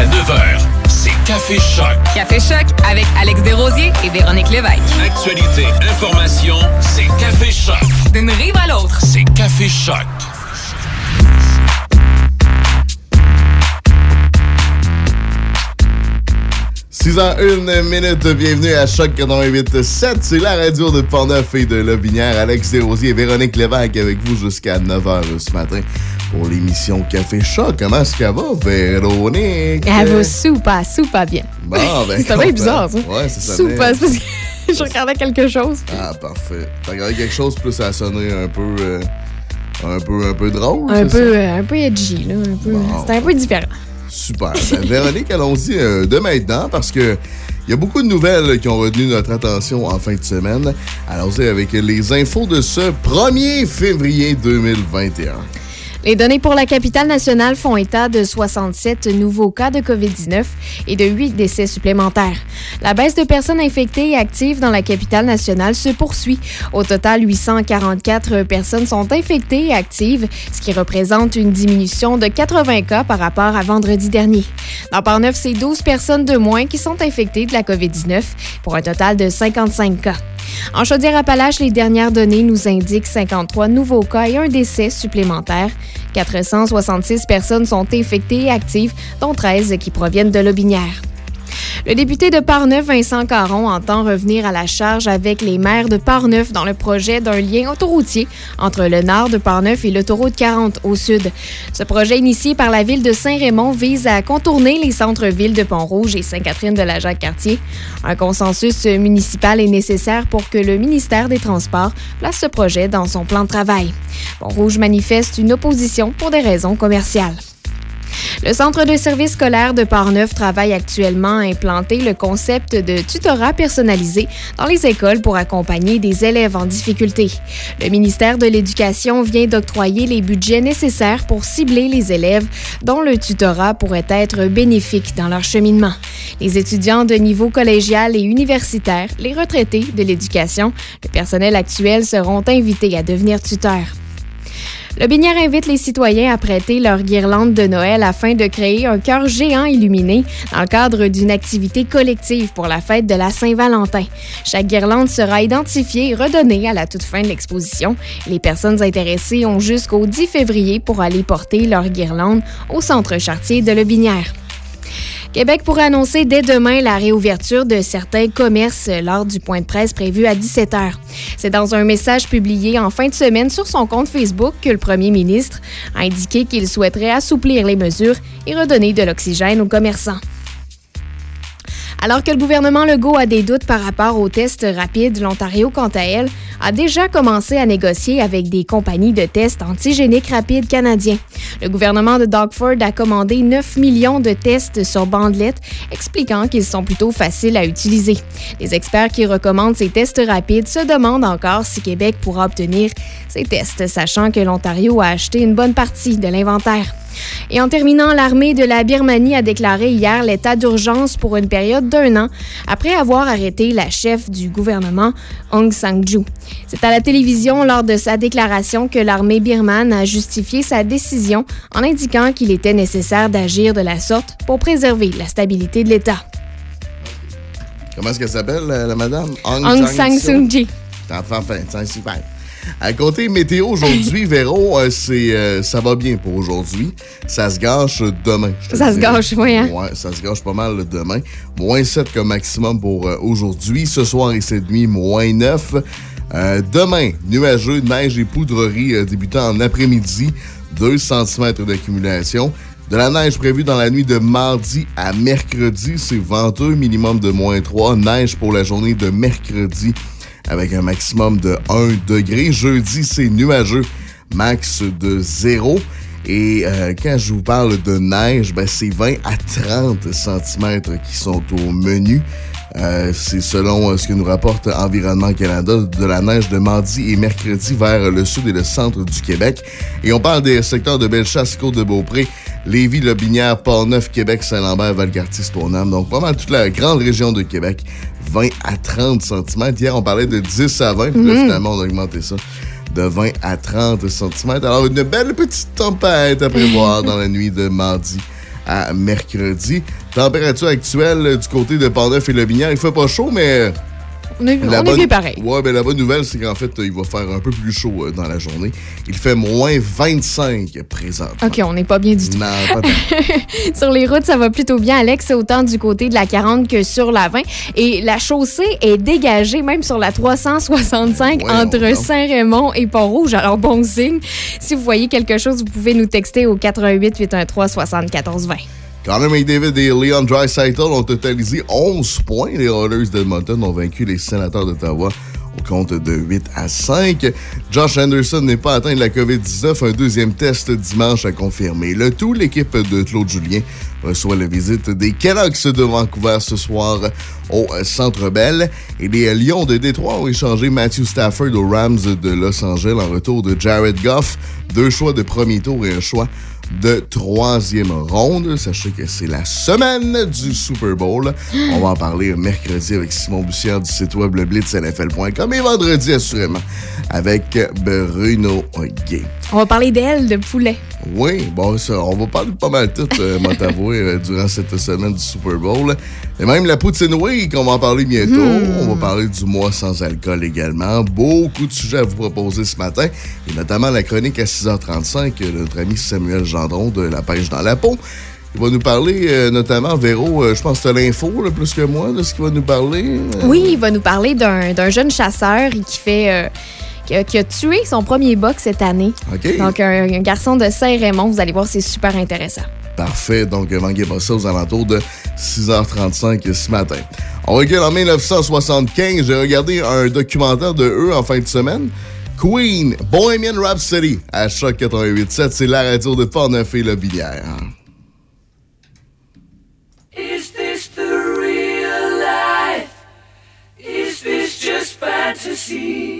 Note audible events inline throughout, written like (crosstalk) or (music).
jusqu'à 9h, c'est Café Choc. Café Choc avec Alex Desrosiers et Véronique Lévesque. Actualité, information, c'est Café Choc. D'une rive à l'autre, c'est Café Choc. 6 h 1 minute, bienvenue à Choc 88.7. C'est la radio de Portneuf et de Lobinière. Alex Desrosiers et Véronique Lévesque avec vous jusqu'à 9h ce matin pour l'émission Café Choc. Comment est-ce qu'elle va, Véronique? Elle va super, super bien. Bon, ben, (laughs) C'est bien bizarre, ça. Ouais, c'est ça. Super, c'est parce que (laughs) je regardais quelque chose. Ah, parfait. T'as regardé quelque chose, plus ça a sonné un peu... euh, un peu, un peu drôle, Un c'est peu, euh, un peu edgy, là. Un peu, Bon. C'était un peu différent. Super. Ben, (laughs) Véronique, allons-y euh, de maintenant parce que il y a beaucoup de nouvelles qui ont retenu notre attention en fin de semaine. Allons-y avec les infos de ce 1er février 2021. Les données pour la capitale nationale font état de 67 nouveaux cas de COVID-19 et de 8 décès supplémentaires. La baisse de personnes infectées et actives dans la capitale nationale se poursuit. Au total, 844 personnes sont infectées et actives, ce qui représente une diminution de 80 cas par rapport à vendredi dernier. Dans Parneuf, c'est 12 personnes de moins qui sont infectées de la COVID-19 pour un total de 55 cas. En Chaudière-Appalaches, les dernières données nous indiquent 53 nouveaux cas et un décès supplémentaire. 466 personnes sont infectées et actives, dont 13 qui proviennent de Lobinière. Le député de Parneuf, Vincent Caron, entend revenir à la charge avec les maires de Parneuf dans le projet d'un lien autoroutier entre le nord de Parneuf et l'autoroute 40 au sud. Ce projet initié par la ville de Saint-Raymond vise à contourner les centres-villes de Pont-Rouge et Sainte-Catherine de la Jacques-Cartier. Un consensus municipal est nécessaire pour que le ministère des Transports place ce projet dans son plan de travail. Pont-Rouge manifeste une opposition pour des raisons commerciales. Le Centre de services scolaire de Portneuf travaille actuellement à implanter le concept de tutorat personnalisé dans les écoles pour accompagner des élèves en difficulté. Le ministère de l'Éducation vient d'octroyer les budgets nécessaires pour cibler les élèves dont le tutorat pourrait être bénéfique dans leur cheminement. Les étudiants de niveau collégial et universitaire, les retraités de l'éducation, le personnel actuel seront invités à devenir tuteurs. Le Binière invite les citoyens à prêter leur guirlande de Noël afin de créer un cœur géant illuminé dans le cadre d'une activité collective pour la fête de la Saint-Valentin. Chaque guirlande sera identifiée et redonnée à la toute fin de l'exposition. Les personnes intéressées ont jusqu'au 10 février pour aller porter leur guirlande au centre chartier de Le Binière. Québec pourrait annoncer dès demain la réouverture de certains commerces lors du point de presse prévu à 17 h. C'est dans un message publié en fin de semaine sur son compte Facebook que le premier ministre a indiqué qu'il souhaiterait assouplir les mesures et redonner de l'oxygène aux commerçants. Alors que le gouvernement Legault a des doutes par rapport aux tests rapides, l'Ontario, quant à elle, a déjà commencé à négocier avec des compagnies de tests antigéniques rapides canadiens. Le gouvernement de Dogford a commandé 9 millions de tests sur bandelette, expliquant qu'ils sont plutôt faciles à utiliser. Les experts qui recommandent ces tests rapides se demandent encore si Québec pourra obtenir ces tests, sachant que l'Ontario a acheté une bonne partie de l'inventaire. Et en terminant, l'armée de la Birmanie a déclaré hier l'état d'urgence pour une période d'un an après avoir arrêté la chef du gouvernement, Aung San Suu. C'est à la télévision lors de sa déclaration que l'armée birmane a justifié sa décision en indiquant qu'il était nécessaire d'agir de la sorte pour préserver la stabilité de l'État. Comment est-ce qu'elle s'appelle, la, la madame? Aung San Suu Kyi. Enfin, enfin, super. À côté météo aujourd'hui, (laughs) Véro, euh, c'est, euh, ça va bien pour aujourd'hui. Ça se gâche demain. Ça se gâche, oui, hein? Ouais, ça se gâche pas mal demain. Moins 7 comme maximum pour euh, aujourd'hui. Ce soir et cette nuit, moins 9. Euh, demain, nuageux, neige et poudrerie débutant en après-midi. 2 cm d'accumulation. De la neige prévue dans la nuit de mardi à mercredi. C'est venteux, minimum de moins 3. Neige pour la journée de mercredi avec un maximum de 1 degré. Jeudi, c'est nuageux, max de 0. Et euh, quand je vous parle de neige, ben, c'est 20 à 30 cm qui sont au menu. Euh, c'est selon euh, ce que nous rapporte Environnement Canada de la neige de mardi et mercredi vers le sud et le centre du Québec. Et on parle des secteurs de Bellechasse, Côte-de-Beaupré, Lévis, Lobinière, Port-Neuf, Québec, Saint-Lambert, Valcartier, Stoneham. Donc mal toute la grande région de Québec. 20 à 30 cm. Hier, on parlait de 10 à 20. Puis là, finalement, on a augmenté ça de 20 à 30 cm. Alors, une belle petite tempête à prévoir (laughs) dans la nuit de mardi à mercredi. Température actuelle du côté de Pont-Neuf et Le Binière. Il fait pas chaud, mais on est, on bonne- pareil. Ouais, ben la bonne nouvelle, c'est qu'en fait, il va faire un peu plus chaud euh, dans la journée. Il fait moins 25 présentement. OK, on n'est pas bien du tout. Non, pas. (laughs) Sur les routes, ça va plutôt bien, Alex, autant du côté de la 40 que sur la 20. Et la chaussée est dégagée, même sur la 365 Voyons entre. Saint-Raymond et Pont-Rouge. Alors, bon signe. Si vous voyez quelque chose, vous pouvez nous texter au 88 813 74 20. Connor McDavid et Leon Draisaitl ont totalisé 11 points. Les Oilers d'Edmonton ont vaincu les Sénateurs d'Ottawa au compte de 8 à 5. Josh Anderson n'est pas atteint de la COVID-19. Un deuxième test dimanche a confirmé. Le tout, l'équipe de Claude Julien reçoit la visite des Canucks de Vancouver ce soir au Centre Bell. Et les Lions de Détroit ont échangé Matthew Stafford aux Rams de Los Angeles en retour de Jared Goff. Deux choix de premier tour et un choix de troisième ronde. Sachez que c'est la semaine du Super Bowl. On va en parler mercredi avec Simon Bussière du site web leblitznfl.com et vendredi assurément avec Bruno Gay. On va parler d'ailes de poulet. Oui, bon, ça, on va parler de pas mal tout, euh, euh, durant cette semaine du Super Bowl. Et même la poutine week, on va en parler bientôt. On va parler du mois sans alcool également. Beaucoup de sujets à vous proposer ce matin, et notamment la chronique à 6h35 de notre ami Samuel Gendron de La pêche dans la peau. Il va nous parler euh, notamment, Véro, euh, je pense que tu as l'info plus que moi de ce qu'il va nous parler. Euh, Oui, il va nous parler d'un d'un jeune chasseur qui fait. Euh, qui, a, tué son premier buck cette année. Donc, un, un garçon de Saint-Raymond. Vous allez voir, c'est super intéressant. Parfait. Donc, euh, manquez pas ça aux alentours de 6h35 ce matin. On recule en 1975. J'ai regardé un documentaire de eux en fin de semaine. Queen, Bohemian Rhapsody, à Choc 88.7. C'est la radio de Portneuf et Lobinière. Is this the real life? Is this just fantasy?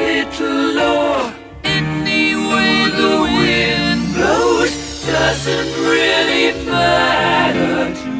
little low. Any way the wind blows doesn't really matter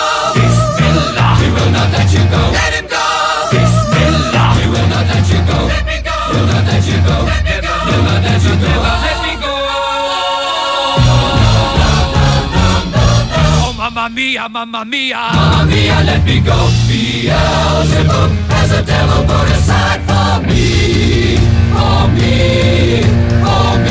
Let you go. Let him go! Bismillah, will not let you go. Let me go! We'll not let you go. Let me go! We'll let you go. Let me go! Oh, mamma mia, mamma mia. Mamma mia, let me go. Beelzebub has a devil put aside for me. For me. For me.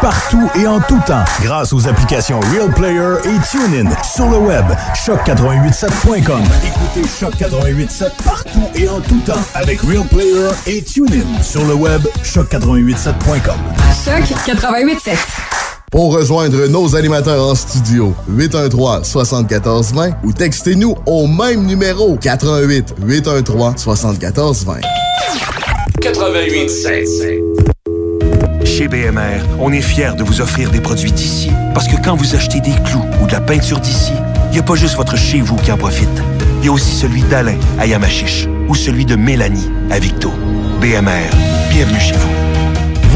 partout et en tout temps grâce aux applications Real Player et TuneIn. Sur le web, choc887.com. Écoutez Choc 88.7 partout et en tout temps avec Real Player et TuneIn. Sur le web, choc887.com. Choc 88.7. Pour rejoindre nos animateurs en studio, 813-7420 ou textez-nous au même numéro 88 813 7420. 88 7. Chez BMR, on est fiers de vous offrir des produits d'ici. Parce que quand vous achetez des clous ou de la peinture d'ici, il n'y a pas juste votre chez vous qui en profite. Il y a aussi celui d'Alain à Yamachiche ou celui de Mélanie à Victo. BMR, bienvenue chez vous.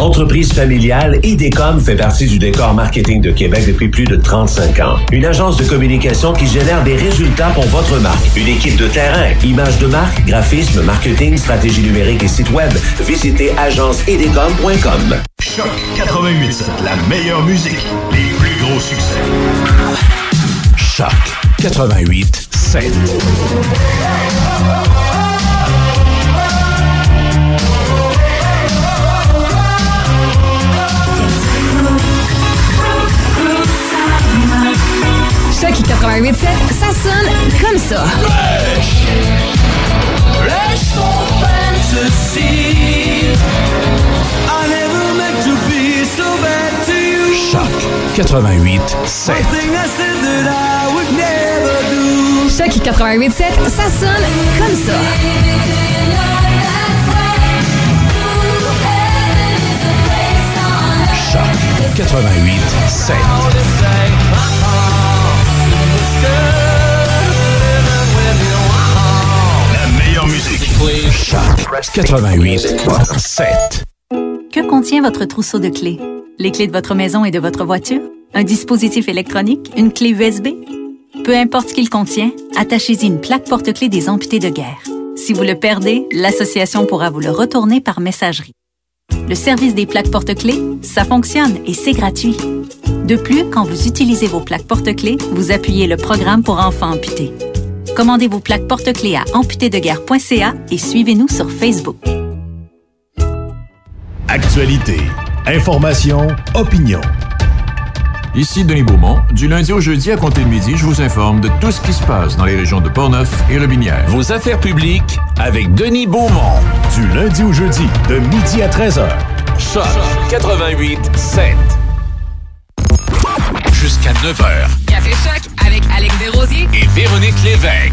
Entreprise familiale, IDECOM fait partie du décor marketing de Québec depuis plus de 35 ans. Une agence de communication qui génère des résultats pour votre marque. Une équipe de terrain, images de marque, graphisme, marketing, stratégie numérique et site web. Visitez agenceidecom.com. Choc 88.7, la meilleure musique, les plus gros succès. Choc 88 7. Choc 88.7, ça sonne comme ça. Choc 88 7. Choc 88.7, ça sonne comme ça. Choc 88 Choc 88 7. Que contient votre trousseau de clés? Les clés de votre maison et de votre voiture? Un dispositif électronique? Une clé USB? Peu importe ce qu'il contient, attachez-y une plaque porte-clés des amputés de guerre. Si vous le perdez, l'association pourra vous le retourner par messagerie. Le service des plaques porte-clés, ça fonctionne et c'est gratuit. De plus, quand vous utilisez vos plaques porte-clés, vous appuyez le programme pour enfants amputés. Commandez vos plaques porte-clés à amputédeguerre.ca et suivez-nous sur Facebook. Actualité, information, opinion. Ici Denis Beaumont. Du lundi au jeudi à compter de midi, je vous informe de tout ce qui se passe dans les régions de Portneuf et Lobinière. Vos affaires publiques avec Denis Beaumont. Du lundi au jeudi, de midi à 13h. Choc 88 7. Jusqu'à 9h. Alex Desrosiers Et Véronique Lévesque.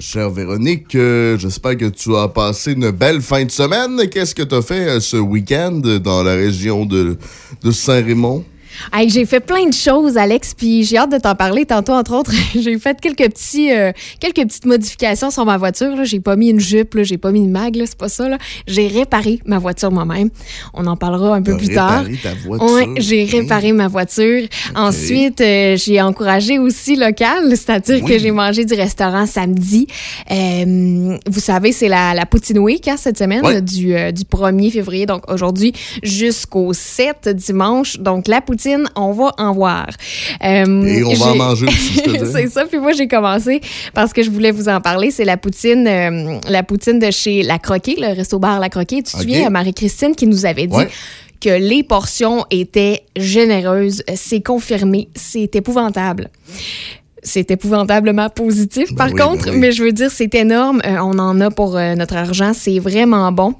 Chère Véronique, euh, j'espère que tu as passé une belle fin de semaine. Qu'est-ce que tu as fait euh, ce week-end dans la région de, de Saint-Raymond? Hey, j'ai fait plein de choses, Alex, puis j'ai hâte de t'en parler tantôt, entre autres. (laughs) j'ai fait quelques petits, euh, quelques petites modifications sur ma voiture. J'ai pas mis une jupe, j'ai pas mis une mag, c'est pas ça. J'ai réparé ma voiture moi-même. On en parlera un peu plus tard. réparé ta voiture? Ouais, j'ai réparé ma voiture. Ensuite, euh, j'ai encouragé aussi local, c'est-à-dire Oui. que j'ai mangé du restaurant samedi. Euh, vous savez, c'est la, la Poutine Week hein, cette semaine, Ouais. du, du 1er février, donc aujourd'hui jusqu'au 7 dimanche. Donc la poutine, on va en voir. Euh, Et on va en manger aussi, (laughs) c'est ça. Puis moi, j'ai commencé parce que je voulais vous en parler. C'est la poutine, euh, la poutine de chez La Croquée, le resto-bar La Croquée. Tu te souviens, Marie-Christine qui nous avait dit Ouais. que les portions étaient généreuses. C'est confirmé. C'est épouvantable. C'est épouvantablement positif, par oui, contre, ben oui. mais je veux dire, c'est énorme. Euh, on en a pour euh, notre argent. C'est vraiment bon.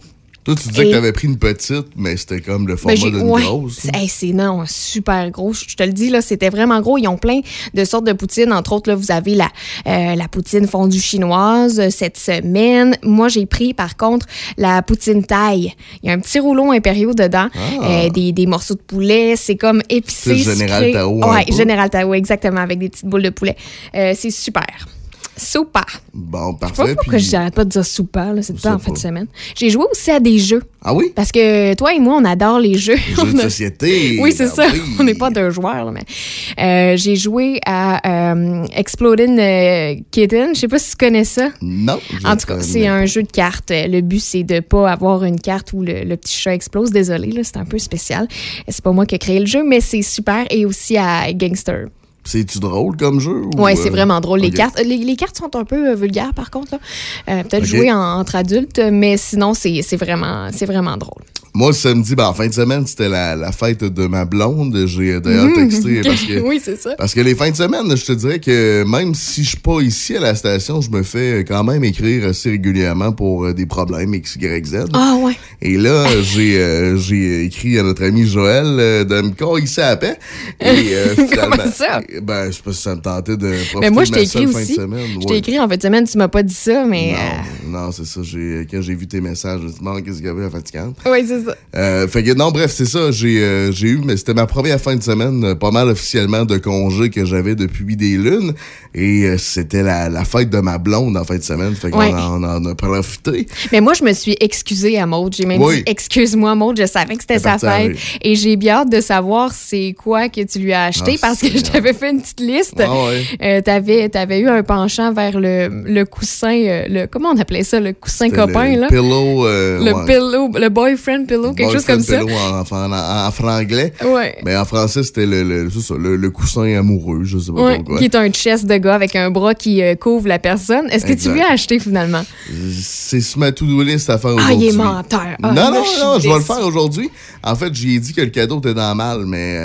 Toi, tu disais Et- que t'avais pris une petite, mais c'était comme le format Ben, d'une ouais. grosse. C'est- hey, non, super gros. Je te le dis, là, c'était vraiment gros. Ils ont plein de sortes de poutines. Entre autres, là, vous avez la, euh, la poutine fondue chinoise euh, cette semaine. Moi, j'ai pris, par contre, la poutine taille. Il y a un petit rouleau impériaux dedans, Ah. euh, des, des morceaux de poulet. C'est comme épicé. C'est Général. Tao peu. Général Tao, exactement, avec des petites boules de poulet. Euh, c'est super. Super. Bon, Je sais pas parfait. pourquoi puis- j'arrête pas de dire super, là, c'est pas en fin de semaine. J'ai joué aussi à des jeux. Ah oui? Parce que toi et moi, on adore les jeux. Les jeux de (laughs) société. Oui, c'est ben ça. oui. (laughs) On n'est pas deux joueurs, là, mais euh, j'ai joué à euh, Exploding euh, Kitten. Je sais pas si tu connais ça. Non. En tout cas, c'est un jeu de cartes. Le but, c'est de pas avoir une carte où le, le petit chat explose. Désolé, là, c'est un peu spécial. C'est pas moi qui ai créé le jeu, mais c'est super. Et aussi à Gangster. C'est-tu drôle comme jeu? ou, Ouais, euh, c'est vraiment drôle. Les cartes, les, les cartes sont un peu euh, vulgaires, par contre. Euh, Peut-être jouer en- entre adultes, mais sinon, c'est c'est vraiment, c'est vraiment drôle. Moi, samedi, ben, en fin de semaine, c'était la, la fête de ma blonde. J'ai d'ailleurs texté (laughs) parce que. oui, c'est ça. Parce que les fins de semaine, je te dirais que même si je suis pas ici à la station, je me fais quand même écrire assez régulièrement pour des problèmes X, Y, Z. Ah ouais. Et là, j'ai j'ai écrit à notre ami Joël de me ici à la paix. Et (laughs) finalement, ça? Ben, je sais pas si ça me tentait de profiter Mais moi, de je ma t'ai écrit fin de aussi. semaine. Je Ouais. t'ai écrit en fin de semaine, tu m'as pas dit ça, mais. euh, Non, non, c'est ça. Quand j'ai vu tes messages, je me suis dit, qu'est-ce qu'il y avait à fatigante? Oui, c'est ça. Euh, fait que non, bref, c'est ça. J'ai, euh, eu, mais c'était ma première fin de semaine, euh, pas mal officiellement de congé que j'avais depuis des lunes. Et c'était la, la fête de ma blonde en fin de semaine. Fait qu'on Ouais. en, on en a profité. Mais moi, je me suis excusée à Maude. J'ai même Oui. dit excuse-moi, Maude. Je savais que c'était sa fête. Et j'ai bien hâte de savoir c'est quoi que tu lui as acheté Ah, parce que je t'avais fait une petite liste. Ah ouais. Euh, t'avais, t'avais eu un penchant vers le, le coussin, euh, le, comment on appelait ça, le coussin copain, le là? Pillow. euh, le ouais. pillow, le boyfriend pillow, quelque chose comme ça. pillow En, en, en, franglais. Ouais. Mais en français, c'était le, le, ça, le, le coussin amoureux, je sais pas Ouais, pourquoi. qui est un chest de gars avec un bras qui euh, couvre la personne. Est-ce que Exact. tu lui as acheté finalement? C'est sur ma to-do list à faire Ah, aujourd'hui. il est menteur. Ah, non, non, non, je vais le faire aujourd'hui. En fait, j'ai dit que le cadeau était dans mal, mais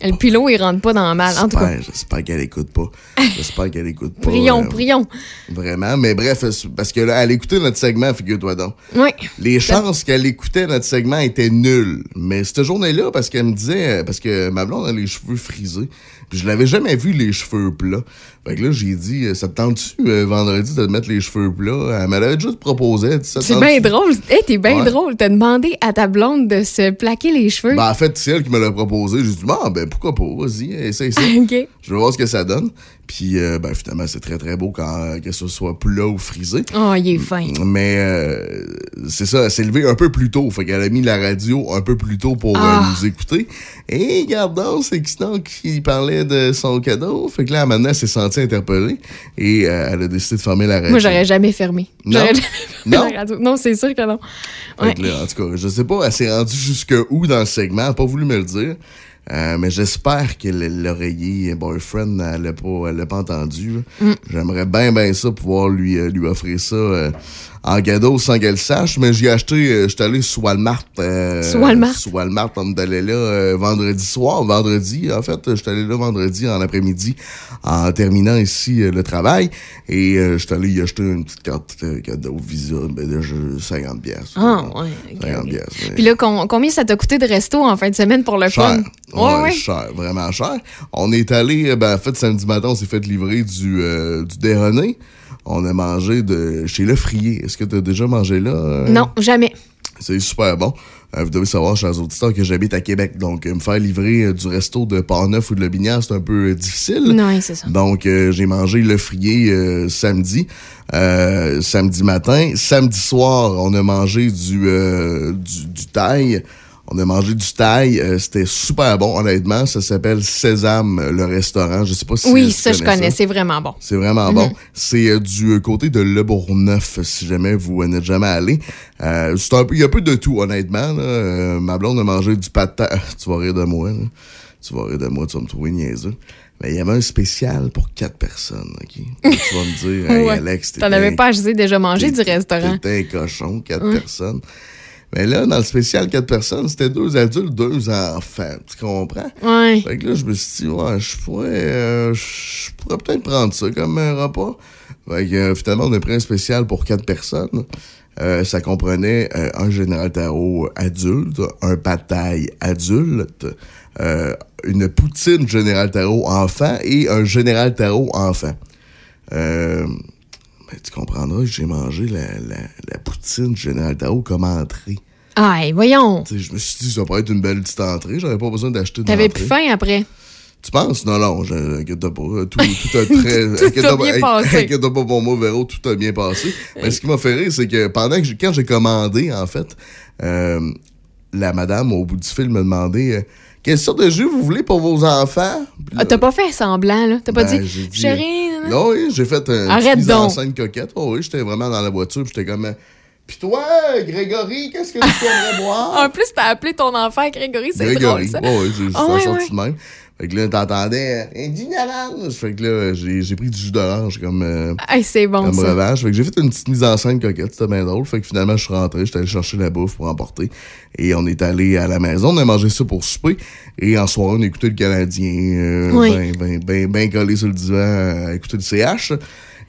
Le pilot, il rentre pas dans le mal, en tout cas. J'espère, qu'elle écoute pas. J'espère qu'elle écoute pas. Prions, euh, prions. Vraiment. Mais bref, c'est- parce que là, elle écoutait notre segment, figure-toi donc. Oui. Les chances qu'elle écoutait notre segment étaient nulles. Mais cette journée-là, parce qu'elle me disait, parce que ma blonde a les cheveux frisés, puis je l'avais jamais vu les cheveux plats. Fait que là, j'ai dit, euh, ça te tente-tu euh, vendredi de te mettre les cheveux plats? Elle m'avait juste proposé. C'est bien drôle. Hey, t'es bien Ouais. drôle. T'as demandé à ta blonde de se plaquer les cheveux. Ben, en fait, c'est elle qui me l'a proposé. J'ai dit, ah, ben, pourquoi pas? Vas-y, essaye ça. (laughs) Je veux voir ce que ça donne. Puis, euh, ben, finalement, c'est très, très beau quand euh, que ce soit plat ou frisé. Oh, il est fin. Mais euh, c'est ça, elle s'est levée un peu plus tôt. Fait qu'elle a mis la radio un peu plus tôt pour euh, Ah. nous écouter. Et regardons, c'est Kiston qui parlait de son cadeau. Fait que là, maintenant, elle s'est sentie interpellée. Et elle a décidé de fermer la radio. Moi, j'aurais jamais fermé. Non? Jamais fermé Non? la radio. Non, c'est sûr que non. Fait Ouais. que là, en tout cas, je sais pas, elle s'est rendue jusque où dans le segment? Elle a pas voulu me le dire. Euh, mais j'espère que le- l'oreiller boyfriend, elle l'a pas, l'a pas entendu. Mm. J'aimerais bien, bien ça, pouvoir lui, euh, lui offrir ça euh, en cadeau sans qu'elle sache. Mais j'ai acheté, euh, j'étais allé sur Walmart. Euh, Sur Walmart? Sur Walmart, on est allé là euh, vendredi soir. Vendredi, en fait, j'étais allé là vendredi en après-midi en terminant ici euh, le travail. Et euh, j'étais allé y acheter une petite carte cadeau Visa ben, de jeu 50 pièces. Ah, ouais. ok, 50 ok. pièces, mais- Puis là, con- combien ça t'a coûté de resto en fin de semaine pour le fun? Cher. Ouais, ouais. cher, vraiment cher. On est allé, ben, en fait, samedi matin, on s'est fait livrer du, du déjeuner. On a mangé de chez Le Frier. Est-ce que tu as déjà mangé là? euh? Non, jamais. C'est super bon. Euh, vous devez savoir, chers auditeurs, que j'habite à Québec. Donc, euh, me faire livrer du resto de Port-Neuf ou de Le Binière, c'est un peu difficile. Non, c'est ça. Donc, euh, j'ai mangé le frier euh, samedi, euh, samedi matin. Samedi soir, on a mangé du, du, du thaï. On a mangé du thaï. euh, C'était super bon, honnêtement. Ça s'appelle Sésame, le restaurant. Je sais pas si oui, ça, je connais. C'est vraiment bon. c'est vraiment Mhm. bon. C'est euh, du euh, côté de Le Bourgneuf, si jamais vous euh, n'êtes jamais allé. Euh, c'est un peu, il y a un peu de tout, honnêtement. là. Euh, ma blonde a mangé du patin. (laughs) Tu vas rire de moi, là. Tu vas rire de moi, tu vas me trouver niaiseux. Mais il y avait un spécial pour quatre personnes, OK? (laughs) tu vas me dire, hey, Ouais. Alex, t'es T'en avais pas assez déjà mangé du restaurant. T'es un cochon, quatre Ouais. personnes. Mais là, dans le spécial quatre personnes, c'était deux adultes, deux enfants. Tu comprends? Ouais. Fait que là, je me suis dit, ouais, je pourrais, euh, je pourrais peut-être prendre ça comme un repas. Fait que euh, finalement, on a pris un spécial pour quatre personnes. Euh, ça comprenait euh, un général tarot adulte, un pataille adulte, euh, une poutine général tarot enfant et un général tarot enfant. Euh, ben, tu comprendras que j'ai mangé la, la, la poutine général tarot comme entrée. Ah, voyons. Tu sais, je me suis dit, ça pourrait être une belle petite entrée. J'avais pas besoin d'acheter de T'avais plus faim après? tu penses? Non, non, je inquiète pas. Tout, tout a (laughs) très. Tout inquiète a pas- bien inqui- passé. Inquiète pas pour moi, Véro, tout a bien passé. Mais ce qui m'a fait rire, c'est que pendant que j'ai- quand j'ai commandé, en fait, euh, la madame au bout du fil me demandait euh, quelle sorte de jus vous voulez pour vos enfants? Ah, T'as pas fait semblant, là? T'as pas ben, dit, j'ai dit, chérie. Nan. Non, oui, j'ai fait un Arrête mise en scène coquette. Oh, oui, j'étais vraiment dans la voiture, j'étais comme. euh, Puis toi, Grégory, qu'est-ce que tu (laughs) aimerais boire? En plus, t'as appelé ton enfant Grégory, c'est drôle, ça. Ouais, ouais, j'ai j'ai ouais, sorti ouais. de même. Fait que là, t'entendais, euh. Fait que là, j'ai j'ai pris du jus d'orange comme, euh, Hey, c'est bon, comme ça. revanche. Fait que j'ai fait une petite mise en scène coquette, c'était bien drôle. Fait que finalement, je suis rentré, j'étais allé chercher la bouffe pour emporter. Et on est allé à la maison, on a mangé ça pour souper. Et en soirée, on a écouté le Canadien, euh, Oui. ben, ben, ben, ben collé sur le divan à écouter le CH.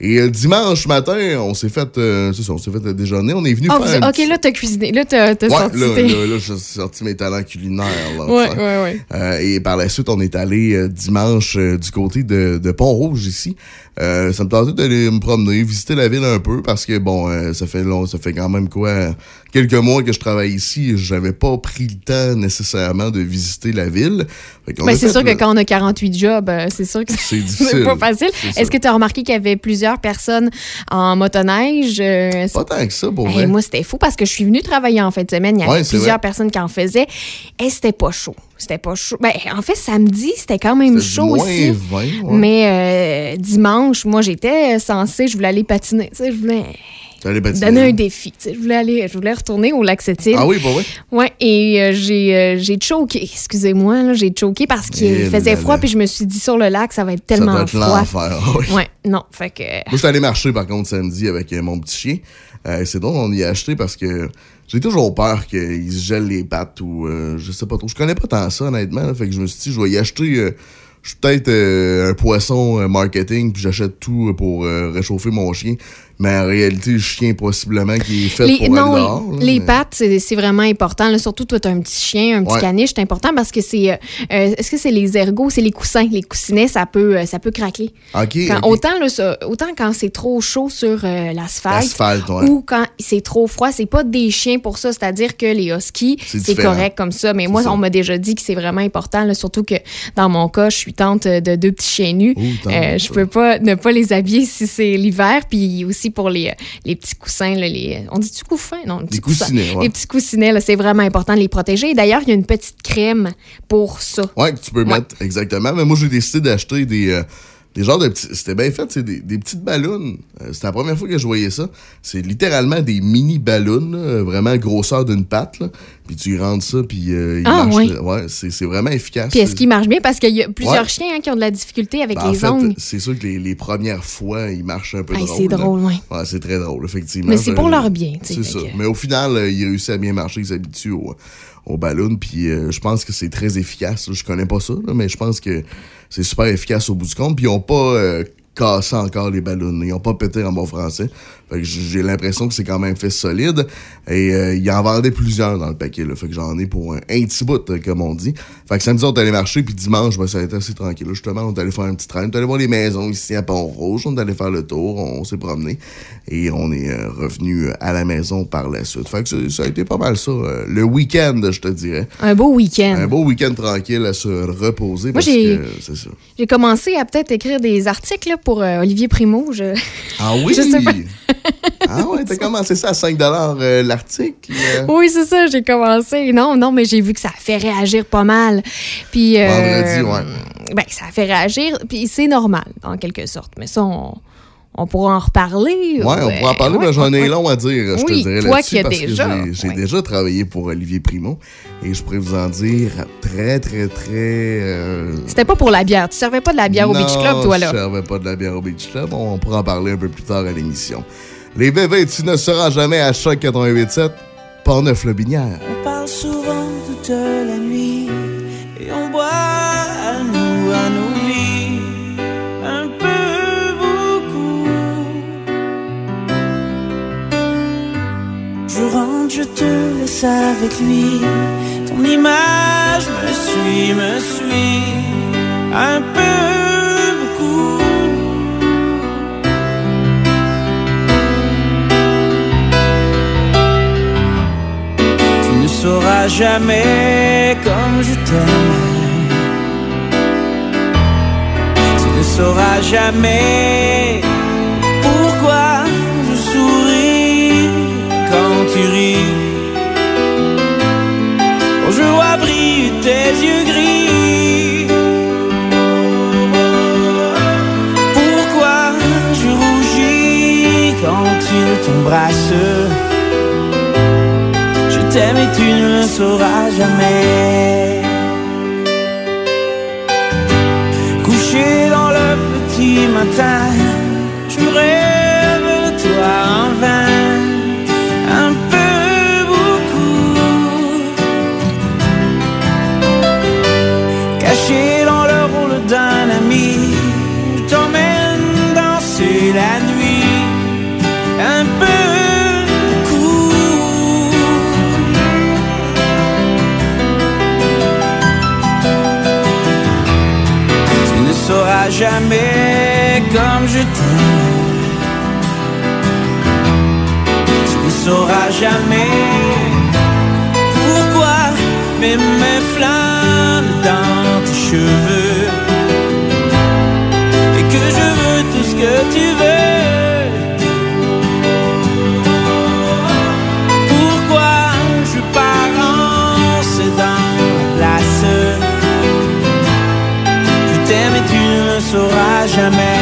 Et euh, dimanche matin, on s'est fait, euh, c'est ça, on s'est fait euh, déjeuner. On est venu faire vous- un ok, là, t'as cuisiné. Là, t'as Ouais, sorti là, tes- là, là, j'ai sorti mes talents culinaires. Là, Ouais, ouais, ouais. Euh, et par la suite, on est allé dimanche du côté de, de Pont-Rouge ici. Euh, ça me tentait d'aller me promener, visiter la ville un peu parce que bon, euh, ça fait long, ça fait quand même quoi quelques mois que je travaille ici. et J'avais pas pris le temps nécessairement de visiter la ville. Qu'on Ben, c'est sûr que quand on a 48 jobs, euh, c'est sûr que C'est c'est difficile. pas facile. Est-ce que tu as remarqué qu'il y avait plusieurs personnes en motoneige? euh, Pas tant que ça pour Hey, moi, c'était fou parce que je suis venue travailler en fin de semaine. Il y avait Ouais, plusieurs personnes qui en faisaient. Et c'était pas chaud. C'était pas chaud. Ben, en fait, samedi, c'était quand même chaud moins aussi. 20, ouais. Mais euh, dimanche, moi, j'étais censée, je voulais aller patiner. Tu sais, je voulais donner un défi. Tu sais, je voulais aller, je voulais retourner au lac Sept-Îles. Ah oui, pas vrai? Ouais, et euh, j'ai euh, j'ai choqué. Excusez-moi, là, j'ai choqué parce qu'il faisait froid, puis je me suis dit sur le lac, ça va être Ça tellement doit être froid. l'enfer. Ah oui. Ouais, non, fait que. Moi, je suis allé marcher, par contre, samedi avec mon petit chien. C'est drôle, on y a acheté parce que J'ai toujours peur qu'ils se gèlent les pattes ou euh, je sais pas trop. Je connais pas tant ça, honnêtement. fait que je me suis dit, je vais y acheter. euh, je suis peut-être euh, un poisson euh, marketing, puis j'achète tout pour euh, réchauffer mon chien. Mais en réalité, le chien, possiblement, qui est fait Les, pour non, dehors. là, les mais- pattes, c'est c'est vraiment important. là. Surtout, toi, un petit chien, un petit Ouais. caniche, c'est important parce que c'est. euh, euh, Est-ce que c'est les ergots? C'est les coussins? Les coussinets, ça peut, euh, ça peut craquer. OK, Quand- OK. Autant, là, ça- autant quand c'est trop chaud sur euh, l'asphalte ouais. ou quand c'est trop froid, c'est pas des chiens pour ça. C'est-à-dire que les huskies, C'est correct comme ça. Mais moi, ça. on m'a déjà dit que c'est vraiment important. là, surtout que dans mon cas, je suis tante de deux petits chiens nus. tante, Euh, je peux pas ne pas les habiller si c'est l'hiver. Puis aussi pour les, les petits coussins, là, les, on dit-tu couffins? Non, les coussinets, ouais. Les petits coussinets, là, c'est vraiment important de les protéger. Et D'ailleurs, il y a une petite crème pour ça. Ouais, que tu peux mettre, exactement. Mais moi, j'ai décidé d'acheter des, euh, des genres de petits. C'était bien fait, c'est des, des petites ballons. Euh, C'était la première fois que je voyais ça. C'est littéralement des mini ballons, là, vraiment grosseur d'une patte. Là. Puis tu rentres ça, puis euh, il Ah, marche. ouais. c'est c'est vraiment efficace. Puis est-ce qu'il marche bien? Parce qu'il y a plusieurs Ouais. chiens hein, qui ont de la difficulté avec Ben, en les fait, ongles. c'est sûr que les, les premières fois, ils marchent un peu Hey, drôle. c'est drôle, ouais. Ouais, c'est très drôle, effectivement. Mais c'est pour Euh, leur bien, C'est ça. que- Mais au final, euh, il réussit à bien marcher, il s'habitue au, au ballon. Puis euh, je pense que c'est très efficace. Je connais pas ça, mais je pense que c'est super efficace au bout du compte. Puis ils ont pas euh, cassé encore les ballons. Ils ont pas pété en bon français. Fait que j'ai l'impression que c'est quand même fait solide. Et euh, il en vendait plusieurs dans le paquet. Là. Fait que j'en ai pour un, un petit bout, euh, comme on dit. Fait que samedi, on est allé marcher. Puis dimanche, ben, ça a été assez tranquille. là. Justement, on est allé faire un petit train. On est allé voir les maisons ici à Pont-Rouge. On est allé faire le tour. On s'est promené. Et on est euh, revenu à la maison par la suite. Fait que ça, ça a été pas mal ça. euh, le week-end, je te dirais. Un beau week-end. Un beau week-end tranquille à se reposer. parce j'ai-. J'ai commencé à peut-être écrire des articles là, pour euh, Olivier Primo. Je... Ah oui? (laughs) Je sais pas. Ah ouais, t'as (laughs) commencé ça à 5 euh, l'article? euh? Oui, c'est ça, j'ai commencé. Non, non, mais j'ai vu que ça a fait réagir pas mal. Puis. euh, Vendredi, ouais. Ben, ça a fait réagir, puis c'est normal, en quelque sorte. Mais ça, on, on pourra en reparler. Ouais, on pourra en parler, mais j'en ai long à dire, je Oui, te dirais toi qui parce déjà, que j'ai- j'ai déjà travaillé pour Olivier Primo, et je pourrais vous en dire très, très, très... euh, C'était pas pour la bière. Tu servais pas de la bière au Beach Club, Non, toi, je là. servais pas de la bière au Beach Club. On pourra en parler un peu plus tard à l'émission. Les bébés, tu ne seras jamais à Choc 88.7, Portneuf-le-Binière. On parle souvent toute la nuit et on boit à nous, à nos vies, un peu beaucoup. Je rentre, je te laisse avec lui. Ton image me suit, me suit, un peu jamais comme je t'aime. Tu ne sauras jamais pourquoi je souris quand tu ris. Quand je vois briller tes yeux gris. Pourquoi je rougis quand tu t'embrasses. T'aime et tu ne le sauras jamais. Couché dans le petit matin, jamais comme je t'aime. Tu ne sauras jamais pourquoi même mes flammes dans tes cheveux. Et que je veux tout ce que tu veux. Sauras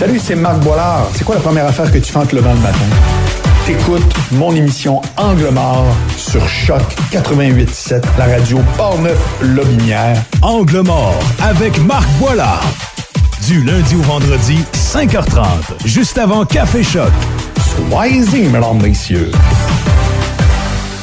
Salut, c'est Marc Boilard. C'est quoi la première affaire que tu fais en te levant le matin? T'écoutes mon émission Angle mort sur Choc 88.7, la radio Portneuf-Lobinière. Angle mort avec Marc Boilard. Du lundi au vendredi, 5h30, juste avant Café Choc. Soyez-y, mesdames, messieurs.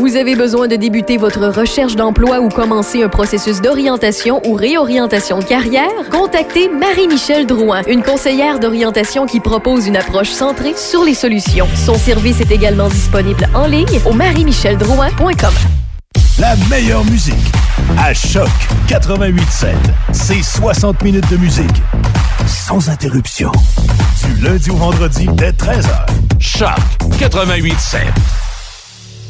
Vous avez besoin de débuter votre recherche d'emploi ou commencer un processus d'orientation ou réorientation de carrière? Contactez Marie-Michel Drouin, une conseillère d'orientation qui propose une approche centrée sur les solutions. Son service est également disponible en ligne au marie-micheldrouin.com. La meilleure musique à Choc 88.7. C'est 60 minutes de musique sans interruption. Du lundi au vendredi dès 13h. Choc 88 7.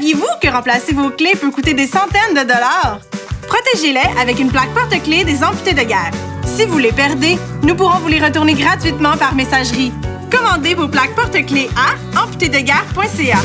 Saviez-vous que remplacer vos clés peut coûter des centaines de dollars? Protégez-les avec une plaque porte-clés des amputés de guerre. Si vous les perdez, nous pourrons vous les retourner gratuitement par messagerie. Commandez vos plaques porte-clés à amputédeguerre.ca.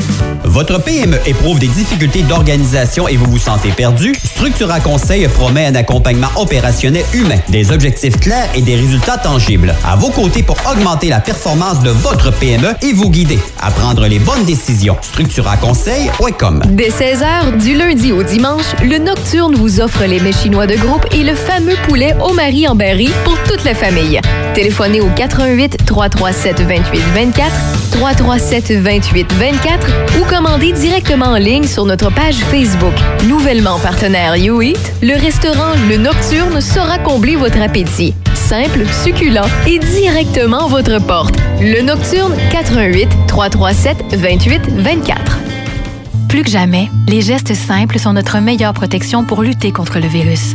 Votre PME éprouve des difficultés d'organisation et vous vous sentez perdu? Structura Conseil promet un accompagnement opérationnel humain, des objectifs clairs et des résultats tangibles. À vos côtés pour augmenter la performance de votre PME et vous guider à prendre les bonnes décisions. StructuraConseil.com Dès 16h, du lundi au dimanche, le Nocturne vous offre les mets chinois de groupe et le fameux poulet au mari en berry pour toute la famille. Téléphonez au 88 337 28 24 337 28 24 ou commandez directement en ligne sur notre page Facebook. Nouvellement partenaire YouEat, le restaurant Le Nocturne saura combler votre appétit. Simple, succulent et directement à votre porte. Le Nocturne 88 337 28 24. Plus que jamais, les gestes simples sont notre meilleure protection pour lutter contre le virus.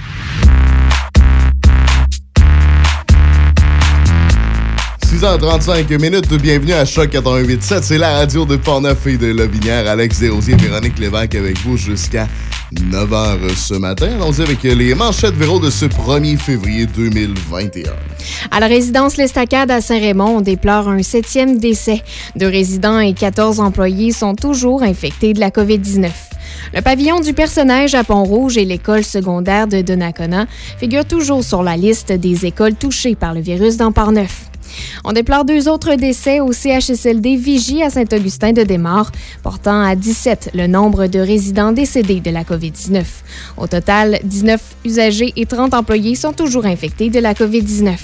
6h35 minutes, bienvenue à Choc 88.7. C'est la radio de Portneuf et de Lobinière. Alex Desrosiers et Véronique Lévesque avec vous jusqu'à 9h ce matin. Allons-y avec les manchettes Véro de ce 1er février 2021. À la résidence L'Estacade à Saint-Raymond, on déplore un septième décès. Deux résidents et 14 employés sont toujours infectés de la COVID-19. Le pavillon du personnage à Pont-Rouge et l'école secondaire de Donnacona figurent toujours sur la liste des écoles touchées par le virus dans Port-Neuf. On déplore deux autres décès au CHSLD Vigie à Saint-Augustin de Desmaures, portant à 17 le nombre de résidents décédés de la COVID-19. Au total, 19 usagers et 30 employés sont toujours infectés de la COVID-19.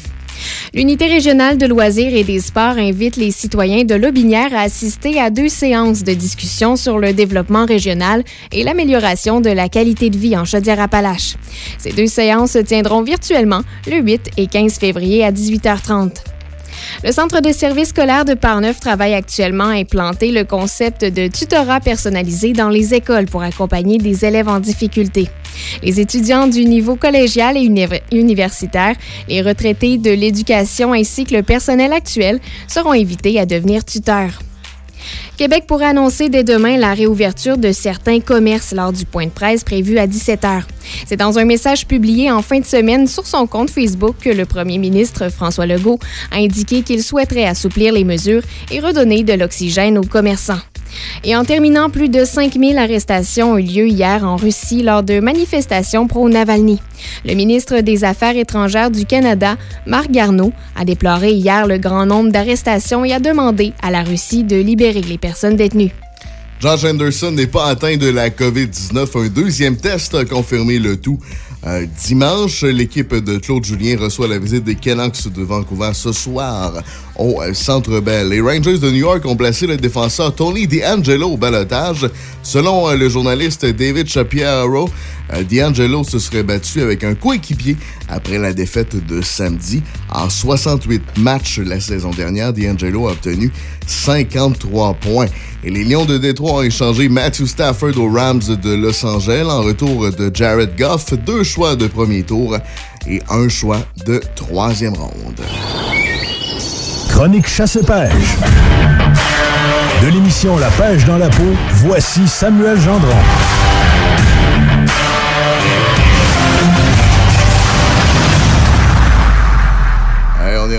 L'unité régionale de loisirs et des sports invite les citoyens de Lobinière à assister à deux séances de discussion sur le développement régional et l'amélioration de la qualité de vie en Chaudière-Appalaches. Ces deux séances se tiendront virtuellement le 8 et 15 février à 18h30. Le Centre de services scolaire de Parneuf travaille actuellement à implanter le concept de tutorat personnalisé dans les écoles pour accompagner des élèves en difficulté. Les étudiants du niveau collégial et uni- universitaire, les retraités de l'éducation ainsi que le personnel actuel seront invités à devenir tuteurs. Québec pourrait annoncer dès demain la réouverture de certains commerces lors du point de presse prévu à 17 h. C'est dans un message publié en fin de semaine sur son compte Facebook que le premier ministre François Legault a indiqué qu'il souhaiterait assouplir les mesures et redonner de l'oxygène aux commerçants. Et en terminant, plus de 5000 arrestations ont eu lieu hier en Russie lors de manifestations pro-Navalny. Le ministre des Affaires étrangères du Canada, Marc Garneau, a déploré hier le grand nombre d'arrestations et a demandé à la Russie de libérer les personnes détenues. Josh Anderson n'est pas atteint de la COVID-19. Un deuxième test a confirmé le tout. Euh, dimanche, l'équipe de Claude Julien reçoit la visite des Canucks de Vancouver ce soir au euh, Centre Bell. Les Rangers de New York ont placé le défenseur Tony DeAngelo au balotage. Selon euh, le journaliste David Shapiro, euh, DeAngelo se serait battu avec un coéquipier après la défaite de samedi. En 68 matchs la saison dernière, DeAngelo a obtenu 53 points. Et les Lions de Détroit ont échangé Matthew Stafford aux Rams de Los Angeles en retour de Jared Goff, deux choix de premier tour et un choix de troisième ronde. Chronique chasse-pêche. De l'émission La pêche dans la peau, voici Samuel Gendron.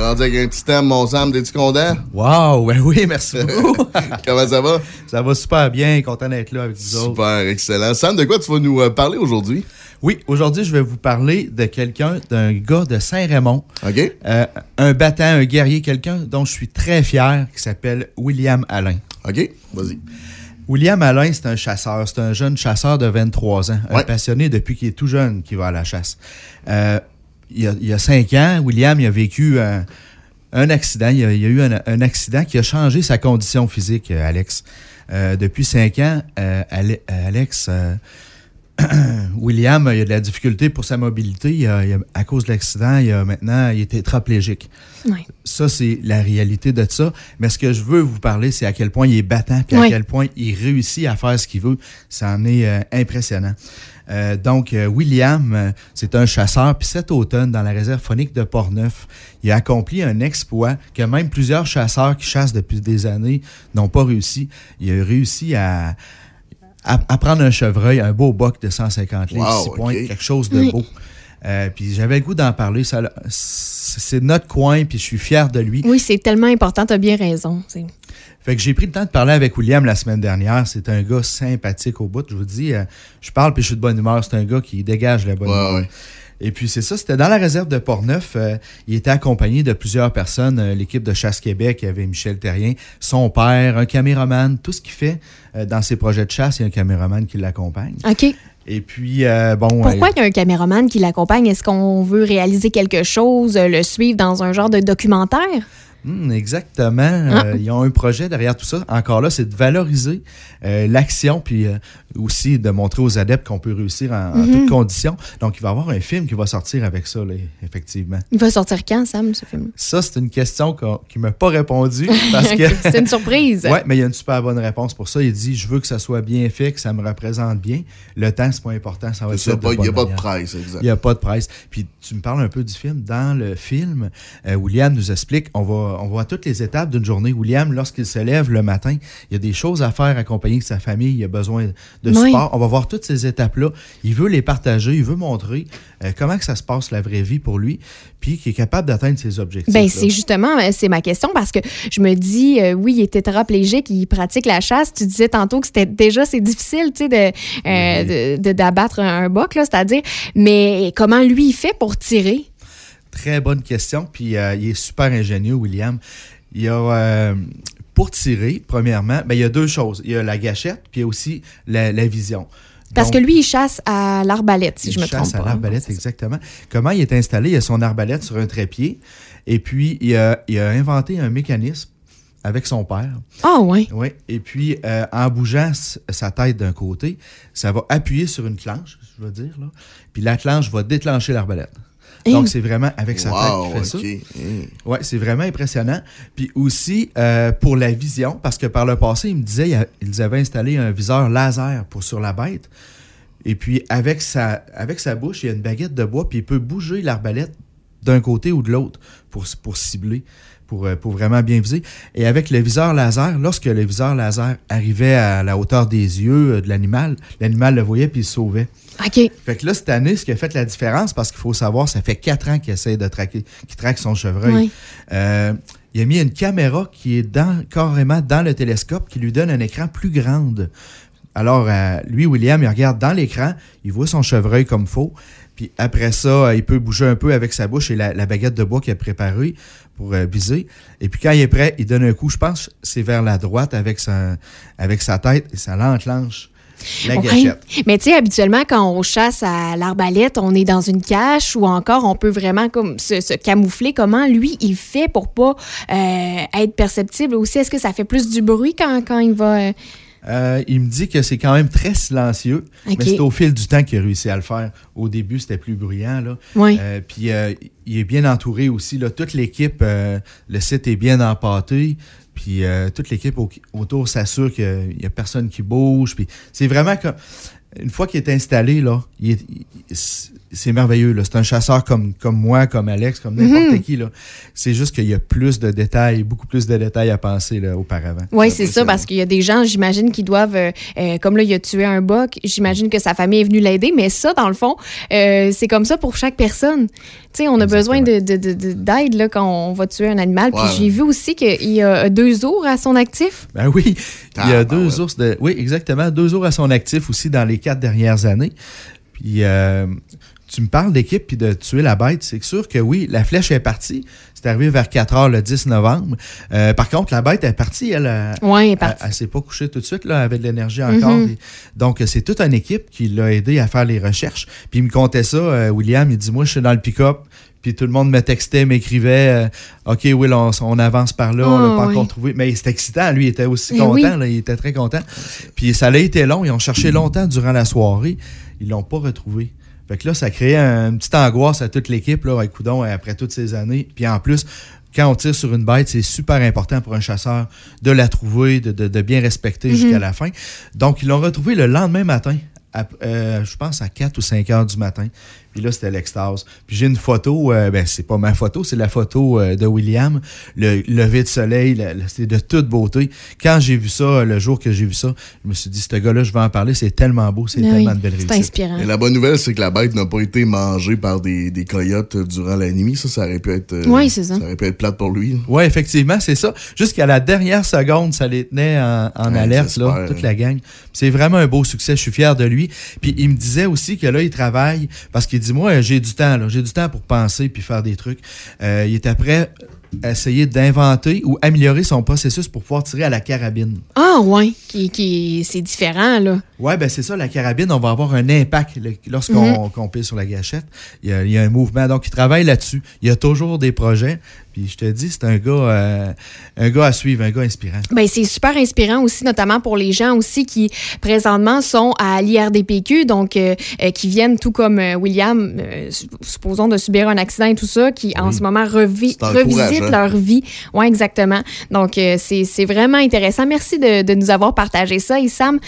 Rendu avec un petit thème, mon Sam, t'es-tu content? Wow, ben oui, merci (laughs) beaucoup. Comment ça va? Ça va super bien, content d'être là avec vous autres. Super, excellent. Sam, de quoi tu vas nous euh, parler aujourd'hui? Oui, aujourd'hui, je vais vous parler de quelqu'un, d'un gars de Saint-Raymond. OK. Euh, un battant, un guerrier, quelqu'un dont je suis très fier, qui s'appelle William Alain. OK, vas-y. William Alain, c'est un chasseur. C'est un jeune chasseur de 23 ans. Un passionné depuis qu'il est tout jeune qui va à la chasse. Euh, il, y a, il y a cinq ans, William il a vécu un, un accident. Il y a, eu un, un accident qui a changé sa condition physique, euh, Alex. Euh, depuis cinq ans, euh, Ale- Alex, euh, (clears throat) William, il a de la difficulté pour sa mobilité. Il a- il a- à cause de l'accident, il a maintenant, il est tétraplégique. Ça, c'est la réalité de ça. Mais ce que je veux vous parler, c'est à quel point il est battant, puis à Oui. quel point il réussit à faire ce qu'il veut. Ça en est impressionnant. Euh, donc, euh, William, euh, c'est un chasseur. Puis cet automne, dans la réserve phonique de Portneuf, il a accompli un exploit que même plusieurs chasseurs qui chassent depuis des années n'ont pas réussi. Il a réussi à, à, à prendre un chevreuil, un beau boc de 150 livres, Wow, six points, ok. quelque chose de Oui. beau. Euh, puis j'avais le goût d'en parler. C'est notre coin, puis je suis fier de lui. Oui, c'est tellement important, t'as bien raison. C'est- Fait que j'ai pris le temps de parler avec William la semaine dernière. C'est un gars sympathique au bout. Je vous dis, euh, je parle puis je suis de bonne humeur. C'est un gars qui dégage la bonne Ouais, humeur. ouais. Et puis c'est ça, c'était dans la réserve de Portneuf. Euh, il était accompagné de plusieurs personnes. Euh, L'équipe de Chasse Québec, il y avait Michel Terrien, son père, un caméraman, tout ce qu'il fait dans ses projets de chasse, il y a un caméraman qui l'accompagne. OK. Et puis, euh, bon... Pourquoi euh, il y a un caméraman qui l'accompagne? Est-ce qu'on veut réaliser quelque chose, euh, le suivre dans un genre de documentaire? Hmm, exactement. Ah. Euh, ils ont un projet derrière tout ça. Encore là, c'est de valoriser euh, l'action, puis euh, aussi de montrer aux adeptes qu'on peut réussir en, en Mhm. toutes conditions. Donc, il va y avoir un film qui va sortir avec ça, là, effectivement. Il va sortir quand, Sam, ce film? Ça, c'est une question qu'il ne m'a pas répondu. (laughs) Parce que... C'est une surprise. Oui, mais il y a une super bonne réponse pour ça. Il dit Je veux que ça soit bien fait, que ça me représente bien. Le temps, c'est pas important. Ça va être fait il y a pas de presse, exact. Il n'y a pas de presse. Puis tu me parles un peu du film. Dans le film, euh, William nous explique on va, on voit toutes les étapes d'une journée. William, lorsqu'il se lève le matin, il y a des choses à faire accompagner de sa famille. Il a besoin de Oui. support. On va voir toutes ces étapes-là. Il veut les partager. Il veut montrer euh, comment que ça se passe la vraie vie pour lui. Puis qu'il est capable d'atteindre ses objectifs. Ben, c'est justement, euh, c'est ma question parce que je me dis, euh, oui, il est tétraplégique, il pratique la chasse. Tu disais tantôt que c'était déjà, c'est difficile, tu sais, de, euh, de- de- d'abattre un, boc, là, c'est-à-dire. Mais comment lui, il fait pour tirer? très bonne question. Puis euh, il est super ingénieux, William. Il y a, pour tirer, premièrement, ben, il y a deux choses. Il y a la gâchette, puis il y a aussi la, la vision. Parce Donc, que lui, il chasse à l'arbalète, si il je me chasse trompe à pas. hein. l'arbalète, exactement. Comment il est installé? Il a son arbalète sur un trépied. Et puis, il a, il a inventé un mécanisme avec son père. Ah, ouais. Oui. Et puis, euh, en bougeant sa tête d'un côté, ça va appuyer sur une clenche, je veux dire. Là. Puis la clenche va déclencher l'arbalète. Donc, c'est vraiment avec sa Wow, tête qu'il fait ça. Ouais, c'est vraiment impressionnant. Puis aussi, euh, pour la vision, parce que par le passé, il me disait qu'ils avaient installé un viseur laser pour sur la bête. Et puis, avec sa, avec sa bouche, il y a une baguette de bois, puis il peut bouger l'arbalète d'un côté ou de l'autre pour, pour cibler, pour, euh, pour vraiment bien viser. Et avec le viseur laser, lorsque le viseur laser arrivait à la hauteur des yeux euh, de l'animal, l'animal le voyait puis il se sauvait. OK. Fait que là, cette année, ce qui a fait la différence, parce qu'il faut savoir, ça fait quatre ans qu'il essaie de traquer, qu'il traque son chevreuil. Oui. Euh, il a mis une caméra qui est dans, carrément dans le télescope, qui lui donne un écran plus grande. Alors, euh, lui, William, il regarde dans l'écran, il voit son chevreuil comme faux. Puis après ça, euh, il peut bouger un peu avec sa bouche et la, la baguette de bois qu'il a préparée pour euh, viser. Et puis quand il est prêt, il donne un coup, je pense, c'est vers la droite avec sa, avec sa tête et ça l'enclenche la Ouais. gâchette. Mais tu sais, habituellement, quand on chasse à l'arbalète, on est dans une cache ou encore on peut vraiment comme se, se camoufler. Comment lui, il fait pour pas euh, être perceptible aussi? Est-ce que ça fait plus du bruit quand, quand il va. euh, Euh, il me dit que c'est quand même très silencieux, mais c'est au fil du temps qu'il a réussi à le faire. Au début, c'était plus bruyant. Là. Oui. Euh, puis euh, il est bien entouré aussi. Là. Toute l'équipe, le site est bien empâté. Puis euh, toute l'équipe au- autour s'assure qu'il n'y a personne qui bouge. Puis c'est vraiment comme. Une fois qu'il est installé, là, il est- c'est merveilleux. là. C'est un chasseur comme, comme moi, comme Alex, comme n'importe Mhm. qui. là. C'est juste qu'il y a plus de détails, beaucoup plus de détails à penser là, auparavant. Oui, c'est ça, parce qu'il y a des gens, j'imagine, qui doivent, euh, euh, comme là, il a tué un boc, j'imagine que sa famille est venue l'aider, mais ça, dans le fond, euh, c'est comme ça pour chaque personne. Tu sais, on a besoin de- de- de- de- d'aide là, quand on va tuer un animal. Puis Ouais. j'ai vu aussi qu'il y a deux ours à son actif. Ben oui, il y a Ah, deux ours de. Oui, exactement. Deux ours à son actif aussi dans les quatre dernières années. Puis euh, tu me parles d'équipe puis de tuer la bête. C'est sûr que oui, la flèche est partie. C'est arrivé vers 4 heures le 10 novembre. Euh, par contre, la bête est partie. Elle, euh, Ouais, elle est partie. Elle, s'est pas couchée tout de suite. Là, elle avait de l'énergie encore. Mhm. Donc, c'est toute une équipe qui l'a aidé à faire les recherches. Puis il me contait ça, euh, William. Il dit Moi, je suis dans le pick-up. Puis tout le monde me textait, m'écrivait euh, OK, Will, on, on avance par là, on l'a Oh, pas oui. encore trouvé. Mais c'était excitant, lui, il était aussi Mais content, oui. là, il était très content. Puis ça a été long, ils ont cherché longtemps durant la soirée, ils l'ont pas retrouvé. Fait que là, ça un- une petite angoisse à toute l'équipe, là, ouais, coudonc, après toutes ces années. Puis en plus, quand on tire sur une bête, c'est super important pour un chasseur de la trouver, de, de- de bien respecter Mhm. jusqu'à la fin. Donc, ils l'ont retrouvé le lendemain matin, à- euh, je pense à 4 ou 5 heures du matin. Puis là, c'était l'extase. Puis j'ai une photo, euh, ben c'est pas ma photo, c'est la photo euh, de William, le lever de soleil, le- le- c'est de toute beauté. Quand j'ai vu ça, le jour que j'ai vu ça, je me suis dit, ce gars-là, je vais en parler, c'est tellement beau, c'est Ah tellement oui, de belles c'est réussites. inspirant. Et la bonne nouvelle, c'est que la bête n'a pas été mangée par des, des coyotes durant la nuit. Ça, ça aurait pu être. euh, Oui, c'est ça. Ça aurait pu être plate pour lui. Oui, effectivement, c'est ça. Jusqu'à la dernière seconde, ça les tenait en, en Ouais, alerte, là, toute la gang. C'est vraiment un beau succès. Je suis fier de lui. Puis il me disait aussi que là, il travaille parce qu'il dit Moi, j'ai du temps. J'ai du temps pour penser puis faire des trucs. Euh, il était prêt à essayer d'inventer ou améliorer son processus pour pouvoir tirer à la carabine. Ah, ouais, qui, qui, c'est différent, là. Ouais, ben c'est ça, la carabine, on va avoir un impact lorsqu'on qu'on pile sur la gâchette. Il y, a, il y a un mouvement, donc il travaille là-dessus. Il y a toujours des projets. Puis je te dis, c'est un gars, euh, un gars à suivre, un gars inspirant. Ben, c'est super inspirant aussi, notamment pour les gens aussi qui présentement sont à l'IRDPQ, donc euh, euh, qui viennent tout comme William, euh, sup- supposons de subir un accident et tout ça, qui en ce moment revi- revisitent leur vie. Oui, exactement. Donc, c'est vraiment intéressant. Merci de, de nous avoir partagé ça. Et Sam,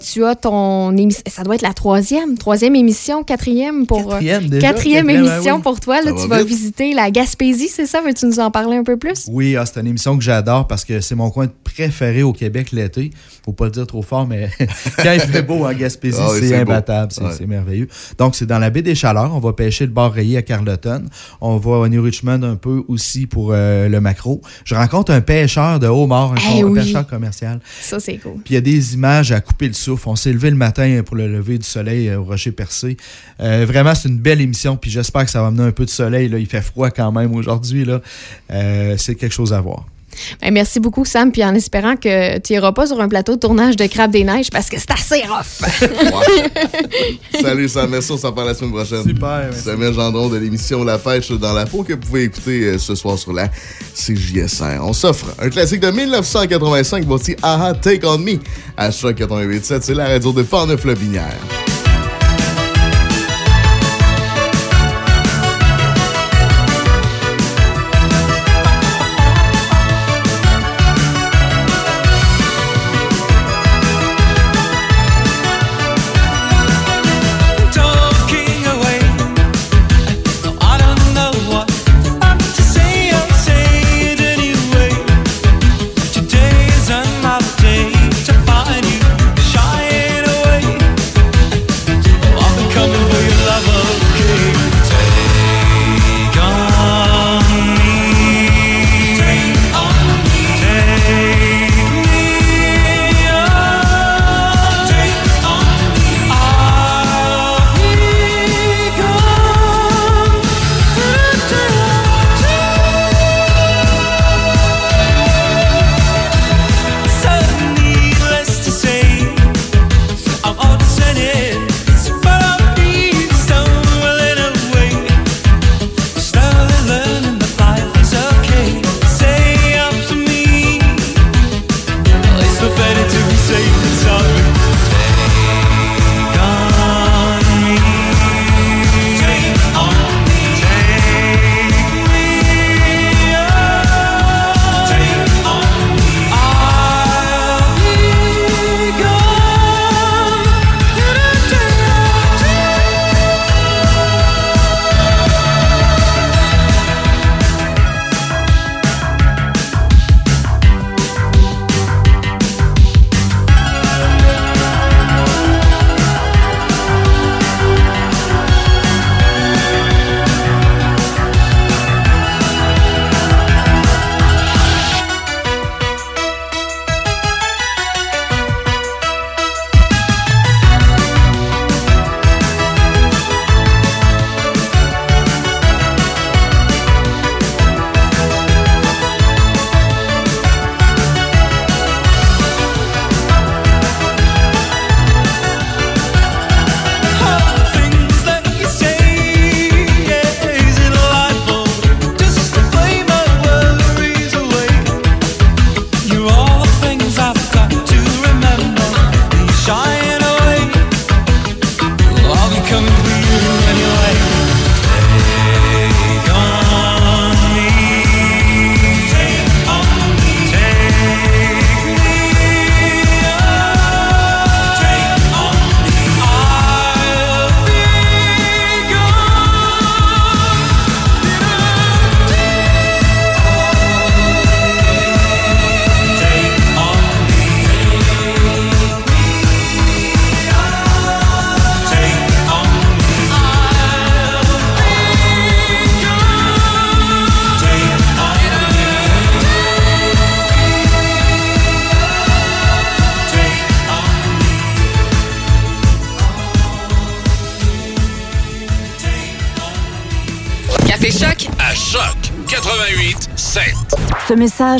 tu as ton émission, ça doit être la troisième, troisième émission, quatrième pour... Quatrième déjà, quatrième quatrième, émission oui. pour toi. Là, tu va vas vite. visiter la Gaspésie, c'est ça? Veux-tu nous nous en parler un peu plus? Oui, ah, c'est une émission que j'adore parce que c'est mon coin préféré au Québec l'été. Faut pas le dire trop fort, mais (laughs) quand il fait beau en Gaspésie, Ah c'est imbattable, c'est Ouais. merveilleux. Donc, c'est dans la baie des Chaleurs. On va pêcher le bar rayé à Carleton. On va à New Richmond un peu aussi pour euh, le macro. Je rencontre un pêcheur de homard, un, Eh un oui. pêcheur commercial. Ça, c'est cool. Puis il y a des images à couper le souffle. On s'est levé le matin pour le lever du soleil euh, au Rocher Percé. Euh, vraiment, c'est une belle émission. Puis j'espère que ça va amener un peu de soleil. Là. Il fait froid quand même aujourd'hui. là. Euh, c'est quelque chose à voir. Ben, merci beaucoup, Sam. Puis en espérant que tu iras pas sur un plateau de tournage de Crabe des Neiges parce que c'est assez rough. (laughs) Salut Sam, merci, on s'en parle la semaine prochaine. Super. Samuel Gendron de l'émission La Pêche dans la peau que vous pouvez écouter euh, ce soir sur la CJSR. On s'offre un classique de 1985, voici Aha Take On Me à Choc 88.7. C'est la radio de Portneuf-Lobinière.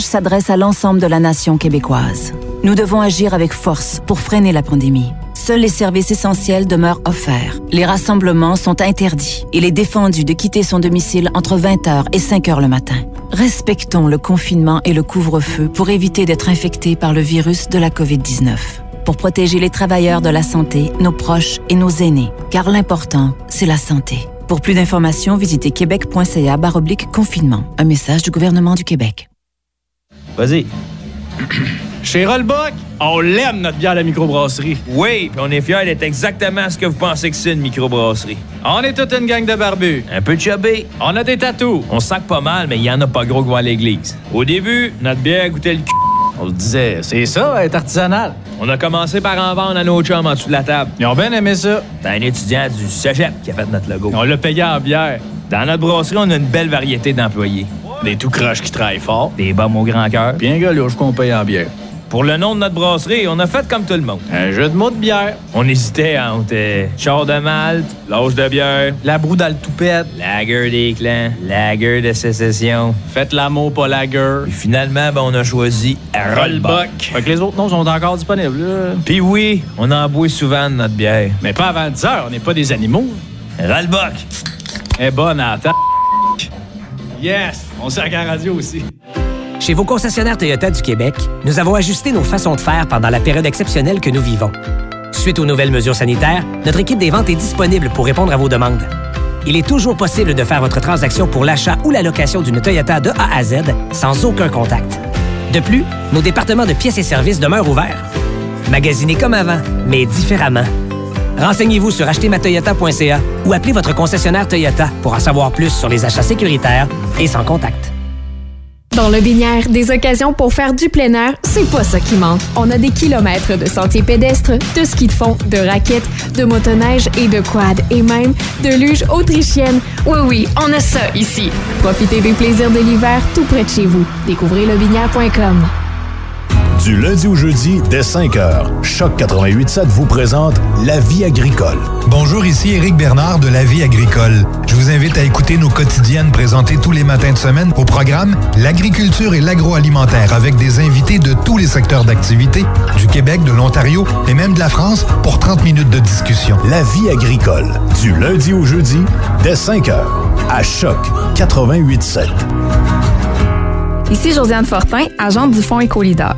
S'adresse à l'ensemble de la nation québécoise. Nous devons agir avec force pour freiner la pandémie. Seuls les services essentiels demeurent offerts. Les rassemblements sont interdits. Il est défendu de quitter son domicile entre 20h et 5h le matin. Respectons le confinement et le couvre-feu pour éviter d'être infectés par le virus de la COVID-19. Pour protéger les travailleurs de la santé, nos proches et nos aînés. Car l'important, c'est la santé. Pour plus d'informations, visitez québec.ca confinement. Un message du gouvernement du Québec. Vas-y. Chez Rollbuck, on l'aime notre bière à la microbrasserie. Oui, puis on est fiers d'être exactement ce que vous pensez que c'est une microbrasserie. On est toute une gang de barbus. Un peu chubby. On a des tatous. On sac pas mal, mais il y en a pas gros qui vont à l'église. Au début, notre bière goûtait le cul. On se disait, c'est ça, être artisanal. On a commencé par en vendre à nos chums en dessous de la table. Ils ont bien aimé ça. C'est un étudiant du cégep qui a fait notre logo. On l'a payé en bière. Dans notre brasserie, on a une belle variété d'employés. Des tout croches qui travaillent fort. Des bombes au grand cœur. Bien galouche qu'on paye en bière. Pour le nom de notre brasserie, on a fait comme tout le monde. Un jeu de mots de bière. On hésitait entre euh, char de malte, l'âge de bière, La broue dans le toupette. lager des clans, lager de sécession. Faites l'amour, pas la gueule. Et finalement, ben, on a choisi Rollbuck. Fait que les autres noms sont encore disponibles. là. Puis oui, on en boit souvent de notre bière. Mais pas avant 10 heures, on n'est pas des animaux. Rollbuck. Eh bonne à Yes! On sert à radio aussi. Chez vos concessionnaires Toyota du Québec, nous avons ajusté nos façons de faire pendant la période exceptionnelle que nous vivons. Suite aux nouvelles mesures sanitaires, notre équipe des ventes est disponible pour répondre à vos demandes. Il est toujours possible de faire votre transaction pour l'achat ou la location d'une Toyota de A à Z sans aucun contact. De plus, nos départements de pièces et services demeurent ouverts. Magasinez comme avant, mais différemment. Renseignez-vous sur achetermatoyota.ca ou appelez votre concessionnaire Toyota pour en savoir plus sur les achats sécuritaires et sans contact. Dans le Binière, des occasions pour faire du plein air, c'est pas ça qui manque. On a des kilomètres de sentiers pédestres, de ski de fond, de raquettes, de motoneige et de quad, et même de luge autrichienne. Oui, oui, on a ça ici. Profitez des plaisirs de l'hiver tout près de chez vous. Découvrez lebinière.com. Du lundi au jeudi, dès 5h, Choc 88.7 vous présente La vie agricole. Bonjour, ici Éric Bernard de La Vie agricole. Je vous invite à écouter nos quotidiennes présentées tous les matins de semaine au programme L'agriculture et l'agroalimentaire avec des invités de tous les secteurs d'activité, du Québec, de l'Ontario et même de la France pour 30 minutes de discussion. La vie agricole, du lundi au jeudi, dès 5h, à Choc 88.7. Ici Josiane Fortin, agente du Fonds Écolideur.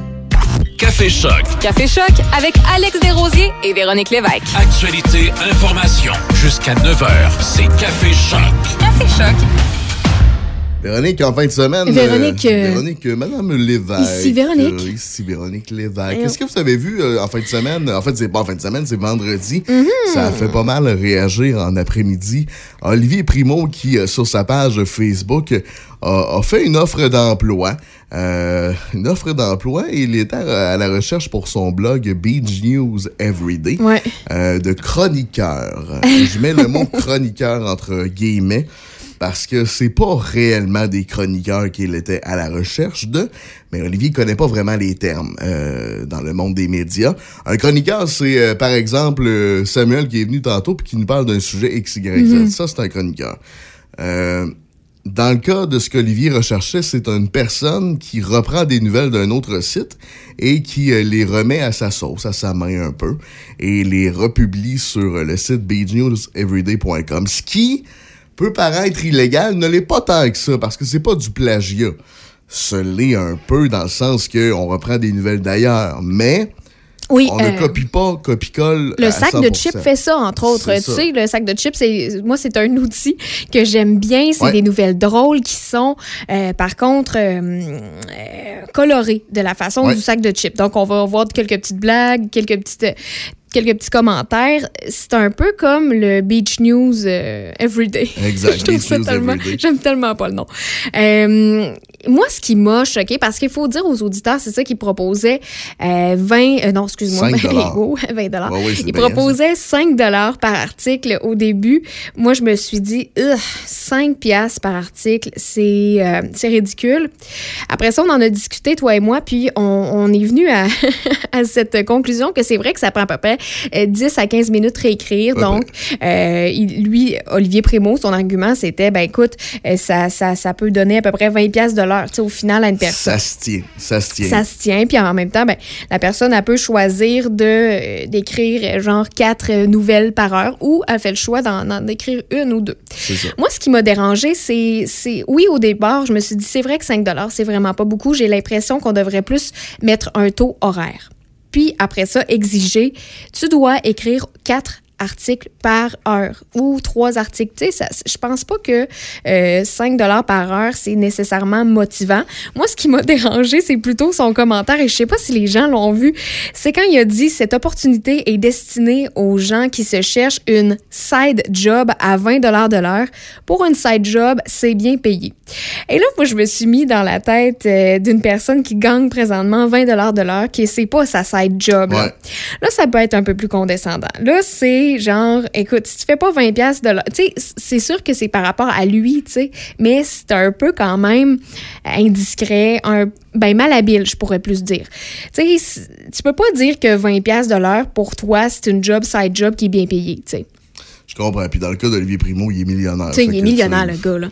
Café Choc. Café Choc avec Alex Desrosiers et Véronique Lévesque. Actualité, information. Jusqu'à 9h, c'est Café Choc. Café Choc. Véronique, en fin de semaine. Véronique, euh, euh, Véronique, euh, Madame Lévesque. Ici Véronique. euh, ici Véronique Lévesque. Qu'est-ce que vous avez vu euh, en fin de semaine? En fait, c'est pas en fin de semaine, c'est vendredi. Mhm. Ça a fait pas mal réagir en après-midi. Olivier Primo, qui, euh, sur sa page Facebook, a, a fait une offre d'emploi. Euh, une offre d'emploi et il était à, la recherche pour son blog Beach News Everyday Ouais. euh, de chroniqueur. Je mets le mot (laughs) chroniqueur entre guillemets parce que c'est pas réellement des chroniqueurs qu'il était à la recherche de, mais Olivier connaît pas vraiment les termes euh, dans le monde des médias. Un chroniqueur, c'est euh, par exemple euh, Samuel qui est venu tantôt puis qui nous parle d'un sujet XY. Mhm. Ça, c'est un chroniqueur. Euh, dans le cas de ce qu'Olivier recherchait, c'est une personne qui reprend des nouvelles d'un autre site et qui euh, les remet à sa sauce, à sa main un peu, et les republie sur le site beachnewseveryday.com. Ce qui peut paraître illégal, ne l'est pas tant que ça, parce que c'est pas du plagiat. Ce l'est un peu dans le sens qu'on reprend des nouvelles d'ailleurs, mais Oui, on euh, ne copie pas, copie-colle Le sac de 100%. chips fait ça, entre autres. Tu ça. sais, le sac de chips, c'est, moi, c'est un outil que j'aime bien. C'est Ouais. des nouvelles drôles qui sont, euh, par contre, euh, euh, colorées de la façon Ouais. du sac de chips. Donc, on va voir quelques petites blagues, quelques petites. Quelques petits commentaires. C'est un peu comme le Beach News euh, Everyday. Exact, (laughs) Je trouve Beach ça News tellement-. J'aime tellement pas le nom. Euh, moi, ce qui m'a choqué, parce qu'il faut dire aux auditeurs, c'est ça qu'ils proposaient euh, 20, euh, non, excuse-moi, 5 (laughs) dollars. oh, 20 dollars. Ouais, Ils proposaient 5 dollars par article au début. Moi, je me suis dit, Ugh, 5 piastres par article, c'est ridicule. Après ça, on en a discuté, toi et moi, puis on, on est venu à, (laughs) à cette conclusion que c'est vrai que ça prend à peu près 10 à 15 minutes réécrire. Ouais, Donc, euh, il- lui, Olivier Primo, son argument, c'était, ben écoute, euh, ça, ça, ça peut donner à peu près 20 pièces de l'heure, tu sais, au final, à une personne. Ça se tient. Ça se tient. Ça se tient, puis en même temps, ben, la personne, elle peut choisir de euh, d'écrire euh, genre quatre euh, nouvelles par heure ou elle fait le choix d'en écrire une ou deux. Moi, ce qui m'a dérangé, c'est, c'est, oui, au départ, je me suis dit, c'est vrai que 5 c'est vraiment pas beaucoup. J'ai l'impression qu'on devrait plus mettre un taux horaire. Puis après ça, exiger, tu dois écrire quatre articles par heure ou trois articles. Tu sais, je pense pas que euh, 5 par heure, c'est nécessairement motivant. Moi, ce qui m'a (laughs) dérangé, c'est plutôt son commentaire, et je sais pas si les gens l'ont vu, c'est quand il a dit « Cette opportunité est destinée aux gens qui se cherchent une side job à 20 de l'heure. Pour une side job, c'est bien payé. » Et là, moi, je me suis mis dans la tête euh, d'une personne qui gagne présentement 20 de l'heure, qui c'est pas sa side job. Là, ça peut être un peu plus condescendant. Là, c'est genre, écoute, si tu fais pas 20 pièces de l'heure, tu sais, c'est sûr que c'est par rapport à lui, tu sais, mais c'est un peu quand même indiscret, un ben malhabile, je pourrais plus dire. Tu sais, tu peux pas dire que 20 pièces de l'heure pour toi, c'est une job side job qui est bien payée, tu sais. Je comprends. Puis dans le cas d'Olivier Primo, il est millionnaire. Tu sais, il est millionnaire, le gars, là.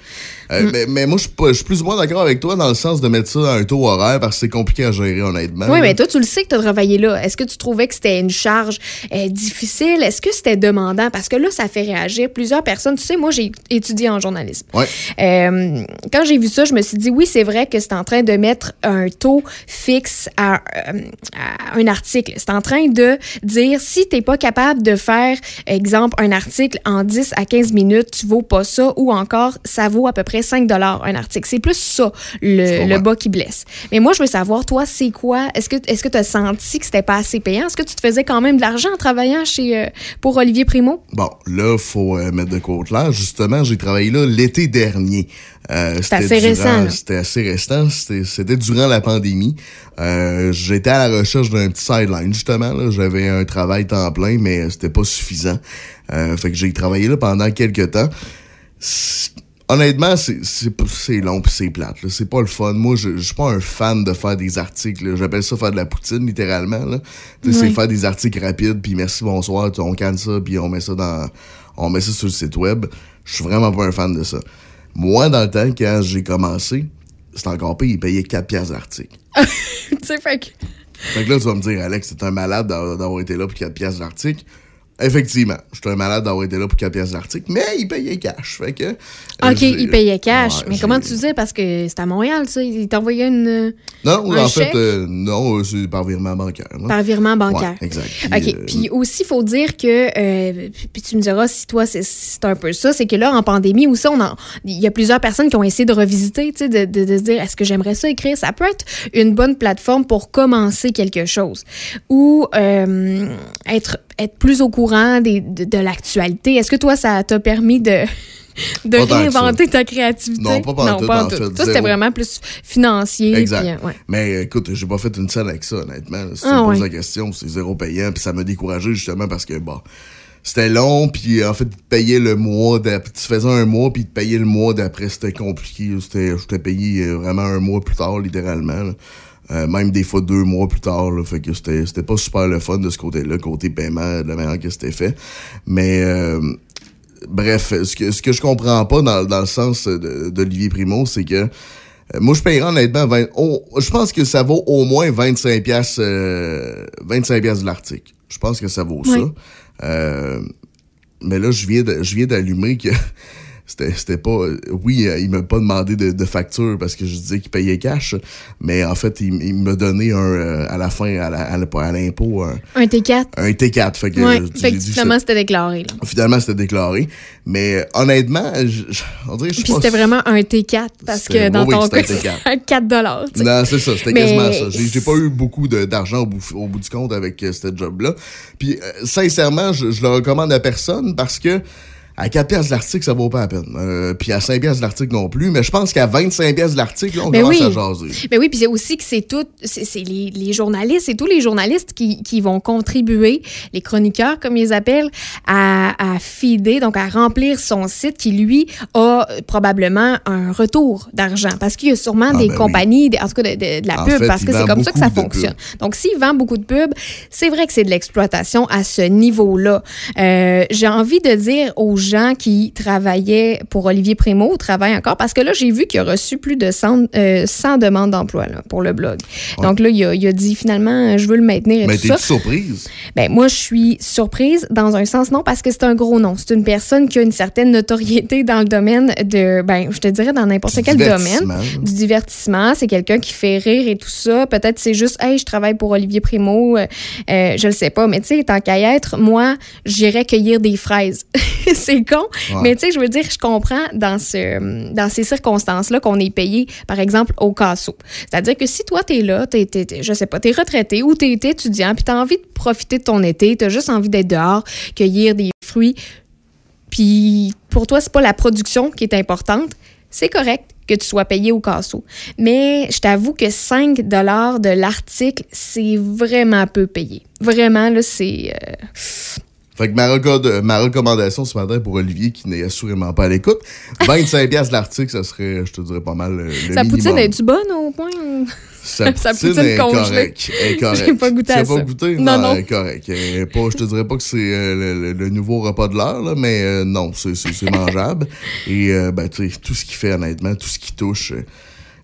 Euh, Mm. mais, mais moi, je suis plus ou moins d'accord avec toi dans le sens de mettre ça à un taux horaire parce que c'est compliqué à gérer, honnêtement. Oui, là. mais toi, tu le sais que tu as travaillé là. Est-ce que tu trouvais que c'était une charge euh, difficile? Est-ce que c'était demandant? Parce que là, ça fait réagir plusieurs personnes. Tu sais, moi, j'ai étudié en journalisme. Ouais. Euh, quand j'ai vu ça, je me suis dit, oui, c'est vrai que c'est en train de mettre un taux fixe à, à un article. C'est en train de dire, si tu n'es pas capable de faire, exemple, un article en 10 à 15 minutes, tu vaux pas ça, ou encore, ça vaut à peu près 5 un article. C'est plus ça, le, le bas qui blesse. Mais moi, je veux savoir, toi, c'est quoi? Est-ce que est-ce que tu as senti que c'était pas assez payant? Est-ce que tu te faisais quand même de l'argent en travaillant chez, euh, pour Olivier Primo? Bon, là, faut euh, mettre de au clair. Justement, j'ai travaillé là l'été dernier. Euh, C'est assez récent, là. C'était assez récent. C'était c'était durant la pandémie. J'étais à la recherche d'un petit sideline, justement. là. J'avais un travail temps plein, mais c'était pas suffisant. Fait que j'ai travaillé là pendant quelques temps. C'est- Honnêtement, c'est- c'est c'est long pis c'est plate. C'est pas le fun. Moi, je je suis pas un fan de faire des articles. J'appelle ça faire de la poutine, littéralement. C'est faire des articles rapides, puis merci, bonsoir, on canne ça, puis on met ça dans... On met ça sur le site web. Je suis vraiment pas un fan de ça. Moi, dans le temps, quand j'ai commencé, c'était encore pire, ils payaient 4 piastres l'article. (laughs) tu sais, fait que... Fait que là, tu vas me dire, Alex, t'es un malade d'avoir d'avoir été là pour 4 piastres l'article. Effectivement, je suis un malade d'avoir été là pour 4 piastres l'article, mais ils payaient cash. Fait que... euh, OK, il payait cash. Ouais, mais comment tu faisais? Parce que c'était à Montréal, ça. Il t'envoyait une... Non, un en chèque? fait, euh, non, euh, c'est par virement bancaire. là. Par virement bancaire. Ouais, exact. OK. Puis, euh, Puis aussi, il faut dire que, puis- tu me diras si toi, c'est- un peu ça, c'est que là, en pandémie aussi, on il y a plusieurs personnes qui ont essayé de revisiter, tu sais, de, de- de se dire, est-ce que j'aimerais ça écrire? Ça peut être une bonne plateforme pour commencer quelque chose ou euh, être, être plus au courant des, de, de l'actualité. Est-ce que toi, ça t'a permis de... De réinventer ça. ta créativité? Non, pas en fait, Toi, c'était vraiment plus financier. Exact. euh, ouais. Mais écoute, j'ai pas fait une scène avec ça, honnêtement. Si tu Ah, me poses ouais. la question, c'est zéro payant, puis ça m'a découragé justement parce que, bon, c'était long, puis en fait, tu te payais le mois d'après. Tu faisais un mois, puis tu te payais le mois d'après, c'était compliqué. C'était, je t'ai payé euh, vraiment un mois plus tard, littéralement. là. Euh, même des fois deux mois plus tard, là, fait que c'était, c'était pas super le fun de ce côté-là, côté paiement, de la manière que c'était fait. Mais euh, bref, ce que, ce que je comprends pas dans, dans le sens d'Olivier Primo, c'est que euh, moi, je paierais honnêtement 20, oh, je pense que ça vaut au moins 25 pièces 25 pièces de l'article. Je pense que ça vaut Oui. ça. Euh, mais là, je viens de, je viens d'allumer que c'était, c'était pas, oui, euh, il m'a pas demandé de, de facture parce que je disais qu'il payait cash, mais en fait, il, il m'a donné un, euh, à la fin, à, l'impôt, un, Un T4. un T4. Fait que, Ouais, fait que dit, finalement, c'était déclaré. Là. Finalement, c'était déclaré. Mais honnêtement, je, je- on dirait que je suis Puis c'était vraiment un T4 parce que dans oui, ton cas, un c'est 4 dollars. Non, c'est ça, c'était Mais- quasiment ça. J'ai pas eu beaucoup d'argent au bout, au bout du compte avec euh, ce job-là. Puis, euh, sincèrement, je, je le recommande à personne parce que à 4 piastres l'article, ça vaut pas la peine. Euh, puis à 5 piastres l'article non plus. Mais je pense qu'à 25 piastres l'article, là, on Ben commence oui. à jaser. Mais oui, puis c'est aussi que c'est tout, c'est les, les journalistes, c'est tous les journalistes qui, qui vont contribuer, les chroniqueurs comme ils appellent, à, à feeder, donc à remplir son site qui, lui, a probablement un retour d'argent. Parce qu'il y a sûrement Ah, des ben oui. compagnies, des- en tout cas de, de- de la En pub, fait, parce que c'est comme ça que ça de fonctionne. Donc, s'il vend beaucoup de pubs, c'est vrai que c'est de l'exploitation à ce niveau-là. Euh, J'ai envie de dire aux gens qui travaillaient pour Olivier Prémo, travaillent encore, parce que là, j'ai vu qu'il a reçu plus de 100, euh, 100 demandes d'emploi là, pour le blog. Donc là, il a, il a dit finalement, je veux le maintenir et Mais tout ça. surprise? Ben, moi, je suis surprise dans un sens, non, parce que c'est un gros nom. C'est une personne qui a une certaine notoriété dans le domaine de, ben, je te dirais dans n'importe quel domaine. Du divertissement. C'est quelqu'un qui fait rire et tout ça. Peut-être c'est juste, hey, je travaille pour Olivier Primo. Euh, euh, je le sais pas. Mais tu sais, tant qu'à y être, moi, j'irais cueillir des fraises. (laughs) c'est (laughs) con. Ouais. Mais tu sais, je veux dire, je comprends dans, ce, dans ces circonstances-là qu'on est payé, par exemple, au casso. C'est-à-dire que si toi, t'es là, t'es, t'es, t'es- je sais pas, t'es retraité ou t'es étudiant, puis t'as envie de profiter de ton été, t'as juste envie d'être dehors, cueillir des fruits, puis pour toi, c'est pas la production qui est importante, c'est correct que tu sois payé au casso. Mais je t'avoue que 5 de l'article, c'est vraiment peu payé. Vraiment, là, c'est... euh, Fait que ma, ma recommandation ce matin pour Olivier, qui n'est assurément pas à l'écoute, 25 piastres l'article, ça serait, je te dirais, pas mal le, le Sa poutine, minimum. est-tu bonne au point? ou- Sa (laughs) Sa poutine, poutine est correcte. J'ai pas goûté à as pas ça. goûté? Non, non. Est pas, je te dirais pas que c'est euh, le, le- le nouveau repas de l'heure, là, mais euh, non, c'est mangeable. Et euh, ben, tu sais, tout ce qu'il fait, honnêtement, tout ce qui touche, euh,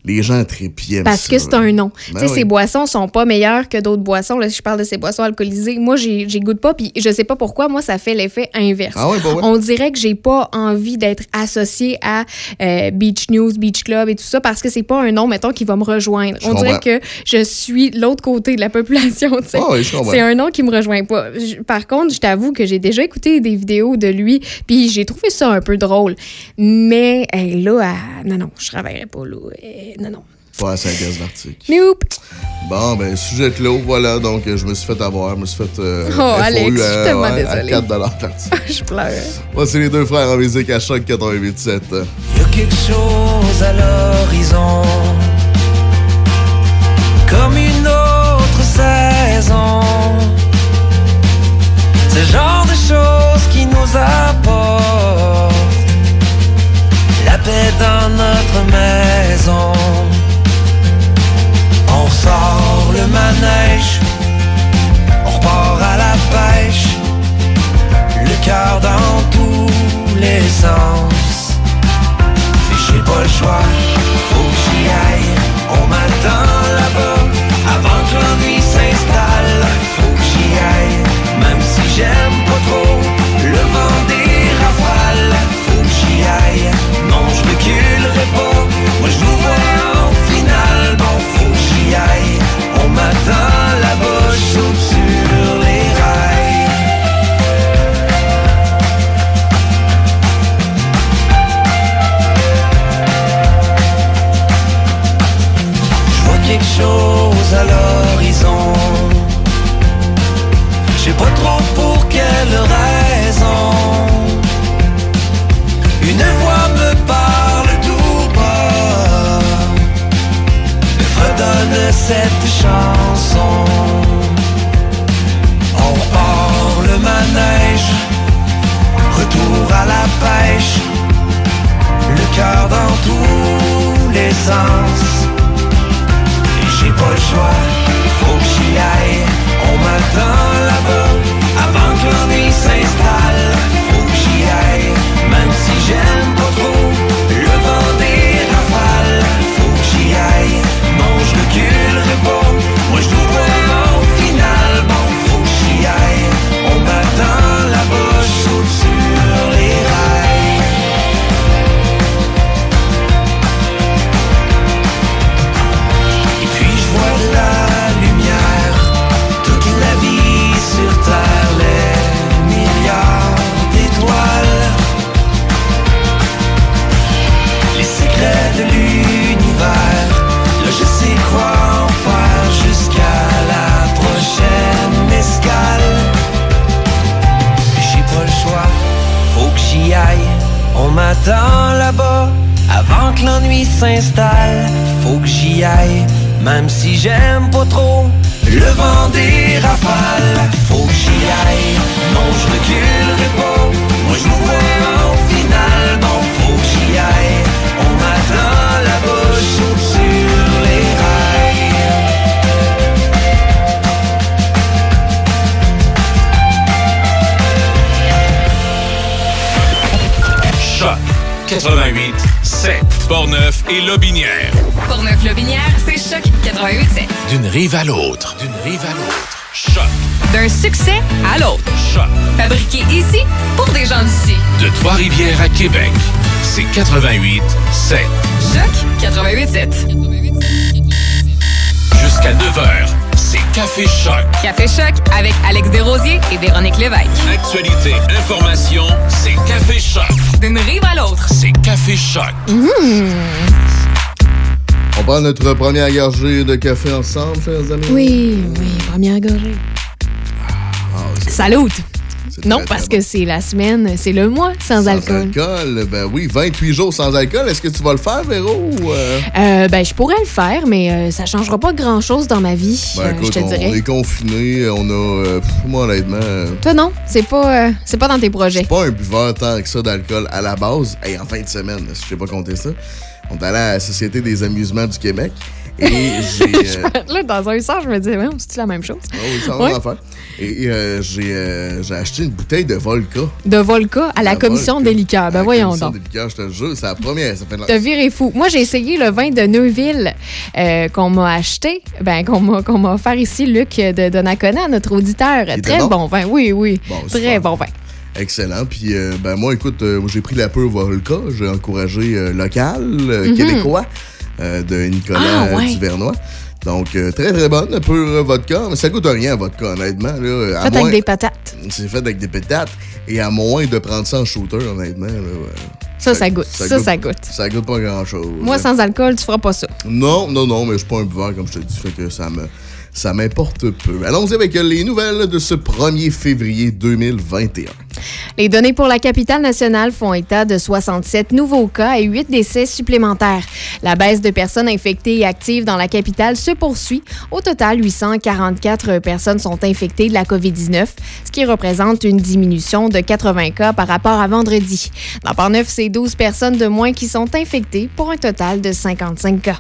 les gens trépiennent. Parce que c'est un nom. Ben tu sais, oui. ces boissons sont pas meilleures que d'autres boissons. Là, si je parle de ces boissons alcoolisées, moi, j'ai goûte pas, puis je sais pas pourquoi, moi, ça fait l'effet inverse. Ah ouais, bah. On dirait que j'ai pas envie d'être associée à euh, Beach News, Beach Club et tout ça, parce que c'est pas un nom, mettons, qui va me rejoindre. Je On dirait que je suis l'autre côté de la population. Ah comprends. c'est un nom qui me rejoint pas. Je- par contre, je t'avoue que j'ai déjà écouté des vidéos de lui, puis j'ai trouvé ça un peu drôle. Mais hey, là, à- non, non, je travaillerais pas là. Non, non. Pas à 5 piastres l'article. Nope. Bon, ben, sujet clos, voilà. Donc, euh, je me suis fait avoir. Je me suis fait. euh, Oh, Alex, je suis à- tellement ouais, À désolée. 4 l'article. (laughs) je pleure. Voici les deux frères en musique à choc 88.7. Y a quelque chose à l'horizon Comme une autre saison C'est le genre de choses qui nous apporte La paix dans notre maison On sort le manège On repart à la pêche Le cœur dans tous les sens mais j'ai pas le choix, faut que j'y aille. On m'attend là-bas, avant que l'ennui s'installe. Faut que j'y aille, même si j'aime pas trop pas. Moi je nous vois en finale, bon faut que j'y aille. On sur les rails. Je vois quelque chose à l'horizon. Je sais pas trop pour quelle raison. Une voix cette chanson. On repart le manège. Retour à la pêche. Le cœur dans tous les sens. Et j'ai pas le choix, faut que j'y aille. On m'attend là-bas, avant que l'ennui s'installe. Faut que j'y aille, même si j'aime pas m'attend là-bas avant que l'ennui s'installe. Faut que j'y aille, même si j'aime pas trop le vent des rafales. Faut que j'y aille, non je reculerai pas. Moi je vois en finale, bon faut que j'y aille. On 88 7 Portneuf et Lobinière. Portneuf-Lobinière, c'est Choc 88.7. D'une rive à l'autre. D'une rive à l'autre. Choc. D'un succès à l'autre. Choc. Fabriqué ici pour des gens d'ici. De Trois-Rivières à Québec. C'est 88 7. Choc 88.7. Jusqu'à 9h. C'est Café Choc. Café Choc avec Alex Desrosiers et Véronique Lévesque. Actualité, information, c'est Café Choc. D'une rive à l'autre. C'est Café Choc. On prend notre première gorgée de café ensemble, chers amis. Oui, oui, première gorgée. Salut! Non, parce que c'est la semaine, c'est le mois sans, Sans alcool. alcool, ben oui, 28 jours sans alcool. Est-ce que tu vas le faire, Véro? euh? Euh, ben, je pourrais le faire, mais euh, ça changera pas grand-chose dans ma vie, Ben euh, écoute, je te on dirais. est confinés, on a... pff, moi, honnêtement... Toi, non, c'est pas, c'est pas dans tes projets. pas un buveur tant que ça d'alcool à la base. Hey, en fin de semaine, si je sais pas compter ça, on est allé à la Société des amusements du Québec. Et (laughs) j'ai... euh, Là, dans un sens, je me disais, c'est la même chose? oh oui, ça va faire. Et euh, j'ai euh, j'ai acheté une bouteille de Volca. De Volca à la La commission Volca. des liqueurs. Ben La voyons commission donc. des liqueurs, je te le jure, c'est la première. Ça fait T'as viré fou. Moi, j'ai essayé le vin de Neuville euh, qu'on m'a acheté, ben, qu'on m'a, offert ici, Luc de Donnacona, notre auditeur. Très bon? bon? vin, oui, oui. Très super. bon vin. Excellent. Puis, euh, ben, moi, écoute, euh, j'ai pris la peur Volca. J'ai encouragé euh, local, Mhm. québécois, euh, de Nicolas Ah, ouais. Duvernois. Donc, euh, très, très bonne, pur euh, vodka. Mais ça goûte rien, vodka, honnêtement. Là, à Fait moins- avec des patates. C'est fait avec des pétates. Et à moins de prendre ça en shooter, honnêtement. là, ouais. Ça, ça goûte. Ça, ça goûte. Ça goûte pas grand-chose. Moi, sans alcool, tu feras pas ça. Non, non, non, mais je suis pas un buveur, comme je te dis, fait que ça me. Ça m'importe peu. Allons-y avec les nouvelles de ce 1er février 2021. Les données pour la capitale nationale font état de 67 nouveaux cas et 8 décès supplémentaires. La baisse de personnes infectées et actives dans la capitale se poursuit. Au total, 844 personnes sont infectées de la COVID-19, ce qui représente une diminution de 80 cas par rapport à vendredi. Dans Port-Neuf, c'est 12 personnes de moins qui sont infectées pour un total de 55 cas.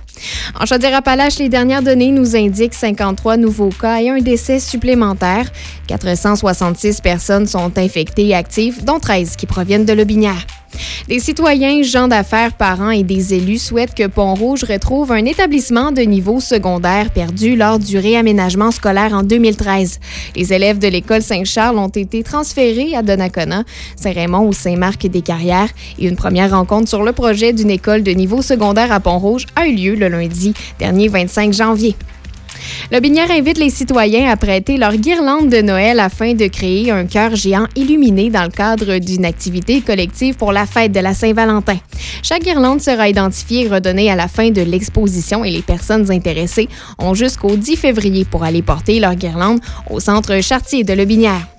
En Chaudière-Appalaches, les dernières données nous indiquent 53 nouveaux cas et un décès supplémentaire. 466 personnes sont infectées et actives, dont 13 qui proviennent de Lobinière. Des citoyens, gens d'affaires, parents et des élus souhaitent que Pont-Rouge retrouve un établissement de niveau secondaire perdu lors du réaménagement scolaire en 2013. Les élèves de l'école Saint-Charles ont été transférés à Donnacona, Saint-Raymond ou Saint-Marc-des-Carrières et une première rencontre sur le projet d'une école de niveau secondaire à Pont-Rouge a eu lieu le lundi dernier 25 janvier. Le Binière invite les citoyens à prêter leur guirlande de Noël afin de créer un cœur géant illuminé dans le cadre d'une activité collective pour la fête de la Saint-Valentin. Chaque guirlande sera identifiée et redonnée à la fin de l'exposition et les personnes intéressées ont jusqu'au 10 février pour aller porter leur guirlande au centre Chartier de Le Binière.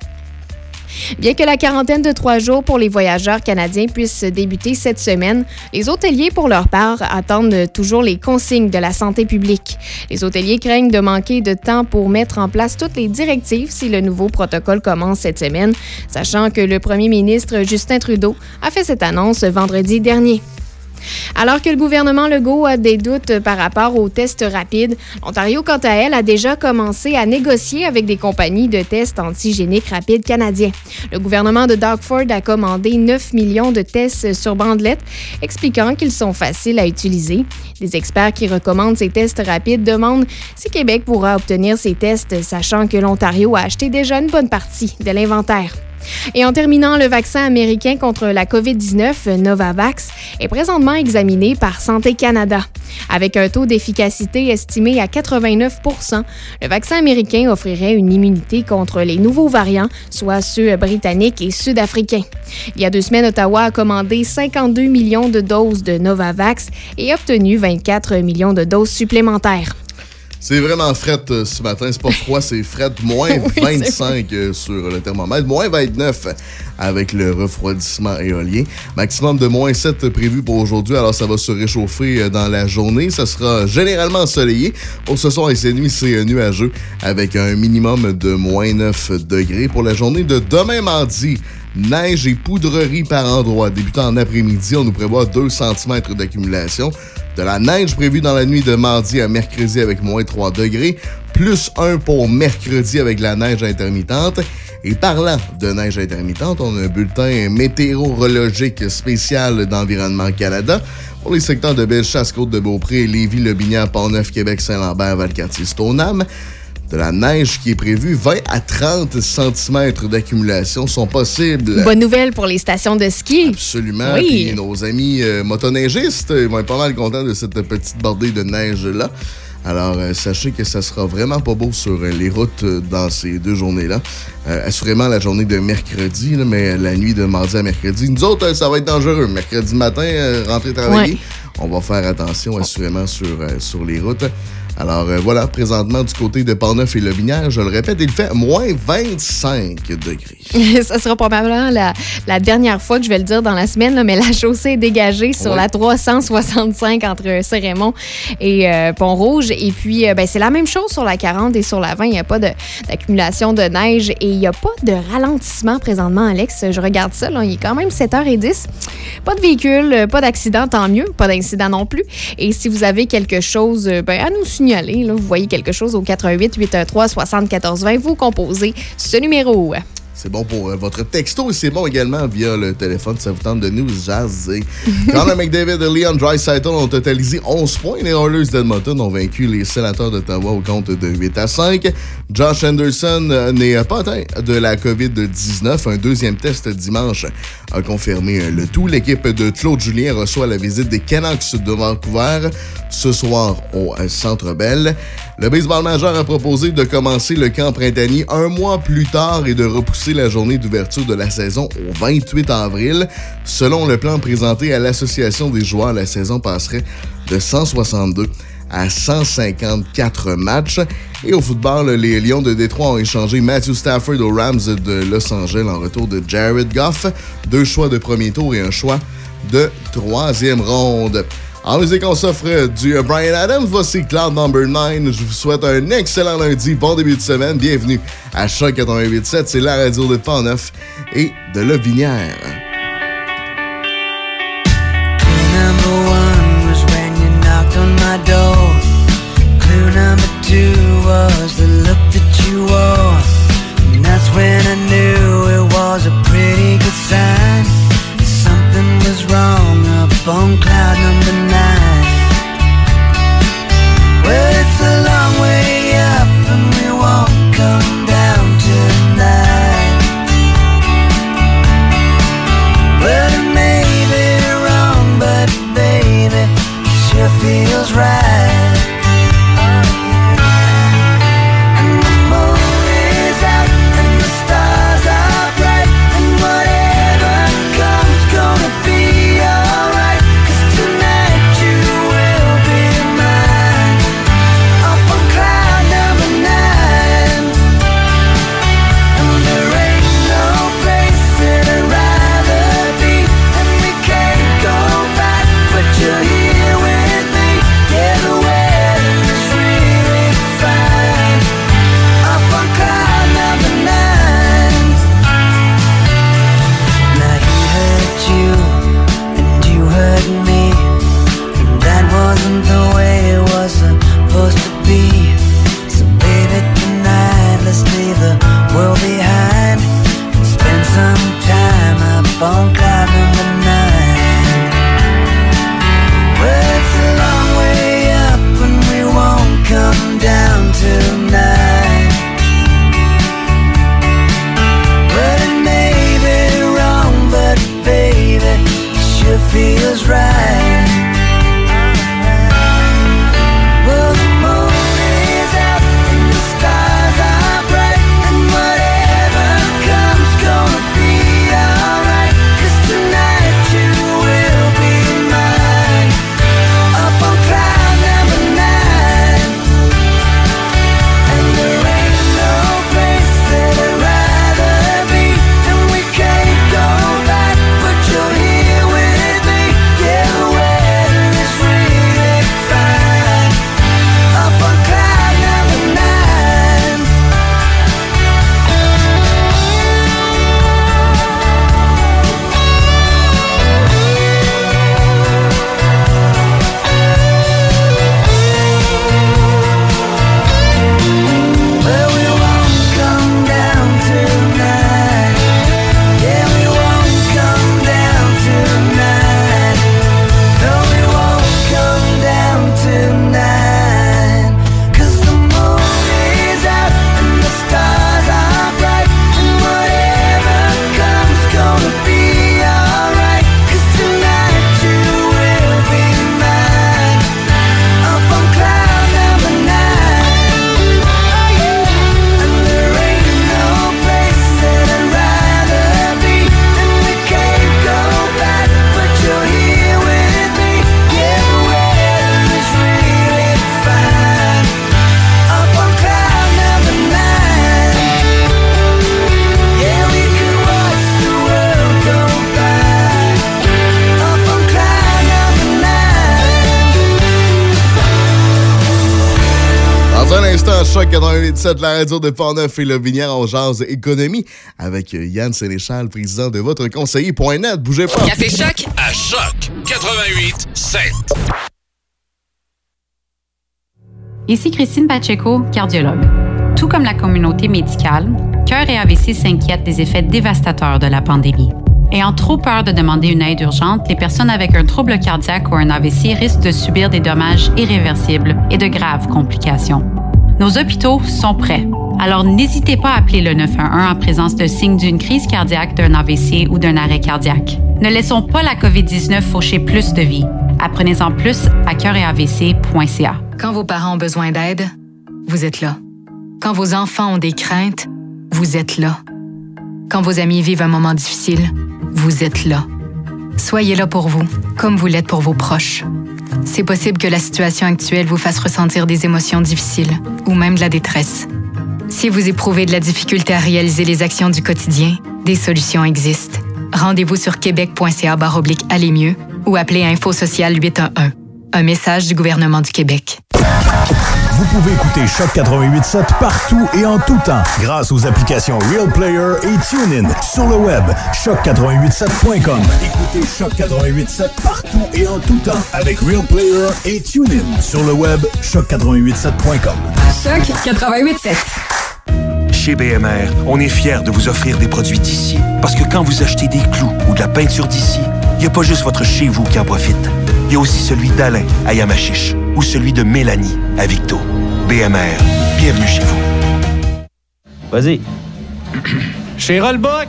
Bien que la quarantaine de trois jours pour les voyageurs canadiens puisse débuter cette semaine, les hôteliers, pour leur part, attendent toujours les consignes de la santé publique. Les hôteliers craignent de manquer de temps pour mettre en place toutes les directives si le nouveau protocole commence cette semaine, sachant que le premier ministre Justin Trudeau a fait cette annonce vendredi dernier. Alors que le gouvernement Legault a des doutes par rapport aux tests rapides, l'Ontario, quant à elle, a déjà commencé à négocier avec des compagnies de tests antigéniques rapides canadiens. Le gouvernement de Doug Ford a commandé 9 millions de tests sur bandelette, expliquant qu'ils sont faciles à utiliser. Des experts qui recommandent ces tests rapides demandent si Québec pourra obtenir ces tests, sachant que l'Ontario a acheté déjà une bonne partie de l'inventaire. Et en terminant, le vaccin américain contre la COVID-19, Novavax, est présentement examiné par Santé Canada. Avec un taux d'efficacité estimé à 89% le vaccin américain offrirait une immunité contre les nouveaux variants, soit ceux britanniques et sud-africains. Il y a deux semaines, Ottawa a commandé 52 millions de doses de Novavax et obtenu 24 millions de doses supplémentaires. C'est vraiment fret euh, ce matin. C'est pas (laughs) froid, c'est fret. Moins Oui, c'est 25 euh, sur le thermomètre. Moins 29 avec le refroidissement éolien. Maximum de moins 7 prévu pour aujourd'hui. Alors, ça va se réchauffer euh, dans la journée. Ça sera généralement ensoleillé. Pour ce soir et cette nuit, c'est nuageux avec un minimum de moins 9 degrés. Pour la journée de demain mardi, neige et poudrerie par endroits. Débutant en après-midi, on nous prévoit 2 cm d'accumulation. De la neige prévue dans la nuit de mardi à mercredi avec moins 3 degrés, plus 1 pour mercredi avec la neige intermittente. Et parlant de neige intermittente, on a un bulletin météorologique spécial d'Environnement Canada pour les secteurs de Bellechasse, Côte-de-Beaupré, Lévis, Le Binière, Pont-Neuf, Québec, Saint-Lambert, Valcartier, Stoneham. De la neige qui est prévue, 20 à 30 cm d'accumulation sont possibles. Bonne nouvelle pour les stations de ski. Absolument. Oui. Puis nos amis euh, motoneigistes ils vont être pas mal contents de cette petite bordée de neige-là. Alors, euh, sachez que ça sera vraiment pas beau sur euh, les routes euh, dans ces deux journées-là. Assurément, la journée de mercredi, là, mais la nuit de mardi à mercredi. Nous autres, ça va être dangereux. Mercredi matin, rentrer travailler, Ouais. on va faire attention assurément sur, sur les routes. Alors euh, voilà, présentement du côté de Portneuf et Lobinière, je le répète, il fait moins 25 degrés. (laughs) ça sera probablement la, la dernière fois que je vais le dire dans la semaine, là, mais la chaussée est dégagée sur Ouais. la 365 entre Saint-Raymond et euh, Pont-Rouge. Et puis, euh, ben, c'est la même chose sur la 40 et sur la 20. Il n'y a pas d'accumulation de, neige et il n'y a pas de ralentissement présentement, Alex. Je regarde ça, là, il est quand même 7h10. Pas de véhicule, pas d'accident, tant mieux. Pas d'incident non plus. Et si vous avez quelque chose ben, à nous signaler, vous voyez quelque chose au 88 813 74 20, vous composez ce numéro. C'est bon pour euh, votre texto et c'est bon également via le téléphone. Ça vous tente de nous jaser. (laughs) Connor McDavid et Leon Draisaitl ont totalisé 11 points. Les Oilers d'Edmonton ont vaincu les Sénateurs d'Ottawa au compte de 8 à 5. Josh Anderson euh, n'est pas atteint de la COVID-19. Un deuxième test dimanche a confirmé euh, le tout. L'équipe de Claude Julien reçoit la visite des Canucks de Vancouver ce soir au euh, Centre Bell. Le baseball majeur a proposé de commencer le camp printanier un mois plus tard et de repousser la journée d'ouverture de la saison au 28 avril. Selon le plan présenté à l'Association des joueurs, la saison passerait de 162 à 154 matchs. Et au football, les Lions de Détroit ont échangé Matthew Stafford aux Rams de Los Angeles en retour de Jared Goff. Deux choix de premier tour et un choix de troisième ronde. En musique, on s'offre du Brian Adams. Voici Cloud Number 9. Je vous souhaite un excellent lundi. Bon début de semaine. Bienvenue à Choc 88.7. C'est la radio de Pont-Neuf et de Lobinière. wrong on cloud number nine. Well, it's a long way up and we won't come down tonight. Well, it may be wrong, but baby, it sure feels right. 88.7, la radio de Pont-Neuf et le Binière en jase économie avec Yann Sénéchal, président de votre conseiller.net. Bougez pas. Café Choc à Choc 88.7. Ici Christine Pacheco, cardiologue. Tout comme la communauté médicale, Cœur et AVC s'inquiètent des effets dévastateurs de la pandémie. Ayant trop peur de demander une aide urgente, les personnes avec un trouble cardiaque ou un AVC risquent de subir des dommages irréversibles et de graves complications. Nos hôpitaux sont prêts. Alors n'hésitez pas à appeler le 911 en présence de signes d'une crise cardiaque, d'un AVC ou d'un arrêt cardiaque. Ne laissons pas la COVID-19 faucher plus de vies. Apprenez-en plus à cœuretavc.ca. Quand vos parents ont besoin d'aide, vous êtes là. Quand vos enfants ont des craintes, vous êtes là. Quand vos amis vivent un moment difficile, vous êtes là. Soyez là pour vous, comme vous l'êtes pour vos proches. C'est possible que la situation actuelle vous fasse ressentir des émotions difficiles ou même de la détresse. Si vous éprouvez de la difficulté à réaliser les actions du quotidien, des solutions existent. Rendez-vous sur québec.ca aller mieux ou appelez Info Social 811. Un message du gouvernement du Québec. Vous pouvez écouter Choc 88.7 partout et en tout temps grâce aux applications Real Player et TuneIn sur le web choc887.com. Écoutez Choc 88.7 partout et en tout temps avec Real Player et TuneIn sur le web choc887.com. Choc 88.7. Chez BMR, on est fiers de vous offrir des produits d'ici. Parce que quand vous achetez des clous ou de la peinture d'ici, il n'y a pas juste votre chez vous qui en profite. Il y a aussi celui d'Alain à Yamachiche ou celui de Mélanie à Victo. BMR, bienvenue chez vous. Vas-y. Chez Rollbuck,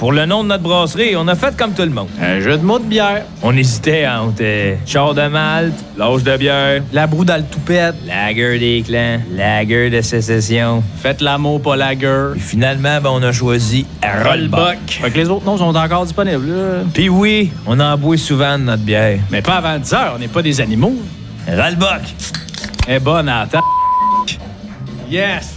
Pour le nom de notre brasserie, on a fait comme tout le monde. Un jeu de mots de bière. On hésitait entre euh, char de malte, l'âge de bière, la broue dans le toupette, lager des clans, lager de sécession. Faites l'amour, pas lager. Puis finalement, ben, on a choisi Rollbuck. Fait que les autres noms sont encore disponibles. Puis oui, on en boit souvent de notre bière. Mais pas avant 10 heures, on n'est pas des animaux. Rollbuck. est bonne la ta- Yes,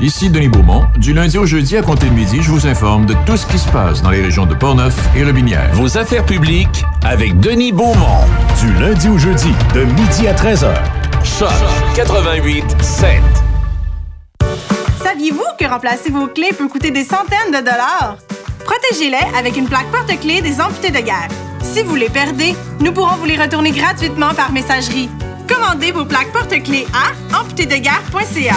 Ici Denis Beaumont. Du lundi au jeudi à compter de midi, je vous informe de tout ce qui se passe dans les régions de Portneuf et Robinière. Vos affaires publiques avec Denis Beaumont. Du lundi au jeudi, de midi à 13h. Choc 88 7. Saviez-vous que remplacer vos clés peut coûter des centaines de dollars? Protégez-les avec une plaque porte-clés des amputés de guerre. Si vous les perdez, nous pourrons vous les retourner gratuitement par messagerie. Commandez vos plaques porte-clés à amputédeguerre.ca.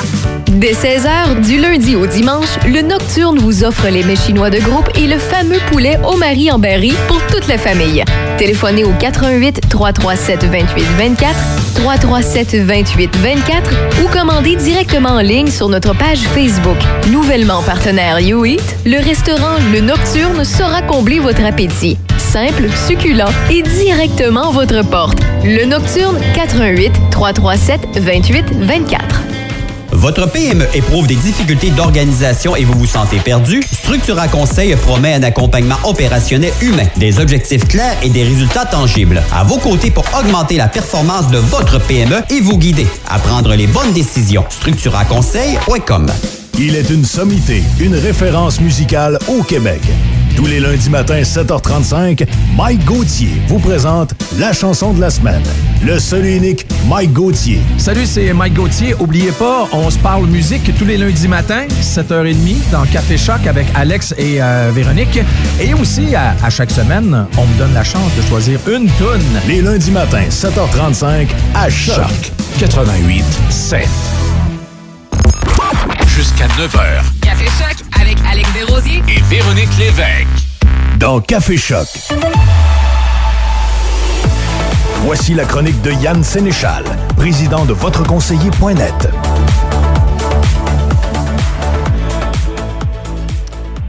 Dès 16h, du lundi au dimanche, le Nocturne vous offre les mets chinois de groupe et le fameux poulet au mari en berry pour toute la famille. Téléphonez au 88 337 28 24, 337 28 24 ou commandez directement en ligne sur notre page Facebook. Nouvellement partenaire YouEat, le restaurant Le Nocturne saura combler votre appétit. Simple, succulent et directement à votre porte. Le Nocturne 88 337 28 24. Votre PME éprouve des difficultés d'organisation et vous vous sentez perdu? Structura Conseil promet un accompagnement opérationnel humain, des objectifs clairs et des résultats tangibles. À vos côtés pour augmenter la performance de votre PME et vous guider à prendre les bonnes décisions. StructuraConseil.com Il est une sommité, une référence musicale au Québec. Tous les lundis matins, 7h35, Mike Gauthier vous présente la chanson de la semaine. Le seul et unique Mike Gauthier. Salut, c'est Mike Gauthier. Oubliez pas, on se parle musique tous les lundis matins, 7h30, dans Café Choc avec Alex et euh, Véronique. Et aussi, à, à chaque semaine, on me donne la chance de choisir une toune. Les lundis matins, 7h35, à Choc. Choc 88 7. Jusqu'à 9h. Desrosiers Et Véronique Lévesque. Dans Café Choc. Voici la chronique de Yann Sénéchal, président de votreconseiller.net.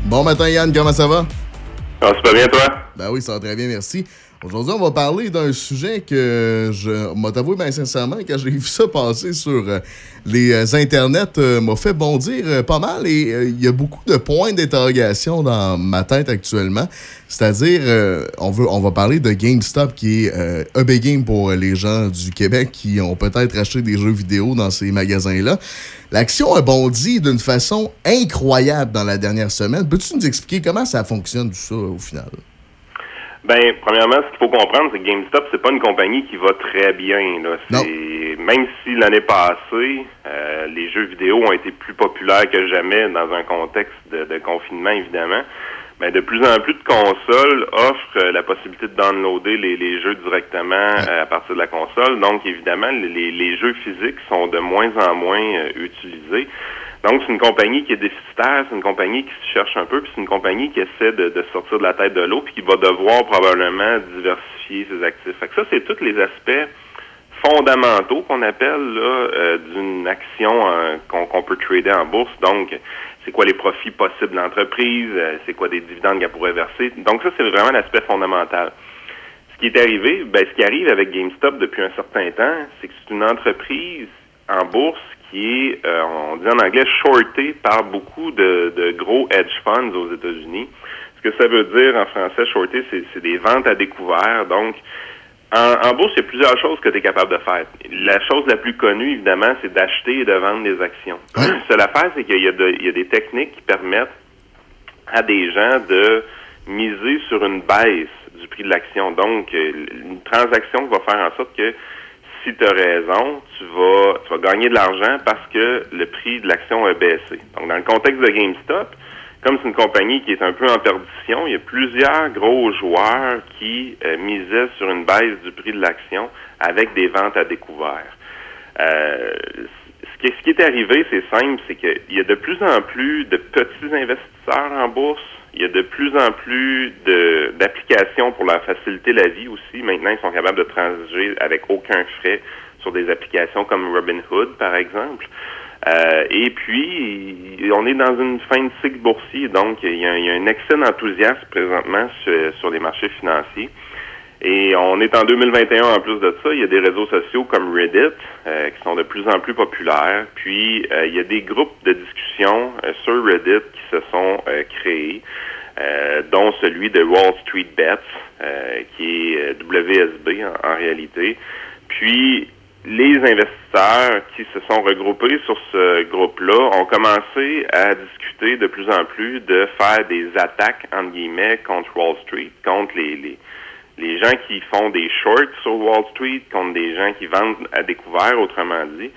Bon matin, Yann, comment ça va? Ah, super bien, toi? Ben oui, ça va très bien, merci. Aujourd'hui, on va parler d'un sujet que je m'a bien sincèrement, quand j'ai (laughs) vu ça passer sur euh, les euh, internets, euh, m'a fait bondir pas mal et il y a beaucoup de points d'interrogation dans ma tête actuellement. C'est-à-dire, on, veut, on va parler de GameStop qui est un big game pour les gens du Québec qui ont peut-être acheté des jeux vidéo dans ces magasins-là. L'action a bondi d'une façon incroyable dans la dernière semaine. Peux-tu nous expliquer comment ça fonctionne tout ça au final? Ben, premièrement, ce qu'il faut comprendre, c'est que GameStop, c'est pas une compagnie qui va très bien. Là. Même si l'année passée, euh, les jeux vidéo ont été plus populaires que jamais dans un contexte de, de confinement, évidemment, ben, de plus en plus de consoles offrent euh, la possibilité de downloader les, les jeux directement euh, à partir de la console. Donc, évidemment, les, les jeux physiques sont de moins en moins euh, utilisés. Donc, c'est une compagnie qui est déficitaire, c'est une compagnie qui se cherche un peu, puis c'est une compagnie qui essaie de, de sortir de la tête de l'eau, puis qui va devoir probablement diversifier ses actifs. Fait que ça, c'est tous les aspects fondamentaux qu'on appelle euh, d'une action euh, qu'on qu'on peut trader en bourse. Donc, c'est quoi les profits possibles de l'entreprise, euh, c'est quoi des dividendes qu'elle pourrait verser. Donc, ça, c'est vraiment l'aspect fondamental. Ce qui est arrivé, ben, ce qui arrive avec GameStop depuis un certain temps, c'est que c'est une entreprise en bourse qui est, euh, on dit en anglais, shortée par beaucoup de, de gros hedge funds aux États-Unis. Ce que ça veut dire en français, shorté, c'est des ventes à découvert. Donc, en, en bourse, il y a plusieurs choses que tu es capable de faire. La chose la plus connue, évidemment, c'est d'acheter et de vendre des actions. Seule affaire, c'est qu'il y, y a des techniques qui permettent à des gens de miser sur une baisse du prix de l'action. Donc, euh, une transaction qui va faire en sorte que si tu as raison, tu vas, tu vas gagner de l'argent parce que le prix de l'action a baissé. Donc, dans le contexte de GameStop, comme c'est une compagnie qui est un peu en perdition, il y a plusieurs gros joueurs qui euh, misaient sur une baisse du prix de l'action avec des ventes à découvert. Euh, ce, qui, ce qui est arrivé, c'est simple, c'est qu'il y a de plus en plus de petits investisseurs en bourse. Il y a de plus en plus d'applications pour leur faciliter la vie aussi. Maintenant, ils sont capables de transiger avec aucun frais sur des applications comme Robinhood, par exemple. Euh, et puis, on est dans une fin de cycle boursier, donc il y a, il y a un excès d'enthousiasme présentement sur, sur les marchés financiers. Et on est en 2021 en plus de ça. Il y a des réseaux sociaux comme Reddit euh, qui sont de plus en plus populaires. Puis euh, il y a des groupes de discussion euh, sur Reddit qui se sont euh, créés, euh, dont celui de Wall Street Bets, euh, qui est WSB en, en réalité. Puis les investisseurs qui se sont regroupés sur ce groupe-là ont commencé à discuter de plus en plus de faire des attaques entre guillemets contre Wall Street, contre les, les les gens qui font des shorts sur Wall Street contre des gens qui vendent à découvert, autrement dit.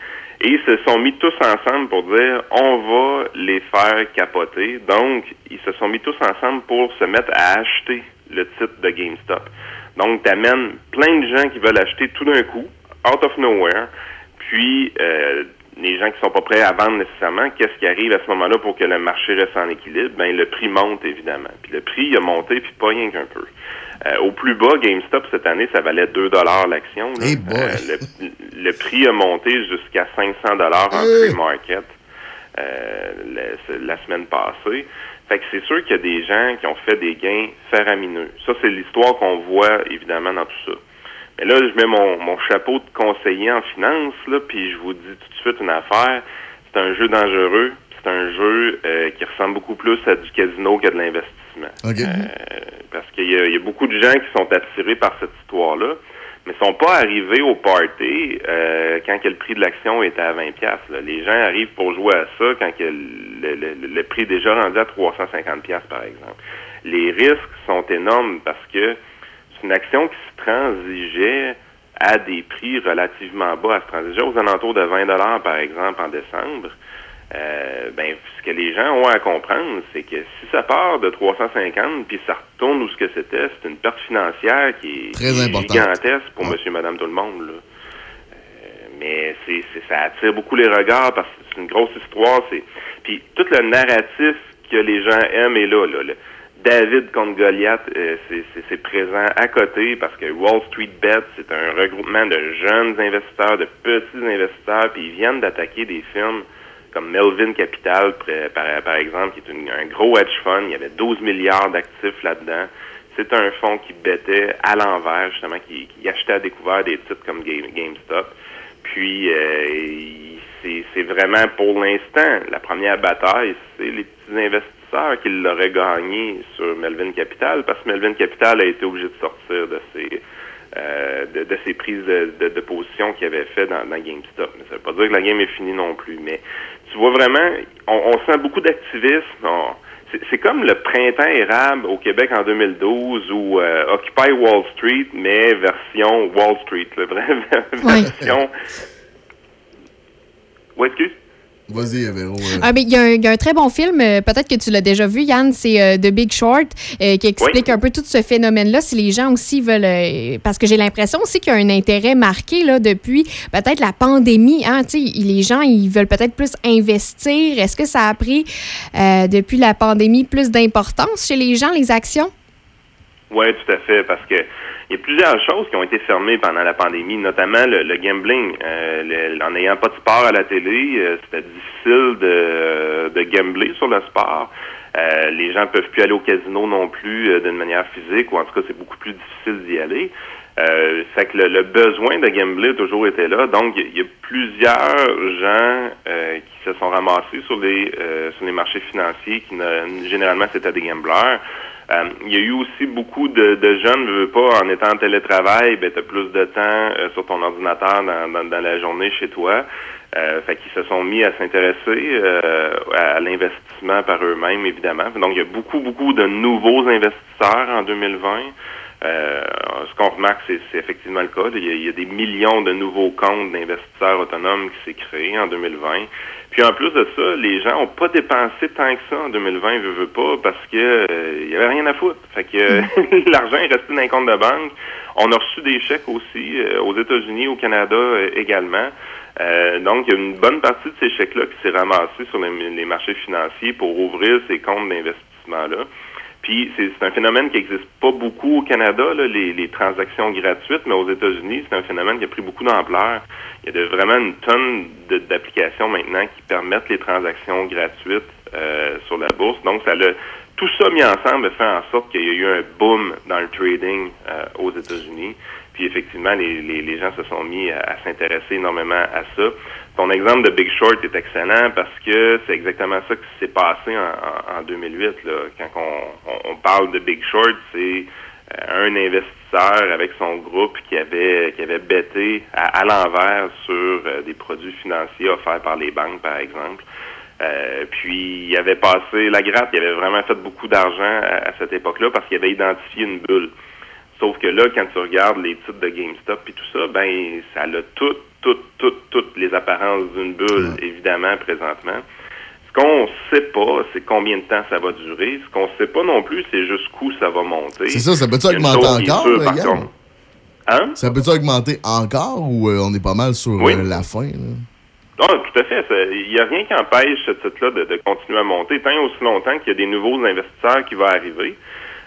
Et ils se sont mis tous ensemble pour dire on va les faire capoter. Donc, ils se sont mis tous ensemble pour se mettre à acheter le titre de GameStop. Donc, tu amènes plein de gens qui veulent acheter tout d'un coup, out of nowhere. Puis, euh, les gens qui sont pas prêts à vendre nécessairement, qu'est-ce qui arrive à ce moment-là pour que le marché reste en équilibre? Ben, le prix monte, évidemment. Puis le prix il a monté, puis pas rien qu'un peu. Euh, au plus bas, GameStop, cette année, ça valait 2 l'action. Euh, le, le prix a monté jusqu'à 500 en pre-market euh, la semaine passée. Fait que c'est sûr qu'il y a des gens qui ont fait des gains faramineux. Ça, c'est l'histoire qu'on voit, évidemment, dans tout ça. Mais là, je mets mon, mon chapeau de conseiller en finance, là, puis je vous dis tout de suite une affaire. C'est un jeu dangereux. C'est un jeu euh, qui ressemble beaucoup plus à du casino qu'à de l'investissement. Euh, parce qu'il y, a- il y a beaucoup de gens qui sont attirés par cette histoire-là, mais sont pas arrivés au party euh, quand que le prix de l'action était à 20 pièces. Les gens arrivent pour jouer à ça quand que le, le- le prix est déjà rendu à 350 pièces par exemple. Les risques sont énormes parce que c'est une action qui se transigeait à des prix relativement bas. Elle se transigeait aux alentours de 20 par exemple en décembre. Euh, ben, ce que les gens ont à comprendre, c'est que si ça part de 350 puis ça retourne où ce que c'était, c'est une perte financière qui est, Très gigantesque pour monsieur, madame, tout le monde. Là. Euh, mais c'est, ça attire beaucoup les regards parce que c'est une grosse histoire. C'est puis tout le narratif que les gens aiment est là. là David contre Goliath, euh, c'est- présent à côté parce que Wall Street Bets, c'est un regroupement de jeunes investisseurs, de petits investisseurs, puis ils viennent d'attaquer des firmes comme Melvin Capital, par, exemple, qui est un gros hedge fund. Il y avait 12 milliards d'actifs là-dedans. C'est un fonds qui bêtait à l'envers, justement, qui, achetait à découvert des titres comme Game- GameStop. Puis, euh, c'est vraiment pour l'instant la première bataille, c'est les petits investisseurs qui l'auraient gagné sur Melvin Capital, parce que Melvin Capital a été obligé de sortir de ses euh, de, de ses prises de, de, de position qu'il avait fait dans, dans GameStop. Mais ça veut pas dire que la game est finie non plus. Mais tu vois vraiment, on, on sent beaucoup d'activisme. C'est- comme le printemps érable au Québec en 2012 ou euh, Occupy Wall Street, mais version Wall Street, le vrai (laughs) version. Ouais, excuse? Vas-y, Véro. euh. Ah, mais il y, a un- il y a un très bon film, euh, peut-être que tu l'as déjà vu, Yann, c'est euh, The Big Short, euh, qui explique un peu tout ce phénomène-là. Si les gens aussi veulent. euh, parce que j'ai l'impression aussi qu'il y a un intérêt marqué là, depuis peut-être la pandémie. Hein, Tu sais, les gens, ils veulent peut-être plus investir. Est-ce que ça a pris, euh, depuis la pandémie, plus d'importance chez les gens, les actions? Oui, tout à fait, parce que il y a plusieurs choses qui ont été fermées pendant la pandémie, notamment le, le gambling. Euh, en n'ayant pas de sport à la télé, euh, c'était difficile de, de gambler sur le sport. Euh, les gens peuvent plus aller au casino non plus euh, d'une manière physique, ou en tout cas, c'est beaucoup plus difficile d'y aller. Euh, fait que le, le besoin de gambler a toujours été là. Donc, il y, a- plusieurs gens euh, qui se sont ramassés sur les euh, sur les marchés financiers qui généralement c'était des gamblers. Euh, il y a eu aussi beaucoup de, de jeunes, veux, veux pas, en étant en télétravail, ben, tu as plus de temps euh, sur ton ordinateur dans, dans, dans la journée chez toi. Euh, fait qu'ils se sont mis à s'intéresser euh, à, à l'investissement par eux-mêmes, évidemment. Donc, il y a beaucoup, beaucoup de nouveaux investisseurs en 2020. Euh, ce qu'on remarque, c'est c'est effectivement le cas. Il y, a, il y a des millions de nouveaux comptes d'investisseurs autonomes qui s'est créé en 2020. Puis en plus de ça, les gens ont pas dépensé tant que ça en 2020, veut, veut pas, parce que euh, il y avait rien à foutre. Fait que euh, (laughs) l'argent est resté dans les comptes de banque. On a reçu des chèques aussi euh, aux États-Unis, au Canada euh, également. Euh, donc, il y a une bonne partie de ces chèques-là qui s'est ramassée sur les, les marchés financiers pour ouvrir ces comptes d'investissement-là. Puis c'est un phénomène qui n'existe pas beaucoup au Canada, là, les, les transactions gratuites, mais aux États-Unis, c'est un phénomène qui a pris beaucoup d'ampleur. Il y a de- vraiment une tonne d'applications maintenant qui permettent les transactions gratuites euh, sur la bourse. Donc, ça l'a tout ça mis ensemble fait en sorte qu'il y a eu un boom dans le trading euh, aux États-Unis. Puis effectivement, les, les, gens se sont mis à s'intéresser énormément à ça. Ton exemple de Big Short est excellent parce que c'est exactement ça qui s'est passé en, en, en 2008. Là. Quand on, on, parle de Big Short, c'est euh, un investisseur avec son groupe qui avait qui avait bêté à, à l'envers sur euh, des produits financiers offerts par les banques, par exemple. Euh, puis il avait passé la grappe, il avait vraiment fait beaucoup d'argent à, à cette époque-là parce qu'il avait identifié une bulle. Sauf que là, quand tu regardes les titres de GameStop et tout ça, ben ça a toutes, toutes, toutes, toutes les apparences d'une bulle, évidemment, présentement. Ce qu'on sait pas, c'est combien de temps ça va durer. Ce qu'on sait pas non plus, c'est jusqu'où ça va monter. C'est ça, ça peut-tu augmenter encore, sûre, là, par. Hein? Ça peut-tu augmenter encore ou euh, on est pas mal sur Oui. euh, la fin? Là? Ah, tout à fait. Il n'y a rien qui empêche ce titre-là de, de continuer à monter. Tant et aussi longtemps qu'il y a des nouveaux investisseurs qui vont arriver,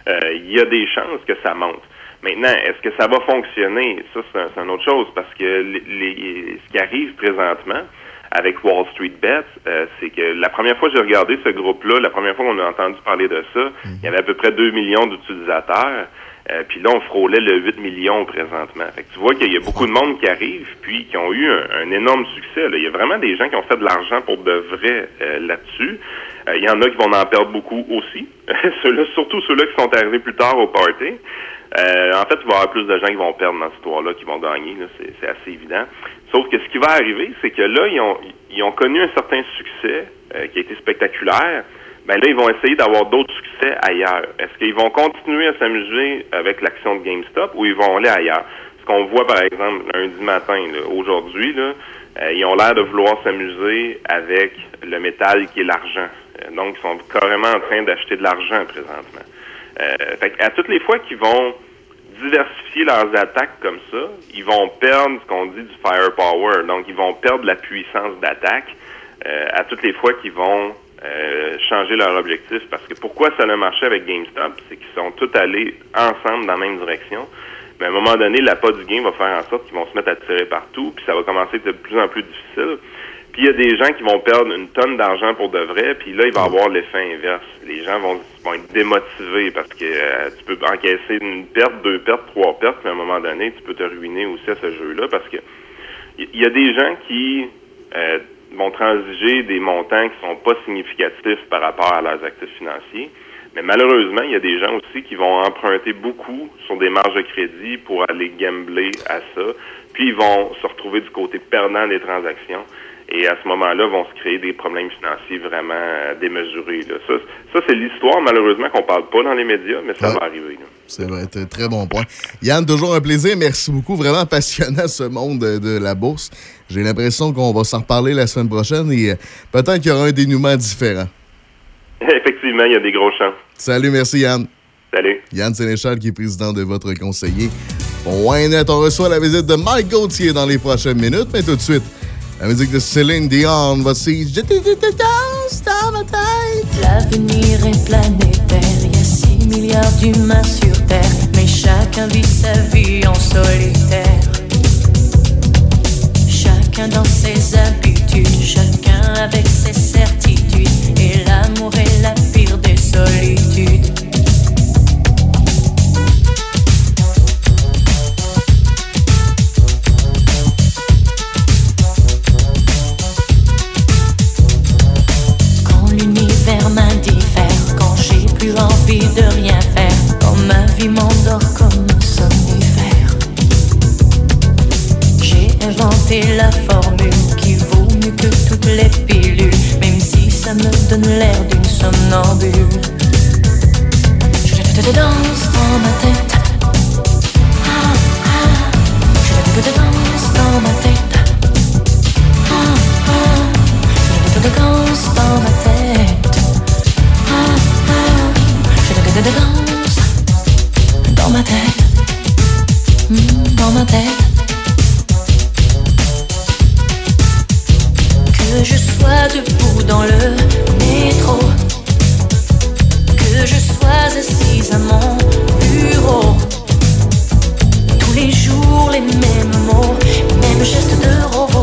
euh, il y a des chances que ça monte. Maintenant, est-ce que ça va fonctionner? Ça, c'est un- une autre chose parce que les, les- ce qui arrive présentement avec Wall Street Bets, euh, c'est que la première fois que j'ai regardé ce groupe-là, la première fois qu'on a entendu parler de ça, il y avait à peu près 2 millions d'utilisateurs. Euh, puis là, on frôlait le 8 millions présentement. Fait que tu vois qu'il y a beaucoup de monde qui arrive, puis qui ont eu un, un énorme succès. là. Il y a vraiment des gens qui ont fait de l'argent pour de vrai euh, là-dessus. Euh, il y en a qui vont en perdre beaucoup aussi. (laughs) ceux-là, surtout ceux-là qui sont arrivés plus tard au party. Euh, en fait, il va y avoir plus de gens qui vont perdre dans cette histoire-là, qui vont gagner. C'est, assez évident. Sauf que ce qui va arriver, c'est que là, ils ont, ils ont connu un certain succès euh, qui a été spectaculaire. Ben là, ils vont essayer d'avoir d'autres succès ailleurs. Est-ce qu'ils vont continuer à s'amuser avec l'action de GameStop ou ils vont aller ailleurs? Ce qu'on voit, par exemple, lundi matin, aujourd'hui, là, euh, ils ont l'air de vouloir s'amuser avec le métal qui est l'argent. Euh, donc, ils sont carrément en train d'acheter de l'argent présentement. Euh, fait à toutes les fois qu'ils vont diversifier leurs attaques comme ça, ils vont perdre ce qu'on dit du firepower. Donc, ils vont perdre la puissance d'attaque euh, à toutes les fois qu'ils vont euh, changer leur objectif. Parce que pourquoi ça a marché avec GameStop, c'est qu'ils sont tous allés ensemble dans la même direction. Mais à un moment donné, la pas du game va faire en sorte qu'ils vont se mettre à tirer partout, puis ça va commencer à être de plus en plus difficile. Puis il y a des gens qui vont perdre une tonne d'argent pour de vrai, puis là, il va avoir l'effet inverse. Les gens vont, vont être démotivés parce que euh, tu peux encaisser une perte, deux pertes, trois pertes, puis à un moment donné, tu peux te ruiner aussi à ce jeu-là parce que il y, y a des gens qui euh, vont transiger des montants qui sont pas significatifs par rapport à leurs actifs financiers. Mais malheureusement, il y a des gens aussi qui vont emprunter beaucoup sur des marges de crédit pour aller gambler à ça. Puis ils vont se retrouver du côté perdant des transactions. Et à ce moment-là, vont se créer des problèmes financiers vraiment euh, démesurés. Là. Ça, ça c'est l'histoire, malheureusement, qu'on parle pas dans les médias, mais ça Ouais. va arriver. C'est vrai, un très bon point. Yann, toujours un plaisir. Merci beaucoup. Vraiment passionnant ce monde de, de la bourse. J'ai l'impression qu'on va s'en reparler la semaine prochaine et euh, peut-être qu'il y aura un dénouement différent. (laughs) Effectivement, il y a des gros champs. Salut, merci Yann. Salut. Yann Sénéchal qui est président de votre conseiller. Point net, on reçoit la visite de Mike Gauthier dans les prochaines minutes, mais tout de suite, la musique de Céline Dion. Voici Je danse dans ma tête. L'avenir est planétaire, il y a 6 milliards d'humains sur Terre, mais chacun vit sa vie en solitaire. Chacun dans ses habitudes, chacun avec ses certitudes, et l'amour est la pire des solitudes. Plus envie de rien faire, quand ma vie m'endort comme un somnifère. J'ai inventé la formule qui vaut mieux que toutes les pilules, même si ça me donne l'air d'une somnambule. Je te danse dans ma tête. Ah, ah. Je danse dans ma tête. Ah, ah. Je te danse dans ma tête. Dans ma tête. Hmm, Dans ma tête. Que je sois debout dans le métro. Que je sois assise à mon bureau. Tous les jours les mêmes mots, mêmes gestes de robot.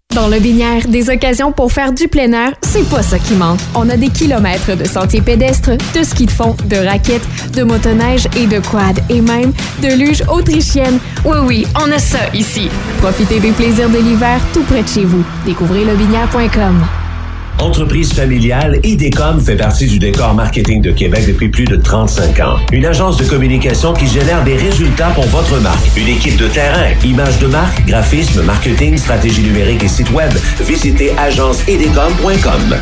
Dans le Binière, des occasions pour faire du plein air, c'est pas ça qui manque. On a des kilomètres de sentiers pédestres, de ski de fond, de raquettes, de motoneige et de quad, et même de luge autrichienne. Oui, oui, on a ça ici. Profitez des plaisirs de l'hiver tout près de chez vous. Découvrez lebinière.com. Entreprise familiale, IDECOM fait partie du décor marketing de Québec depuis plus de 35 ans. Une agence de communication qui génère des résultats pour votre marque. Une équipe de terrain, images de marque, graphisme, marketing, stratégie numérique et site web. Visitez agenceidecom.com.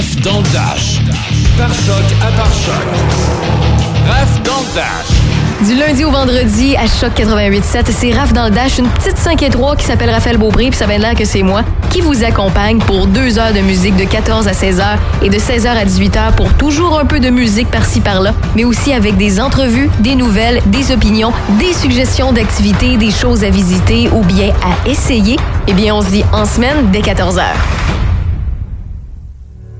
Dans le dash. Par choc à par choc. Dans le dash. Du lundi au vendredi à Choc 88.7, c'est Raph dans le Dash, une petite 5 et 3 qui s'appelle Raphaël Beaubré, puis ça de l'air que c'est moi, qui vous accompagne pour deux heures de musique de 14 à 16 heures et de 16 heures à 18 heures pour toujours un peu de musique par-ci par-là, mais aussi avec des entrevues, des nouvelles, des opinions, des suggestions d'activités, des choses à visiter ou bien à essayer. Eh bien, on se dit en semaine dès 14 heures.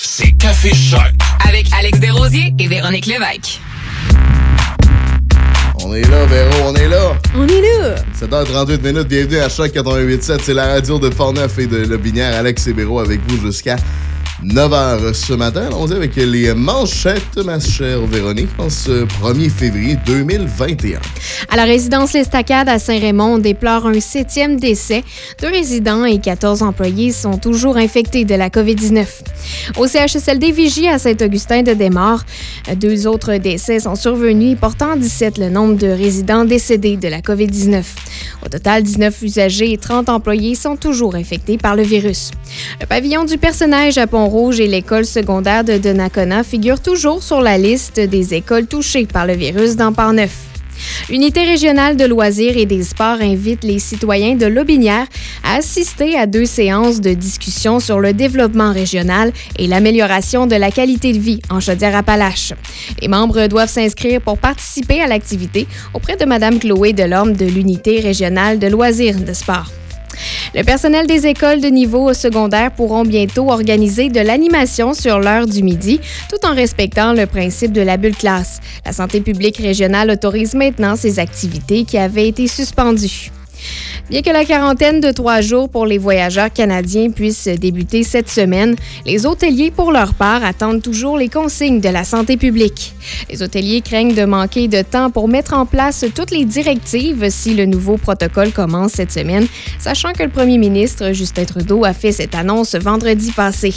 C'est Café Choc. Avec Alex Desrosiers et Véronique Lévesque. On est là, Véro, on est là. On est là. 7h38 minutes, bienvenue à Choc 88.7. C'est la radio de Portneuf et de Lobinière. Alex et Véro avec vous jusqu'à 9h ce matin. Allons-y avec les manchettes, ma chère Véronique, en ce 1er février 2021. À la résidence L'Estacade à Saint-Raymond, on déplore un septième décès. Deux résidents et 14 employés sont toujours infectés de la COVID-19. Au CHSLD Vigie à Saint-Augustin de Desmaures, deux autres décès sont survenus, portant à 17 le nombre de résidents décédés de la COVID-19. Au total, 19 usagers et 30 employés sont toujours infectés par le virus. Le pavillon du personnage à Pont-Rouge et l'école secondaire de Donnacona figurent toujours sur la liste des écoles touchées par le virus dans Port-Neuf. L'unité régionale de loisirs et des sports invite les citoyens de Lobinière à assister à deux séances de discussion sur le développement régional et l'amélioration de la qualité de vie en Chaudière-Appalaches. Les membres doivent s'inscrire pour participer à l'activité auprès de Mme Chloé Delorme de l'unité régionale de loisirs de sport. Le personnel des écoles de niveau secondaire pourront bientôt organiser de l'animation sur l'heure du midi, tout en respectant le principe de la bulle classe. La santé publique régionale autorise maintenant ces activités qui avaient été suspendues. Bien que la quarantaine de trois jours pour les voyageurs canadiens puisse débuter cette semaine, les hôteliers, pour leur part, attendent toujours les consignes de la santé publique. Les hôteliers craignent de manquer de temps pour mettre en place toutes les directives si le nouveau protocole commence cette semaine, sachant que le premier ministre Justin Trudeau a fait cette annonce vendredi passé.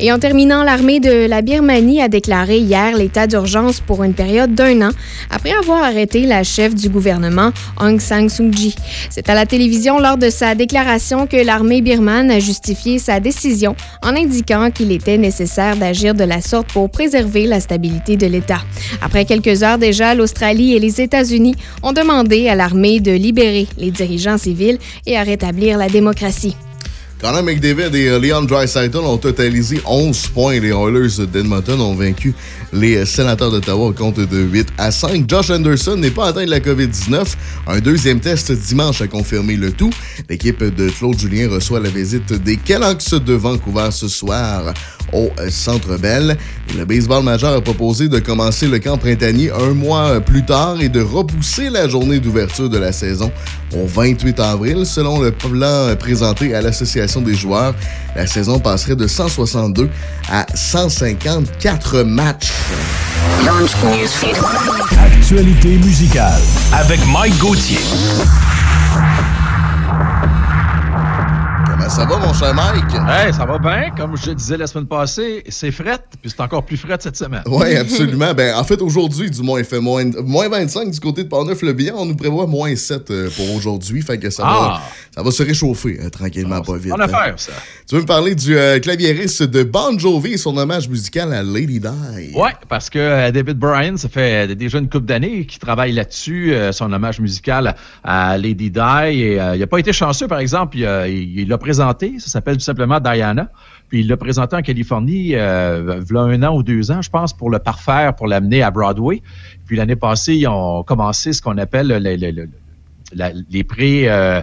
Et en terminant, l'armée de la Birmanie a déclaré hier l'état d'urgence pour une période d'un an après avoir arrêté la chef du gouvernement, Aung San Suu Kyi. C'est à la télévision lors de sa déclaration que l'armée birmane a justifié sa décision en indiquant qu'il était nécessaire d'agir de la sorte pour préserver la stabilité de l'État. Après quelques heures déjà, l'Australie et les États-Unis ont demandé à l'armée de libérer les dirigeants civils et à rétablir la démocratie. Connor McDavid et euh, Leon Draisaitl ont totalisé 11 points. Les Oilers d'Edmonton ont vaincu les Sénateurs d'Ottawa au compte de 8 à 5. Josh Anderson n'est pas atteint de la COVID-19. Un deuxième test dimanche a confirmé le tout. L'équipe de Claude Julien reçoit la visite des Canucks de Vancouver ce soir au Centre Bell. Le baseball majeur a proposé de commencer le camp printanier un mois plus tard et de repousser la journée d'ouverture de la saison au 28 avril. Selon le plan présenté à l'Association des joueurs, la saison passerait de 162 à 154 matchs. Actualité musicale. Avec Mike Gauthier. Comment ça va, mon cher Mike? Hey, ça va bien. Comme je te disais la semaine passée, c'est fret, puis c'est encore plus fret cette semaine. Oui, absolument. ben, en fait, aujourd'hui, du moins, il fait moins, moins 25 du côté de Portneuf-le-Bihan. On nous prévoit moins 7 euh, pour aujourd'hui. Fait que ça, va, Ah. ça va se réchauffer euh, tranquillement, pas vite. Bonne affaire, ça. Tu veux me parler du euh, claviériste de Bon Jovi et son hommage musical à Lady Di? Ouais, parce que euh, David Bryan, ça fait déjà une couple d'années qu'il travaille là-dessus, son hommage musical à Lady Di. Et il n'a pas été chanceux, par exemple. Il a- il il l'a présenté, ça s'appelle tout simplement Diana. Puis il l'a présenté en Californie euh, v'là un an ou deux ans, je pense, pour le parfaire, pour l'amener à Broadway. Puis l'année passée, ils ont commencé ce qu'on appelle le- le- le- le- la- les pré euh,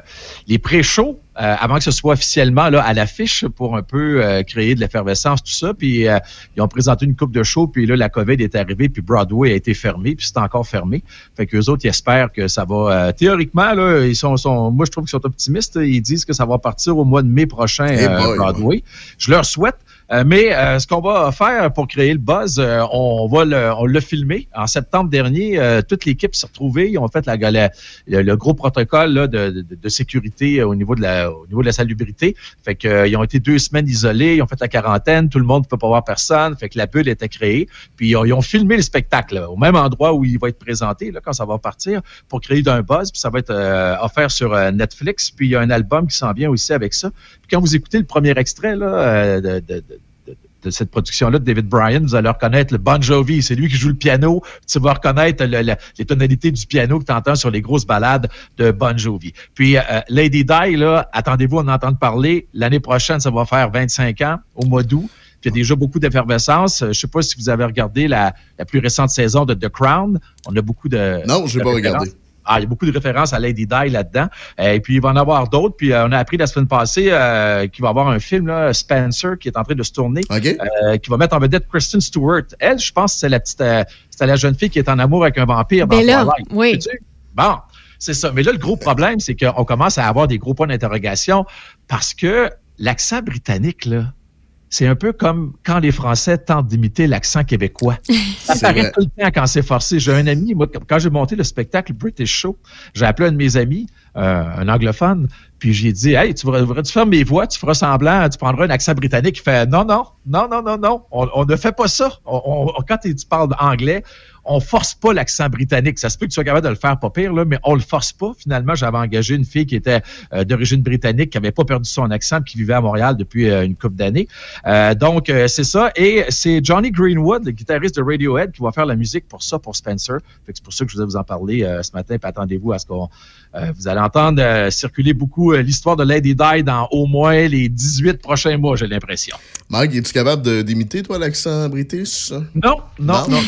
les pré-shows euh, avant que ce soit officiellement là à l'affiche pour un peu euh, créer de l'effervescence tout ça. Puis euh, ils ont présenté une coupe de shows puis là la Covid est arrivée puis Broadway a été fermé puis c'est encore fermé. Fait que les autres ils espèrent que ça va euh, théoriquement là ils sont, sont moi je trouve qu'ils sont optimistes. Ils disent que ça va partir au mois de mai prochain Eh euh, boy, Broadway. je leur souhaite mais euh, ce qu'on va faire pour créer le buzz, euh, on va le, on l'a filmé. En septembre dernier, euh, toute l'équipe s'est retrouvée. Ils ont fait la, la- le, gros protocole là, de, de- de sécurité euh, au niveau de la, au niveau de la salubrité. Fait que euh, ils ont été deux semaines isolés. Ils ont fait la quarantaine. Tout le monde ne peut pas voir personne. Fait que la bulle était créée. Puis ils ont, ils ont filmé le spectacle là, au même endroit où il va être présenté là, quand ça va partir pour créer d'un buzz. Puis ça va être euh, offert sur euh, Netflix. Puis il y a un album qui s'en vient aussi avec ça. Quand vous écoutez le premier extrait là, euh, de, de- de- de cette production-là de David Bryan, vous allez reconnaître le Bon Jovi. C'est lui qui joue le piano. Tu vas reconnaître le- le- les tonalités du piano que tu entends sur les grosses balades de Bon Jovi. Puis euh, Lady Di, là, attendez-vous à en entendre parler. L'année prochaine, ça va faire 25 ans, au mois d'août. Il y a déjà beaucoup d'effervescence. Je sais pas si vous avez regardé la, la plus récente saison de The Crown. On a beaucoup de... Non, j'ai de pas regardé. Ah, il y a beaucoup de références à Lady Di là-dedans. Euh, Et puis, il va en avoir d'autres. Puis, euh, on a appris la semaine passée euh, qu'il va y avoir un film, là, Spencer, qui est en train de se tourner, euh, qui va mettre en vedette Kristen Stewart. Elle, je pense que c'est la petite, euh, c'est la jeune fille qui est en amour avec un vampire dans Twilight. oui. Bon, c'est ça. Mais là, le gros problème, c'est qu'on commence à avoir des gros points d'interrogation parce que l'accent britannique, là, c'est un peu comme quand les Français tentent d'imiter l'accent québécois. (laughs) Ça paraît vrai. tout le temps quand c'est forcé. J'ai un ami, moi, quand j'ai monté le spectacle British Show, j'ai appelé un de mes amis, euh, un anglophone, puis j'ai dit, hey, tu voudrais, tu faire mes voix, tu feras semblant, tu prendras un accent britannique. Il fait, non, non, non, non, non, non, on, on ne fait pas ça. On- on- quand tu tu parles anglais, on force pas l'accent britannique. Ça se peut que tu sois capable de le faire pas pire, là, mais on le force pas. Finalement, j'avais engagé une fille qui était euh, d'origine britannique, qui avait pas perdu son accent, qui vivait à Montréal depuis euh, une couple d'années. Euh, donc, c'est ça. Et c'est Johnny Greenwood, le guitariste de Radiohead, qui va faire la musique pour ça, pour Spencer. C'est pour ça que je voulais vous en parler ce matin. Attendez-vous à ce qu'on vous allez entendre circuler beaucoup l'histoire de Lady Di dans au moins les 18 prochains mois, j'ai l'impression. Mike, es-tu capable d'imiter, toi, l'accent british? Non, non, non?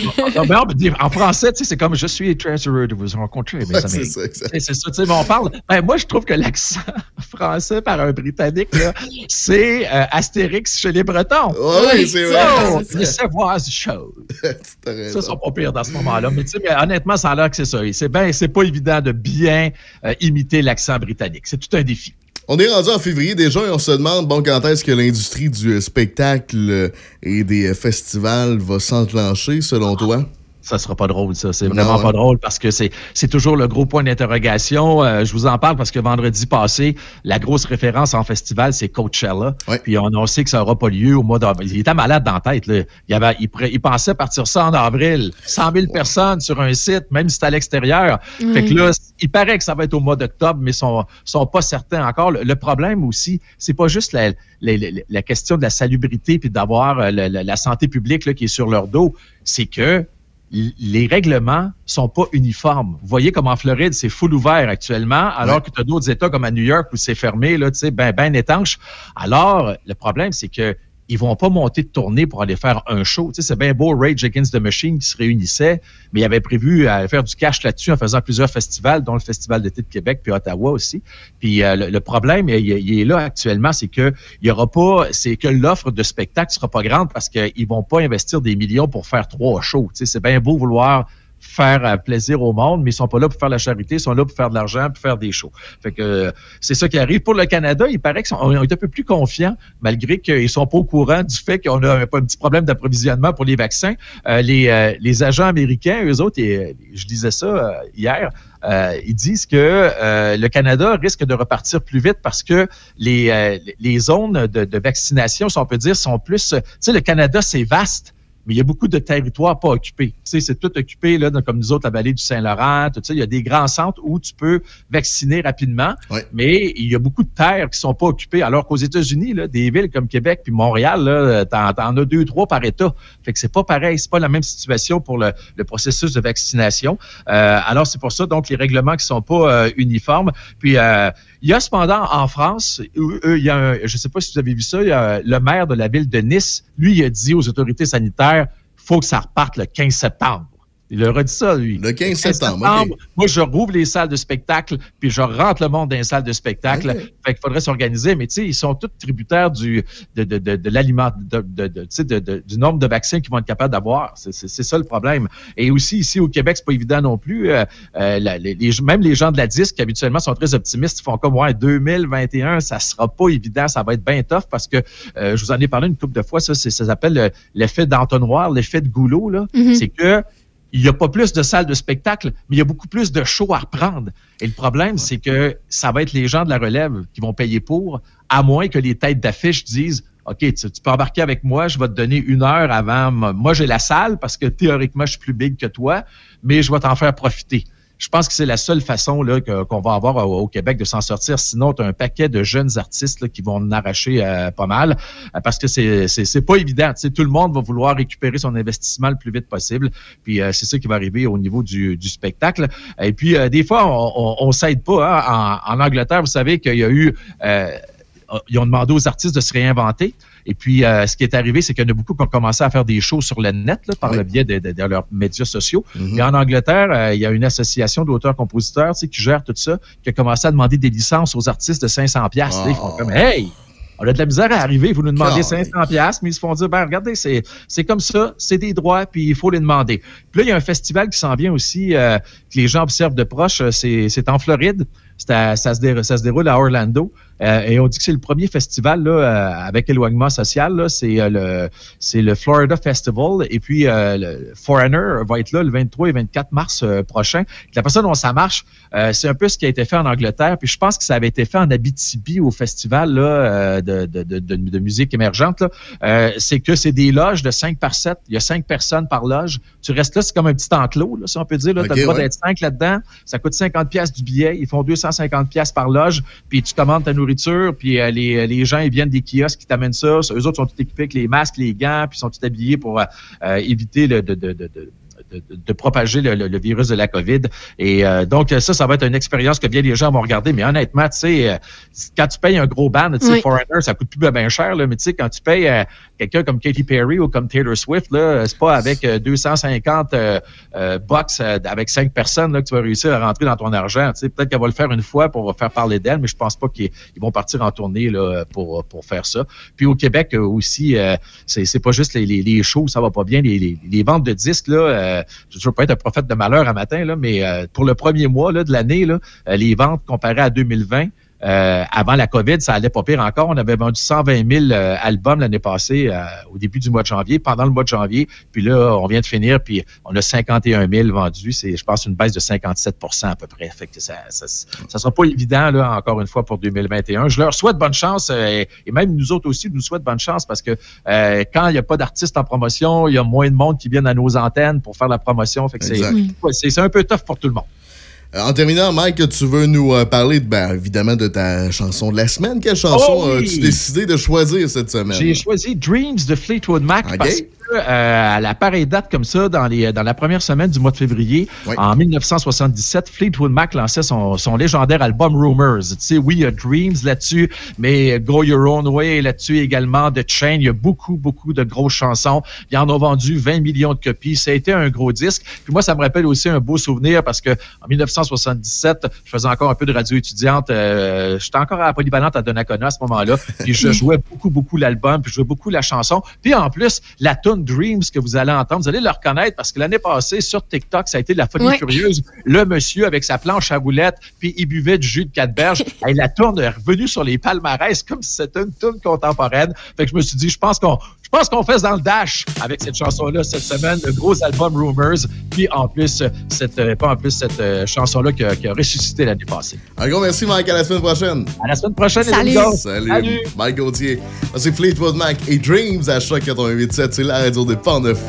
non, en français, tu sais, c'est comme je suis très heureux de vous rencontrer, mes Ouais, amis. c'est ça, ça, tu sais, mais on parle. Ben, moi, je trouve que l'accent (laughs) français par un Britannique, c'est euh, Astérix chez les Bretons. Oui, c'est vrai. So, Laissez-voir ce show. (laughs) T'as raison. Ça, c'est pas pire dans ce moment-là. Mais, tu sais, mais honnêtement, ça a l'air que c'est ça. C'est ben, c'est pas évident de bien euh, imiter l'accent britannique. C'est tout un défi. On est rendu en février déjà et on se demande bon quand est-ce que l'industrie du spectacle et des festivals va s'enclencher selon toi? Ça sera pas drôle, ça. C'est vraiment pas drôle parce que c'est c'est toujours le gros point d'interrogation. Euh, je vous en parle parce que vendredi passé, la grosse référence en festival, c'est Coachella. Puis on, on sait que ça n'aura pas lieu au mois d'avril. Il était malade dans la tête. Là. Il, avait, il, pré- il pensait partir ça en avril. 100 000 personnes sur un site, même si c'est à l'extérieur. Oui. Fait que là, il paraît que ça va être au mois d'octobre, mais ils sont, sont pas certains encore. Le, le problème aussi, c'est pas juste la, la, la- la question de la salubrité puis d'avoir euh, la, la- la santé publique là, qui est sur leur dos. C'est que les règlements sont pas uniformes. Vous voyez comme en Floride, c'est full ouvert actuellement, alors que tu as d'autres États comme à New York où c'est fermé, là, tu sais, ben, ben étanche. Alors, le problème, c'est que ils vont pas monter de tournée pour aller faire un show. Tu sais, c'est bien beau Rage Against the Machine qui se réunissait, mais il avait prévu à faire du cash là-dessus en faisant plusieurs festivals, dont le Festival d'été de Québec, puis Ottawa aussi. Puis euh, le, problème, il, il, est là actuellement, c'est que il y aura pas, c'est que l'offre de spectacle sera pas grande parce qu'ils vont pas investir des millions pour faire trois shows. Tu sais, c'est bien beau vouloir faire euh, plaisir au monde, mais ils sont pas là pour faire la charité, ils sont là pour faire de l'argent, pour faire des shows. Fait que euh, c'est ça qui arrive. Pour le Canada, il paraît qu'on est un peu plus confiants, malgré qu'ils sont pas au courant du fait qu'on a un, petit problème d'approvisionnement pour les vaccins. Euh, les, les agents américains, eux autres, et, je disais ça hier, ils disent que le Canada risque de repartir plus vite parce que les, les zones de, de vaccination, si on peut dire, sont plus... Tu sais, le Canada, c'est vaste mais il y a beaucoup de territoires pas occupés. Tu sais, c'est tout occupé, là, comme nous autres, la vallée du Saint-Laurent, tout ça. Il y a des grands centres où tu peux vacciner rapidement, mais il y a beaucoup de terres qui sont pas occupées. Alors qu'aux États-Unis, là, des villes comme Québec puis Montréal, là, t'en, en as deux, trois par État. Fait que c'est pas pareil, c'est pas la même situation pour le, processus de vaccination. Euh, alors, c'est pour ça, donc, les règlements qui sont pas euh, uniformes. Puis, euh, il y a cependant en France, il y a un, je ne sais pas si vous avez vu ça, le maire de la ville de Nice, lui, a dit aux autorités sanitaires, faut que ça reparte le 15 septembre. Il leur a dit ça, lui. Le 15, septembre. Moi, je rouvre les salles de spectacle, puis je rentre le monde dans les salles de spectacle. Fait qu'il faudrait s'organiser. Mais tu sais, ils sont tous tributaires du, de, de, de, de l'aliment, de, de, de, du nombre de vaccins qu'ils vont être capables d'avoir. C'est ça le problème. Et aussi, ici, au Québec, c'est pas évident non plus. Euh, euh les, même les gens de la disque, habituellement, sont très optimistes. Ils font comme, ouais, 2021, ça sera pas évident. Ça va être bien tough parce que, euh, je vous en ai parlé une couple de fois, ça, ça s'appelle l'effet d'entonnoir, l'effet de goulot, là. Mm-hmm. C'est que, il n'y a pas plus de salles de spectacle, mais il y a beaucoup plus de shows à reprendre. Et le problème, c'est que ça va être les gens de la relève qui vont payer pour, à moins que les têtes d'affiche disent OK, tu, peux embarquer avec moi, je vais te donner une heure avant. Moi, j'ai la salle parce que théoriquement, je suis plus big que toi, mais je vais t'en faire profiter. Je pense que c'est la seule façon là, qu'on va avoir au, Québec de s'en sortir. Sinon, tu as un paquet de jeunes artistes qui vont en arracher euh, pas mal euh, parce que c'est, c'est, pas évident. tout le monde va vouloir récupérer son investissement le plus vite possible. Puis euh, c'est ça qui va arriver au niveau du, du spectacle. Et puis, des fois, on, ne s'aide pas. Hein. En, en, Angleterre, vous savez qu'il y a eu... ils ont demandé aux artistes de se réinventer. Et puis, euh, ce qui est arrivé, c'est qu'il y en a beaucoup qui ont commencé à faire des shows sur le net là, par le biais de, leurs médias sociaux. Mm-hmm. Et en Angleterre, euh, il y a une association d'auteurs-compositeurs qui gère tout ça, qui a commencé à demander des licences aux artistes de 500 pièces. Ils font comme, hey, on a de la misère à arriver, vous nous demandez 500 pièces, mais ils se font dire, ben regardez, c'est c'est comme ça, c'est des droits, puis il faut les demander. Puis là, il y a un festival qui s'en vient aussi, euh, que les gens observent de proche, c'est en Floride. Ça, se déroule, ça se déroule à Orlando. Euh, et on dit que c'est le premier festival là, euh, avec éloignement social. C'est euh, le c'est le Florida Festival. Et puis le Foreigner va être là le 23 et 24 mars prochain. La personne dont ça marche, c'est un peu ce qui a été fait en Angleterre. Puis je pense que ça avait été fait en Abitibi au festival là, de, de, de, de, musique émergente. c'est que c'est des loges de 5 par 7. Il y a 5 personnes par loge. Tu restes là, c'est comme un petit enclos, là, si on peut dire. Tu as le droit d'être 5 là-dedans. Ça coûte 50 pièces du billet. Ils font 250 pièces par loge. Puis tu commandes ta nourriture, puis euh, les, les, gens ils viennent des kiosques qui t'amènent ça. Eux autres sont tout équipés avec les masques, les gants, puis sont tout habillés pour euh, euh, éviter de, propager le, virus de la COVID. Et euh, donc, ça, ça va être une expérience que bien les gens vont regarder. Mais honnêtement, tu sais, euh, quand tu payes un gros band, tu sais, Foreigner, ça coûte plus bien cher, là, mais tu sais, quand tu payes euh, quelqu'un comme Katy Perry ou comme Taylor Swift, là, c'est pas avec 250 bucks avec cinq personnes là, que tu vas réussir à rentrer dans ton argent. Tu sais, peut-être qu'elle va le faire une fois pour faire parler d'elle, mais je pense pas qu'ils vont partir en tournée là, pour, pour faire ça. Puis au Québec aussi, c'est pas juste les, les, shows, ça va pas bien. Les, les, ventes de disques, là, je ne veux pas être un prophète de malheur à matin, là, mais euh, pour le premier mois là, de l'année, euh, les ventes comparées à 2020, euh, avant la COVID, ça allait pas pire encore. On avait vendu 120 000 euh, albums l'année passée, euh, au début du mois de janvier, pendant le mois de janvier. Puis là, on vient de finir, puis on a 51 000 vendus. C'est, je pense, une baisse de 57 à peu près. Fait que ça, ça, ça, sera pas évident, là, encore une fois, pour 2021. Je leur souhaite bonne chance, et, même nous autres aussi, nous souhaite bonne chance parce que quand il n'y a pas d'artistes en promotion, il y a moins de monde qui viennent à nos antennes pour faire la promotion. Fait que c'est, c'est un peu tough pour tout le monde. Euh, en terminant, Mike, tu veux nous euh, parler ben, évidemment de ta chanson de la semaine. Quelle chanson oh as-tu décidé de choisir cette semaine? J'ai choisi Dreams de Fleetwood Mac parce que euh, à la pareille date comme ça, dans, les, dans la première semaine du mois de février, en 1977, Fleetwood Mac lançait son, son légendaire album Rumors. Tu sais, oui, il y a Dreams là-dessus, mais Go Your Own Way là-dessus également, The Chain. Il y a beaucoup, beaucoup de grosses chansons. Ils en ont vendu 20 millions de copies. Ça a été un gros disque. Puis moi, ça me rappelle aussi un beau souvenir parce que en 1977, je faisais encore un peu de radio étudiante. Euh, J'étais encore à la polyvalente à Donnacona à ce moment-là. (laughs) Puis je jouais beaucoup, beaucoup l'album, puis je jouais beaucoup la chanson. Puis en plus, la tune Dreams que vous allez entendre, vous allez le reconnaître parce que l'année passée, sur TikTok, ça a été de la folie Ouais. furieuse. Le monsieur avec sa planche à roulettes, puis il buvait du jus de quatre berges. (laughs) Et la tourne est revenue sur les palmarès comme si c'était une tune contemporaine. Fait que je me suis dit, je pense qu'on pense qu'on fait dans le dash avec cette chanson-là cette semaine, le gros album Rumors. Puis en plus, cette, euh, pas en plus cette euh, chanson-là qui, a- qui a ressuscité l'année passée. Un gros merci, Mike. À la semaine prochaine. À la semaine prochaine, les Salut. amigos. Salut. Salut. Mike Gauthier. C'est Fleetwood Mac et Dreams à Choc 88.7. C'est la radio des Portneuf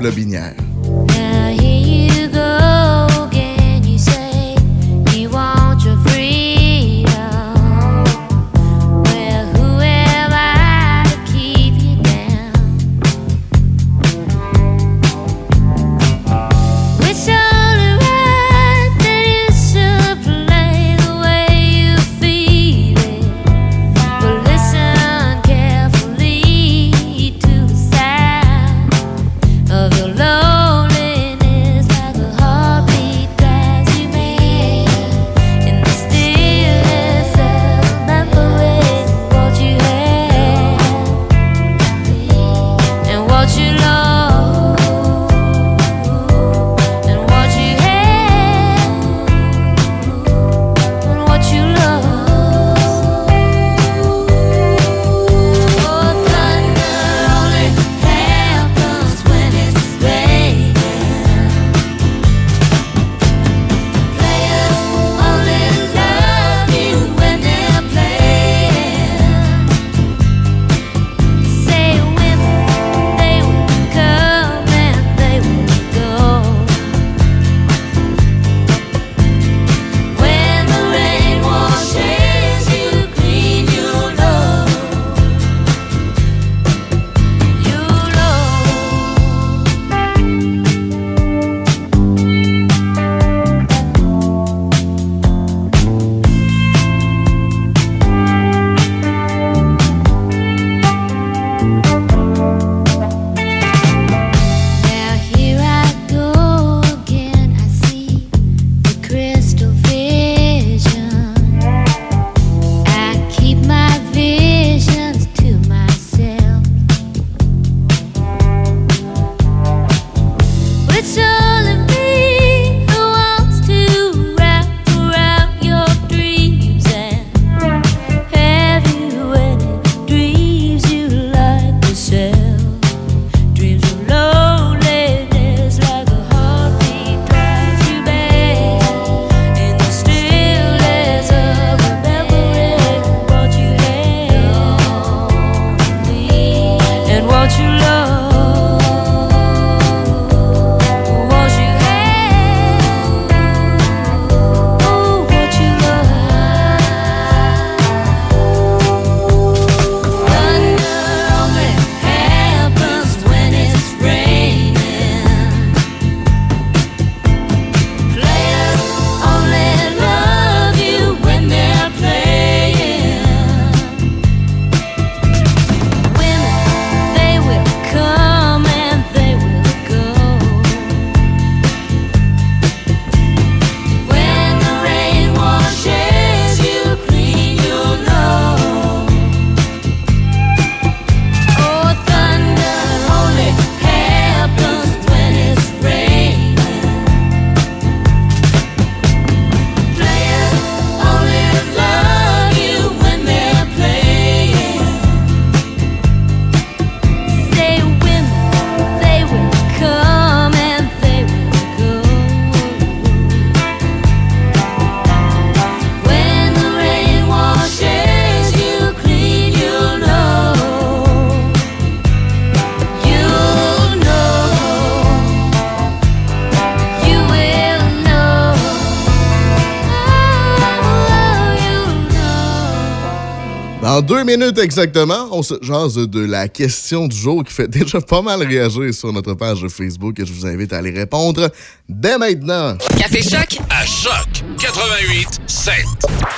deux minutes exactement, on se jase de la question du jour qui fait (laughs) déjà pas mal réagir sur notre page Facebook et je vous invite à aller répondre dès maintenant. Café Choc À Choc 88 7.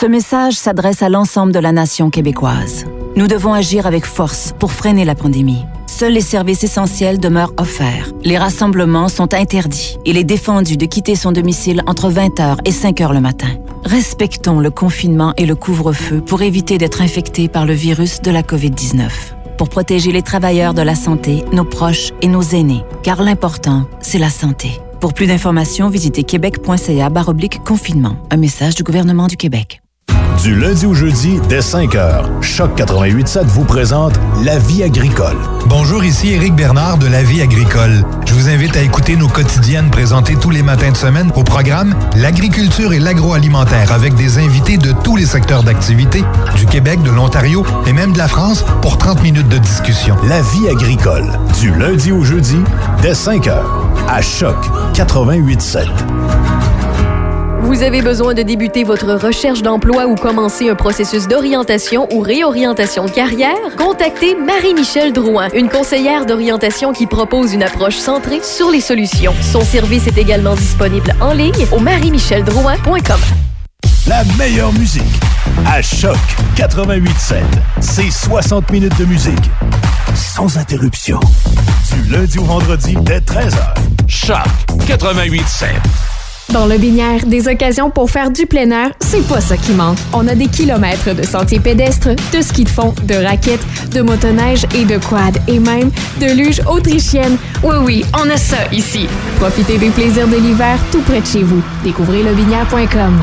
Ce message s'adresse à l'ensemble de la nation québécoise. Nous devons agir avec force pour freiner la pandémie. Seuls les services essentiels demeurent offerts. Les rassemblements sont interdits. Il est défendu de quitter son domicile entre 20h et 5h le matin. Respectons le confinement et le couvre-feu pour éviter d'être infectés par le virus de la COVID-19. Pour protéger les travailleurs de la santé, nos proches et nos aînés. Car l'important, c'est la santé. Pour plus d'informations, visitez québec.ca baroblique confinement. Un message du gouvernement du Québec. Du lundi au jeudi, dès 5h, Choc 88.7 vous présente La vie agricole. Bonjour, ici Éric Bernard de La Vie agricole. Je vous invite à écouter nos quotidiennes présentées tous les matins de semaine au programme L'agriculture et l'agroalimentaire avec des invités de tous les secteurs d'activité, du Québec, de l'Ontario et même de la France pour 30 minutes de discussion. La vie agricole, du lundi au jeudi, dès 5h, à Choc 88.7. Vous avez besoin de débuter votre recherche d'emploi ou commencer un processus d'orientation ou réorientation de carrière? Contactez Marie-Michel Drouin, une conseillère d'orientation qui propose une approche centrée sur les solutions. Son service est également disponible en ligne au marie-micheldrouin.com. La meilleure musique, à Choc 88.7. C'est 60 minutes de musique, sans interruption. Du lundi au vendredi, dès 13h. Choc 88 Dans le Binière, des occasions pour faire du plein air, c'est pas ça qui manque. On a des kilomètres de sentiers pédestres, de ski de fond, de raquettes, de motoneige et de quad, et même de luge autrichienne. Oui, oui, on a ça ici. Profitez des plaisirs de l'hiver tout près de chez vous. Découvrez lebinière.com.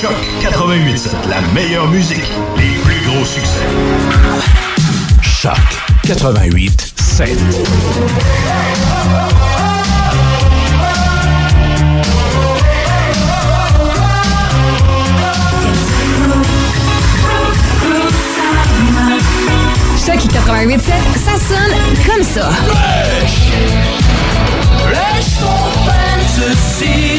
Choc 88.7, la meilleure musique, les plus gros succès. Choc 88 7. Choc 88.7, ça sonne comme ça. Laisse ton fantasy.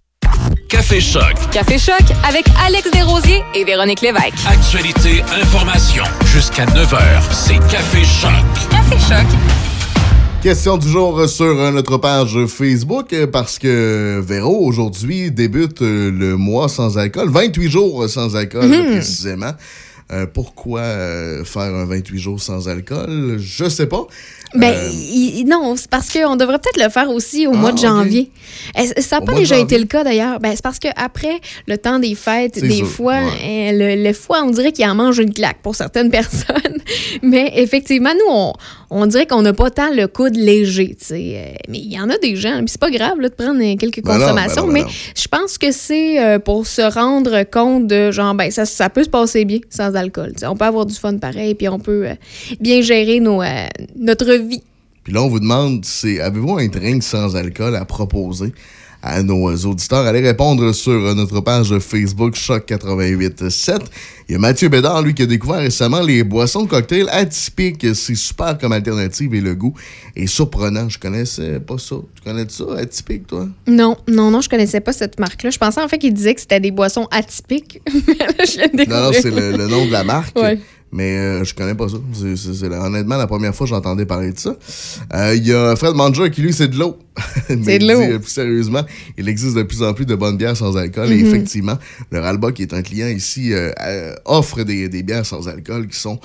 Café Choc. Café Choc avec Alex Desrosiers et Véronique Lévesque. Actualité, information. Jusqu'à 9h, c'est Café Choc. Café Choc. Question du jour sur notre page Facebook parce que Véro, aujourd'hui, débute euh, le mois sans alcool. 28 jours sans alcool, Mhm. précisément. Euh, pourquoi euh, faire un 28 jours sans alcool? Je sais pas. Ben, Euh, il- non, c'est parce qu'on devrait peut-être le faire aussi au Ah, mois de ok. janvier. Ça n'a pas déjà été le cas d'ailleurs? Ben, c'est parce qu'après le temps des fêtes, des sûr, fois, ouais. euh, le, le foie, on dirait qu'il en mange une claque pour certaines (laughs) personnes. Mais effectivement, nous, on, on dirait qu'on n'a pas tant le coude léger. tu sais. Euh, Mais il y en a des gens, c'est pas grave là, de prendre quelques Ben non, ben consommations. non, ben mais je pense que c'est pour se rendre compte de genre, ben, ça, ça peut se passer bien sans alcool. On peut avoir du fun pareil, puis on peut bien gérer nos, notre vie. Puis là, on vous demande, c'est avez-vous un drink sans alcool à proposer à nos auditeurs? Allez répondre sur notre page Facebook Choc 88.7. Il y a Mathieu Bédard, lui, qui a découvert récemment les boissons cocktails atypiques. C'est super comme alternative et le goût est surprenant. Je connaissais pas ça. Tu connais ça, atypique, toi? Non, non, non, je connaissais pas cette marque-là. Je pensais en fait qu'il disait que c'était des boissons atypiques. (laughs) Mais là, je viens de Non, non, c'est le, le nom de la marque. Ouais. Mais euh, je connais pas ça. C'est, honnêtement la première fois que j'entendais parler de ça. Euh, Il y a Fred Manger qui, lui, c'est de l'eau. (laughs) Mais C'est de l'eau. dit, euh, plus sérieusement, il existe de plus en plus de bonnes bières sans alcool. Et Mhm. effectivement, le Ralba, qui est un client ici, euh, euh, offre des, des bières sans alcool qui sont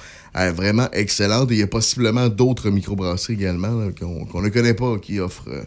vraiment excellentes. Et il y a possiblement d'autres microbrasseries également là, qu'on qu'on ne connaît pas qui offrent euh,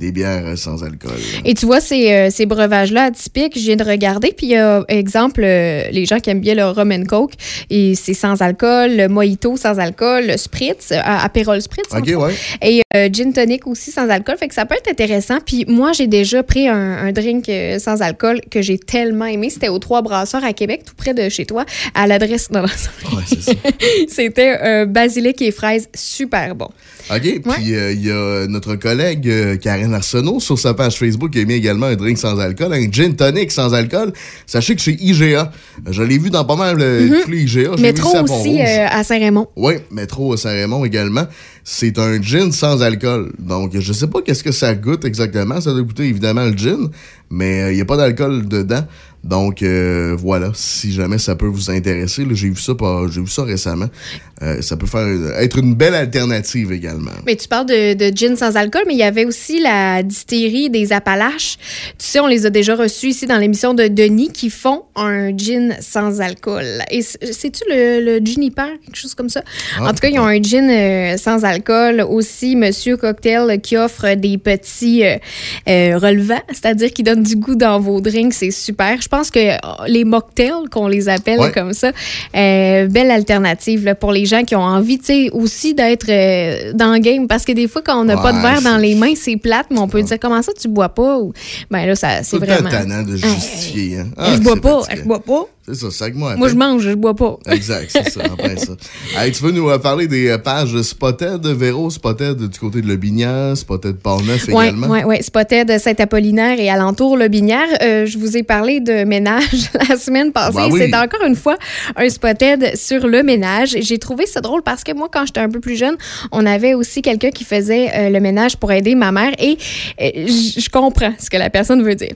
des bières euh, sans alcool. Et tu vois, ces, euh, ces breuvages-là atypiques, je viens de regarder. Puis, il y a, exemple, euh, les gens qui aiment bien le rum and coke, et c'est sans alcool, le mojito sans alcool, le spritz, euh, apérol spritz. Ok, ouais. Et gin tonic aussi sans alcool. Fait que ça peut être intéressant. Puis, moi, j'ai déjà pris un, un drink sans alcool que j'ai tellement aimé. C'était aux Trois Brasseurs à Québec, tout près de chez toi, à l'adresse. Non, non, (laughs) C'était euh, basilic et fraises, super bon. OK. Puis euh, il y a notre collègue euh, Karen Arsenault sur sa page Facebook qui a mis également un drink sans alcool, un gin tonic sans alcool. Sachez que chez IGA, je l'ai vu dans pas mal euh, Mhm. tous les IGA. Vu à aussi euh, à Saint-Raymond. Oui, métro Saint-Raymond également. C'est un gin sans alcool. Donc, je sais pas qu'est-ce que ça goûte exactement. Ça doit goûter évidemment le gin, mais il n'y a pas d'alcool dedans. Donc, euh, voilà, si jamais ça peut vous intéresser, j'ai vu ça j'ai vu ça récemment. Euh, ça peut faire être une belle alternative également. Mais tu parles de, de gin sans alcool, mais il y avait aussi la distillerie des Appalaches. Tu sais, on les a déjà reçus ici dans l'émission de Denis qui font un gin sans alcool. Et c'est-tu le, le Juniper, quelque chose comme ça? Ah, en tout cas, ils ont un gin euh, sans alcool. Aussi, Monsieur Cocktail qui offre des petits euh, relevants, c'est-à-dire qui donnent du goût dans vos drinks. C'est super. Je pense que les mocktails, qu'on les appelle Ouais. comme ça, belle alternative là, pour les gens qui ont envie, tu sais, aussi d'être euh, dans le game. Parce que des fois, quand on n'a pas de verre c'est- dans les mains, c'est plate, mais on peut dire comment ça, tu bois pas? Ou... Ben là, ça, c'est vraiment. tannant de justifier. Hein? Ah, je bois c'est pas, je bois pas. C'est ça, moi. Moi, je mange, je bois pas. (laughs) Exact, c'est ça, en plein ça. (laughs) Hey, tu veux nous euh, parler des euh, pages Spotted, Véro, Spotted du côté de Le Binière, Spotted Port-Neuf Oui, également? oui, oui. Spotted Saint-Apollinaire et alentour Le Binière. Euh, je vous ai parlé de ménage (laughs) la semaine passée. Ben oui. C'est encore une fois un Spotted sur le ménage. J'ai trouvé ça drôle parce que moi, quand j'étais un peu plus jeune, on avait aussi quelqu'un qui faisait euh, le ménage pour aider ma mère et euh, je comprends ce que la personne veut dire.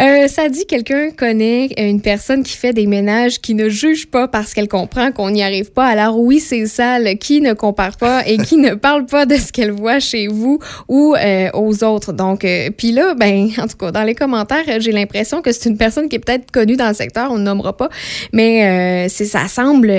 Euh, ça dit quelqu'un connaît une personne qui fait des ménages qui ne juge pas parce qu'elle comprend qu'on n'y arrive pas. Alors oui, c'est sale, qui ne compare pas et qui ne parle pas de ce qu'elle voit chez vous ou euh, aux autres? Donc, euh, puis là, ben, en tout cas, dans les commentaires, euh, j'ai l'impression que c'est une personne qui est peut-être connue dans le secteur, on ne nommera pas, mais euh, c'est ça semble,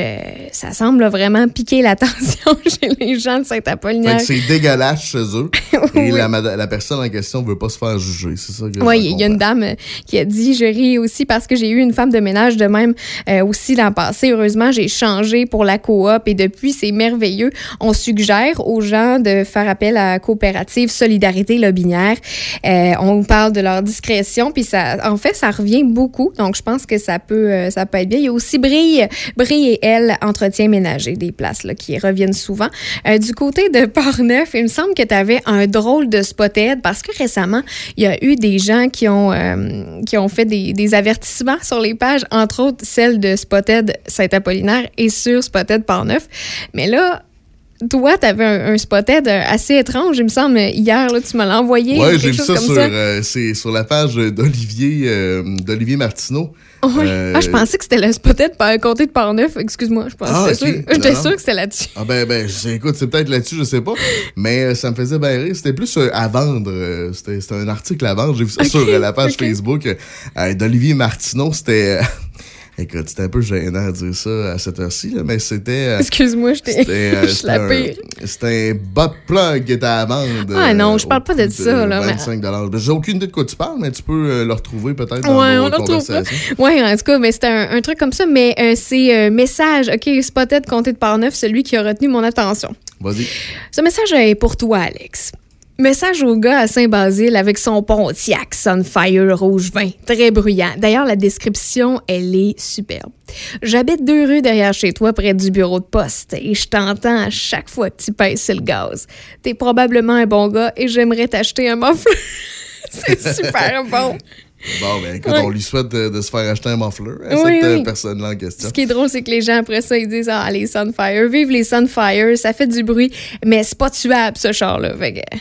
ça semble vraiment piquer l'attention (laughs) chez les gens de Saint-Apollinaire. c'est dégueulasse chez eux. (laughs) Et la, la personne en question veut pas se faire juger. C'est ça que Oui, il y a une dame qui a dit Je ris aussi parce que j'ai eu une femme de ménage de même euh, aussi l'an passé. Heureusement, j'ai changé pour la coop et depuis, c'est merveilleux. On suggère aux gens de faire appel à coopérative Solidarité Lobinière. Euh, on parle de leur discrétion, puis ça, en fait, ça revient beaucoup. Donc, je pense que ça peut, euh, ça peut être bien. Il y a aussi Brille, Brille et Elle, entretien ménager, des places là, qui reviennent souvent. Euh, du côté de Port-Neuf, il me semble que tu avais un drôle de spotted parce que récemment, il y a eu des gens qui ont, euh, qui ont fait des avertissements sur les pages, entre autres celle de Spotted Saint-Apollinaire et sur Spotted Port-Neuf. Mais là, toi, tu avais un, un Spotted assez étrange, il me semble, hier, là, tu me l'as envoyé. Ouais, ou j'ai vu ça comme sur, ça? euh, sur la page d'Olivier euh, d'Olivier Martineau. Ouais. Euh, Ah, je pensais que c'était Spotted par côté de Port-Neuf. Excuse-moi, je pensais Ah, j'étais sûre que c'était là-dessus. Ah ben, ben, écoute, c'est peut-être là-dessus, je sais pas. Mais euh, ça me faisait bien rire. C'était plus euh, à vendre. C'était un article à vendre. J'ai vu ça sur la page ok. Facebook d'Olivier Martineau. C'était... euh, Écoute, c'était un peu gênant de dire ça à cette heure-ci, mais c'était... euh, Excuse-moi, euh, (laughs) je suis c'était la un- pire. C'était un bot plug qui était à vendre. Ah non, euh, je parle pas de ça, là, mais- 25 Ben, J'ai aucune idée de quoi tu parles, mais tu peux euh, le retrouver peut-être dans Ouais, on le retrouve pas. Ouais, en tout cas, mais c'était un, un truc comme ça. Mais euh, c'est euh, message, OK, Spotted Comté de Port-Neuf, celui qui a retenu mon attention. Vas-y. Ce message est pour toi, Alex. Message au gars à Saint-Basile avec son Pontiac Sunfire rouge vin, très bruyant. D'ailleurs, la description, elle est superbe. J'habite deux rues derrière chez toi, près du bureau de poste, et je t'entends à chaque fois que tu pèses sur le gaz. T'es probablement un bon gars et j'aimerais t'acheter un muffler. (laughs) C'est super (laughs) bon. Bon, ben écoute, Ouais. on lui souhaite de, de se faire acheter un muffler à Oui, cette oui. personne-là en question. Ce qui est drôle, c'est que les gens, après ça, ils disent Ah, les Sunfire, vive les Sunfire, ça fait du bruit, mais c'est pas tuable, ce char-là. Fait que-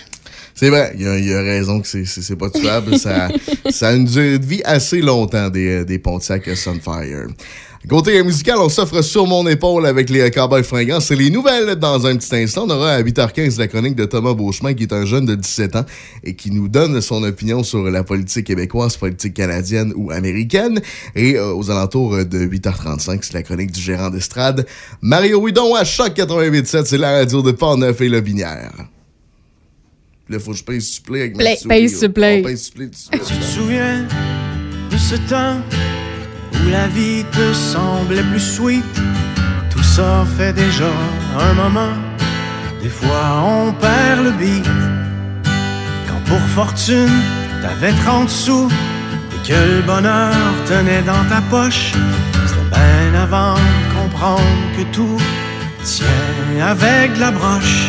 C'est vrai, il y a, il y a raison que c'est- pas tuable. ça, (laughs) ça a une durée de vie assez longtemps des, euh, des Pontiac Sunfire. Côté musical, on s'offre sur mon épaule avec les Cowboys fringants. C'est les nouvelles dans un petit instant. On aura à 8h15 la chronique de Thomas Beauchemin, qui est un jeune de 17 ans et qui nous donne son opinion sur la politique québécoise, politique canadienne ou américaine. Et euh, aux alentours de 8h35, c'est la chronique du gérant d'estrade, Mario Hudon à Choc 88.7. C'est la radio de Port-Neuf et Le Binière. Là, faut que je paye supplé avec ma Play- souris. paye supplé. On paye supplé. Tu te souviens de ce temps où la vie te semblait plus sweet? Tout ça fait déjà un moment. Des fois on perd le beat. Quand pour fortune t'avais 30 sous et que le bonheur tenait dans ta poche, c'était bien avant de comprendre que tout tient avec de la broche.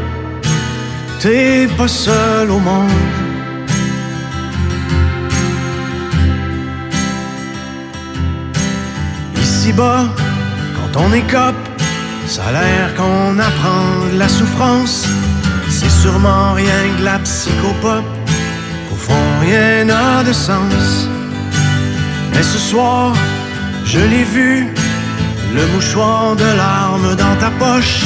t'es pas seul au monde. Ici-bas, quand on écope, ça a l'air qu'on apprend la souffrance. C'est sûrement rien que la psychopop. Au fond, rien n'a de sens. Mais ce soir, je l'ai vu, le mouchoir de larmes dans ta poche.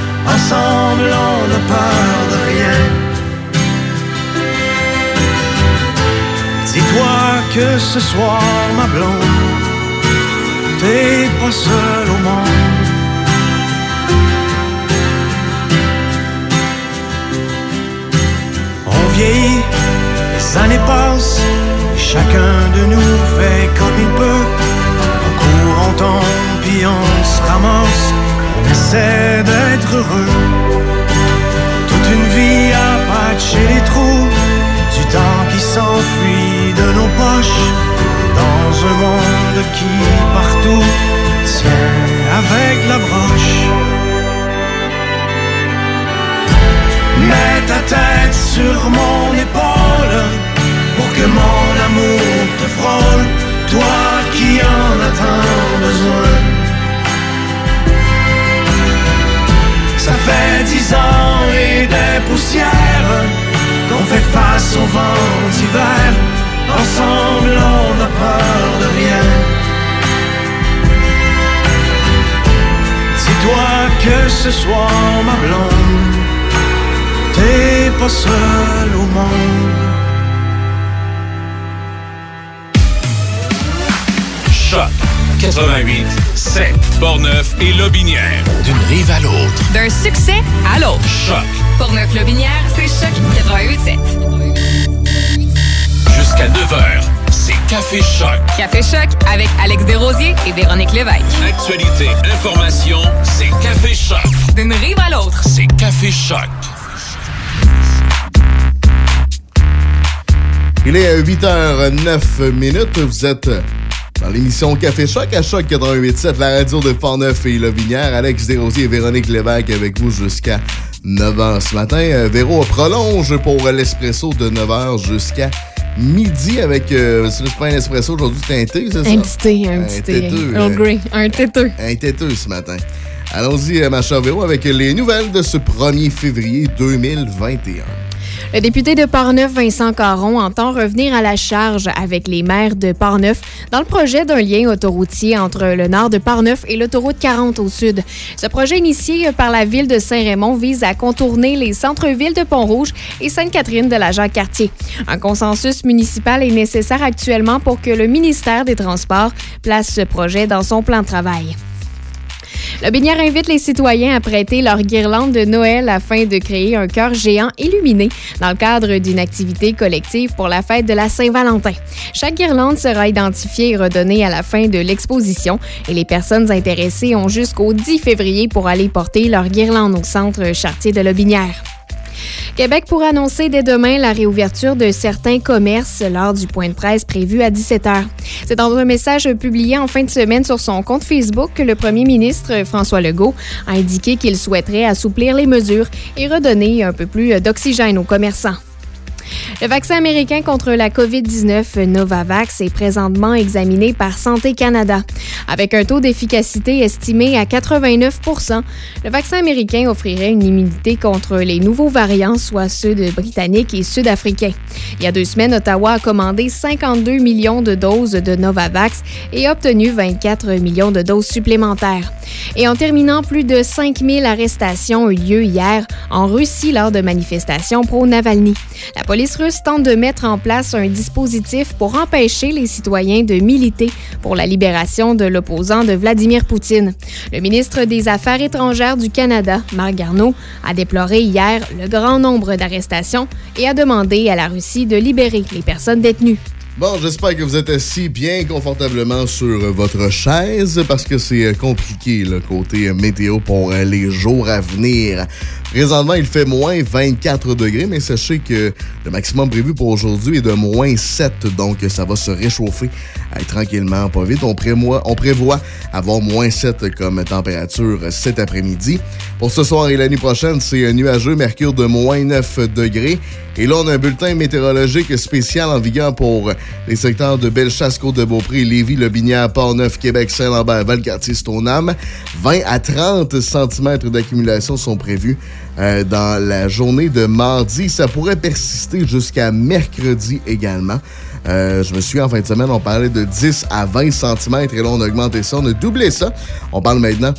Ensemble, on n'a peur de rien. Dis-toi que ce soir, ma blonde, t'es pas seul au monde. On vieillit, les années passent, et chacun de nous fait comme il peut. On court, on tombe, puis on se ramasse, essaie d'être heureux. Toute une vie à patcher les trous, du temps qui s'enfuit de nos poches, dans un monde qui partout tient avec la broche. Mets ta tête sur mon épaule pour que mon amour te frôle, toi qui en as Ça fait dix ans et des poussières qu'on fait face au vent d'hiver. Ensemble, on n'a peur de rien. Dis-toi que ce soir, ma blonde, t'es pas seul au monde. 88 7 Portneuf et Lobinière. D'une rive à l'autre. D'un succès à l'autre. Choc Pour Neuf Lobinière, c'est Choc 88.7. jusqu'à 9h. C'est Café Choc. Café Choc avec Alex Desrosiers et Véronique Lévesque. Actualité, information, c'est Café Choc. D'une rive à l'autre. C'est Café Choc. Il est 8h09 minutes. Vous êtes dans l'émission Café Choc à Choc 88.7, la radio de Port-Neuf et Lovinière. Alex Desrosiers et Véronique Lévesque avec vous jusqu'à 9h ce matin. Euh, Véro prolonge pour l'espresso de 9h jusqu'à midi avec... Euh, c'est pas un espresso aujourd'hui, c'est un thé, c'est ça? Un petit thé, un petit thé. têteux, Earl Grey, un têteux. un têteux ce matin. Allons-y, euh, ma chère Véro, avec les nouvelles de ce 1er février 2021. Le député de Portneuf, Vincent Caron, entend revenir à la charge avec les maires de Portneuf dans le projet d'un lien autoroutier entre le nord de Portneuf et l'autoroute 40 au sud. Ce projet initié par la ville de Saint-Raymond vise à contourner les centres-villes de Pont-Rouge et Sainte-Catherine de la Jacques-Cartier. Un consensus municipal est nécessaire actuellement pour que le ministère des Transports place ce projet dans son plan de travail. Le Binière invite les citoyens à prêter leur guirlande de Noël afin de créer un cœur géant illuminé dans le cadre d'une activité collective pour la fête de la Saint-Valentin. Chaque guirlande sera identifiée et redonnée à la fin de l'exposition et les personnes intéressées ont jusqu'au 10 février pour aller porter leur guirlande au centre Chartier de Lobinière. Québec pourrait annoncer dès demain la réouverture de certains commerces lors du point de presse prévu à 17h. C'est dans un message publié en fin de semaine sur son compte Facebook que le premier ministre François Legault a indiqué qu'il souhaiterait assouplir les mesures et redonner un peu plus d'oxygène aux commerçants. Le vaccin américain contre la COVID-19 Novavax est présentement examiné par Santé Canada. Avec un taux d'efficacité estimé à 89% le vaccin américain offrirait une immunité contre les nouveaux variants, soit ceux de britanniques et sud-africains. Il y a deux semaines, Ottawa a commandé 52 millions de doses de Novavax et a obtenu 24 millions de doses supplémentaires. Et en terminant, plus de 5000 arrestations ont eu lieu hier en Russie lors de manifestations pro-Navalny. La police russe tente de mettre en place un dispositif pour empêcher les citoyens de militer pour la libération de l'opposant de Vladimir Poutine. Le ministre des Affaires étrangères du Canada, Marc Garneau, a déploré hier le grand nombre d'arrestations et a demandé à la Russie de libérer les personnes détenues. Bon, j'espère que vous êtes assis bien confortablement sur votre chaise parce que c'est compliqué le côté météo pour les jours à venir. Présentement, il fait moins 24 degrés, mais sachez que le maximum prévu pour aujourd'hui est de moins 7, donc ça va se réchauffer tranquillement, pas vite. On prévoit, on prévoit avoir moins 7 comme température cet après-midi. Pour ce soir et la nuit prochaine, c'est nuageux, mercure de moins 9 degrés. Et là, on a un bulletin météorologique spécial en vigueur pour les secteurs de Bellechasse, Côte-de-Beaupré, Lévis, Le Binière, Port-Neuf, Québec, Saint-Lambert, Valcartier, Stoneham. 20 à 30 cm d'accumulation sont prévus euh, dans la journée de mardi. Ça pourrait persister jusqu'à mercredi également. Euh, je me suis en fin de semaine, on parlait de 10 à 20 cm et là, on a augmenté ça, on a doublé ça. On parle maintenant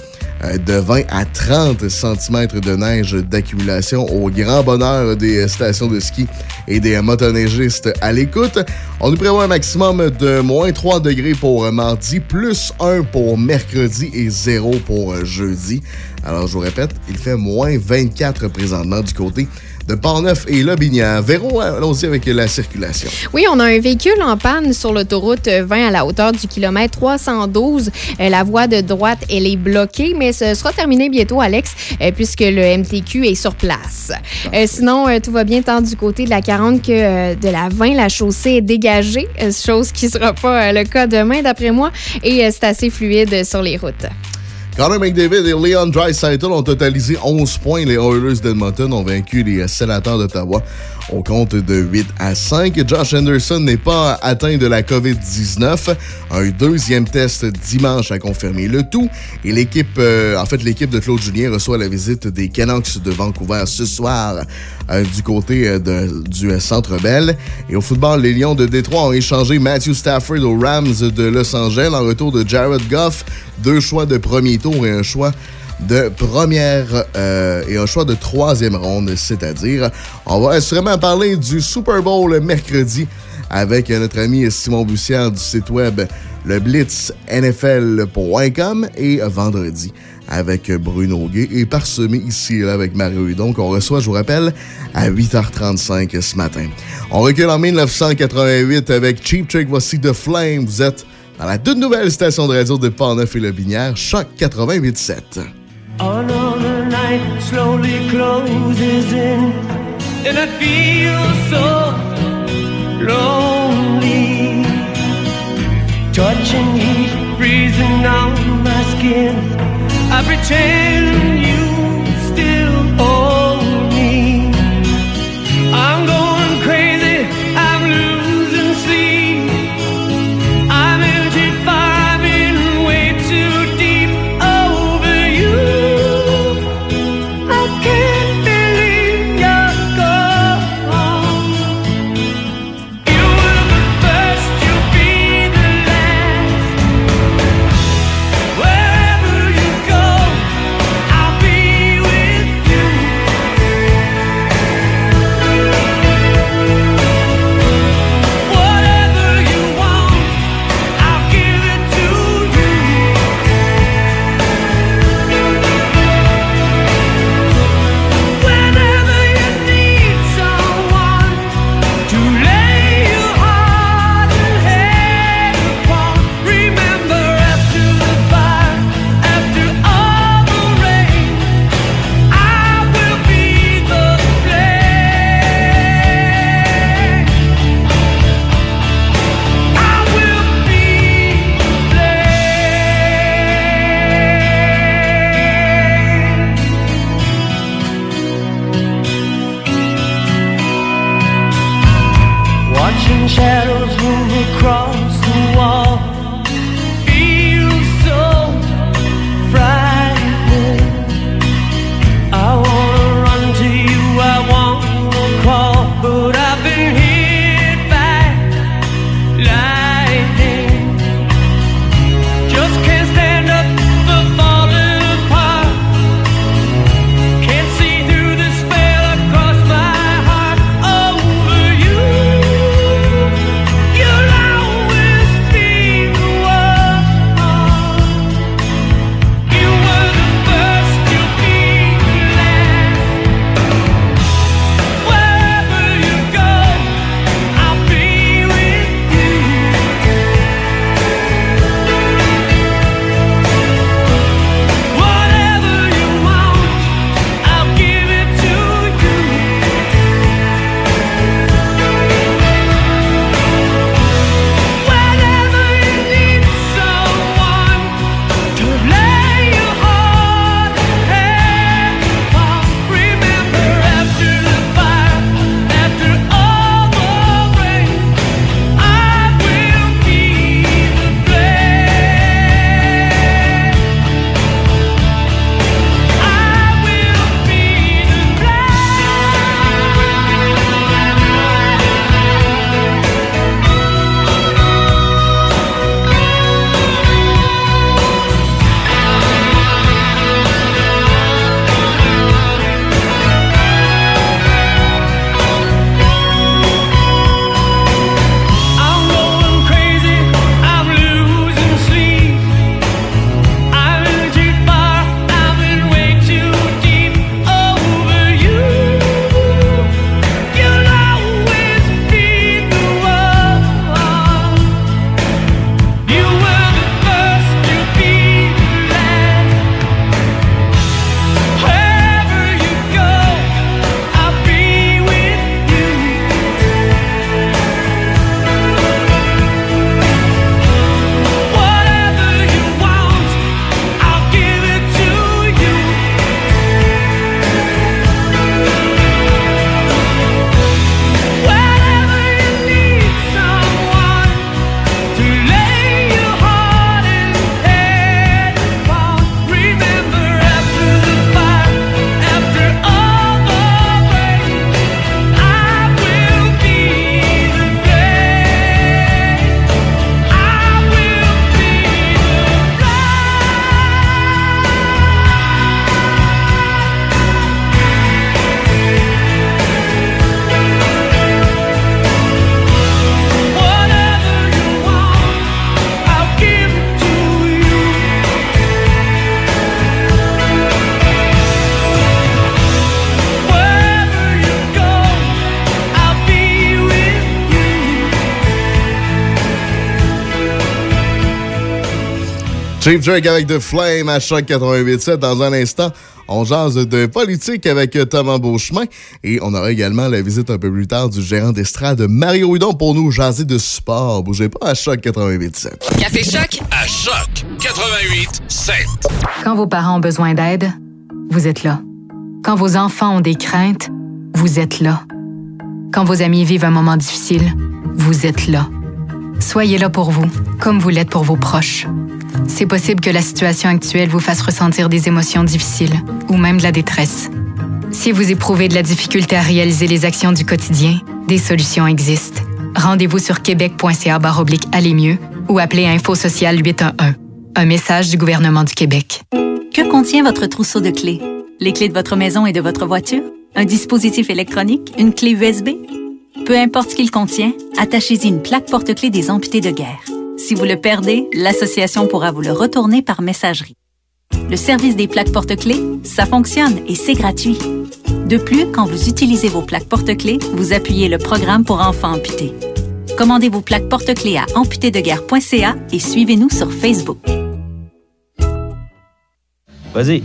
euh, de 20 à 30 cm de neige d'accumulation au grand bonheur des stations de ski et des motoneigistes à l'écoute. On nous prévoit un maximum de moins 3 degrés pour mardi, plus 1 pour mercredi et 0 pour jeudi. Alors, je vous répète, il fait moins 24 présentement du côté de Portneuf et Lobinière. Véro, allons-y avec la circulation. Oui, on a un véhicule en panne sur l'autoroute 20 à la hauteur du kilomètre 312. Euh, la voie de droite, elle est bloquée, mais ce sera terminé bientôt, Alex, euh, puisque le MTQ est sur place. Euh, sinon, tout va bien tant du côté de la 40 que de la 20. La chaussée est dégagée, chose qui ne sera pas le cas demain, d'après moi, et c'est assez fluide sur les routes. Connor McDavid et Leon Draisaitl ont totalisé 11 points. Les Oilers d'Edmonton ont vaincu les Sénateurs d'Ottawa au compte de 8 à 5. Josh Anderson n'est pas atteint de la COVID-19. Un deuxième test dimanche a confirmé le tout. Et l'équipe, euh, en fait, l'équipe de Claude Julien reçoit la visite des Canucks de Vancouver ce soir du côté euh, du Centre Bell. Et au football, les Lions de Détroit ont échangé Matthew Stafford aux Rams de Los Angeles en retour de Jared Goff. Deux choix de premier tour et un choix de euh, troisième ronde, c'est-à-dire, on va assurément parler du Super Bowl mercredi avec notre ami Simon Bussière du site web le blitznfl.com et vendredi avec Bruno Gay et parsemé ici là, avec Mario Hudon qu'on reçoit, je vous rappelle, à 8h35 ce matin. On recule en 1988 avec Cheap Trick, voici The Flame. Vous êtes dans la toute nouvelle station de radio de Pont-Neuf et Le Binière, Choc 88.7. Another night slowly closes in, and I feel so lonely. Touching heat freezing on my skin. I pretend Cheap Jerk avec The Flame à Choc 88.7. Dans un instant, on jase de politique avec Thomas Beauchemin. Et on aura également la visite un peu plus tard du gérant d'estrade Mario Hudon pour nous jaser de sport. Bougez pas à Choc 88.7. Café Choc À Choc 88.7. Quand vos parents ont besoin d'aide, vous êtes là. Quand vos enfants ont des craintes, vous êtes là. Quand vos amis vivent un moment difficile, vous êtes là. Soyez là pour vous, comme vous l'êtes pour vos proches. C'est possible que la situation actuelle vous fasse ressentir des émotions difficiles ou même de la détresse. Si vous éprouvez de la difficulté à réaliser les actions du quotidien, des solutions existent. Rendez-vous sur québec.ca oblique aller mieux ou appelez Info Social 811. Un message du gouvernement du Québec. Que contient votre trousseau de clés? Les clés de votre maison et de votre voiture? Un dispositif électronique? Une clé USB? Peu importe ce qu'il contient, attachez-y une plaque porte-clés des amputés de guerre. Si vous le perdez, l'association pourra vous le retourner par messagerie. Le service des plaques porte-clés, ça fonctionne et c'est gratuit. De plus, quand vous utilisez vos plaques porte-clés, vous appuyez le programme pour enfants amputés. Commandez vos plaques porte-clés à amputédeguerre.ca et suivez-nous sur Facebook. Vas-y.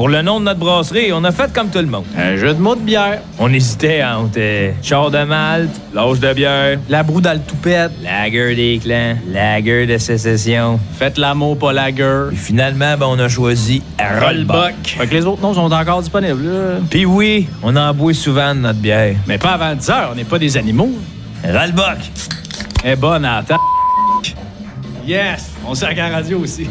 Pour le nom de notre brasserie, on a fait comme tout le monde. Un jeu de mots de bière. On hésitait entre euh, char de malte, l'âge de bière, la broue dans le toupette, lager des clans, lager de sécession. Faites l'amour, pas lager. Puis finalement, ben, on a choisi Rollbuck. Fait que les autres noms sont encore disponibles. Puis oui, on en boit souvent de notre bière. Mais pas avant 10 heures, on n'est pas des animaux. Rollbuck. est bonne la ta- Yes, on sert à la radio aussi.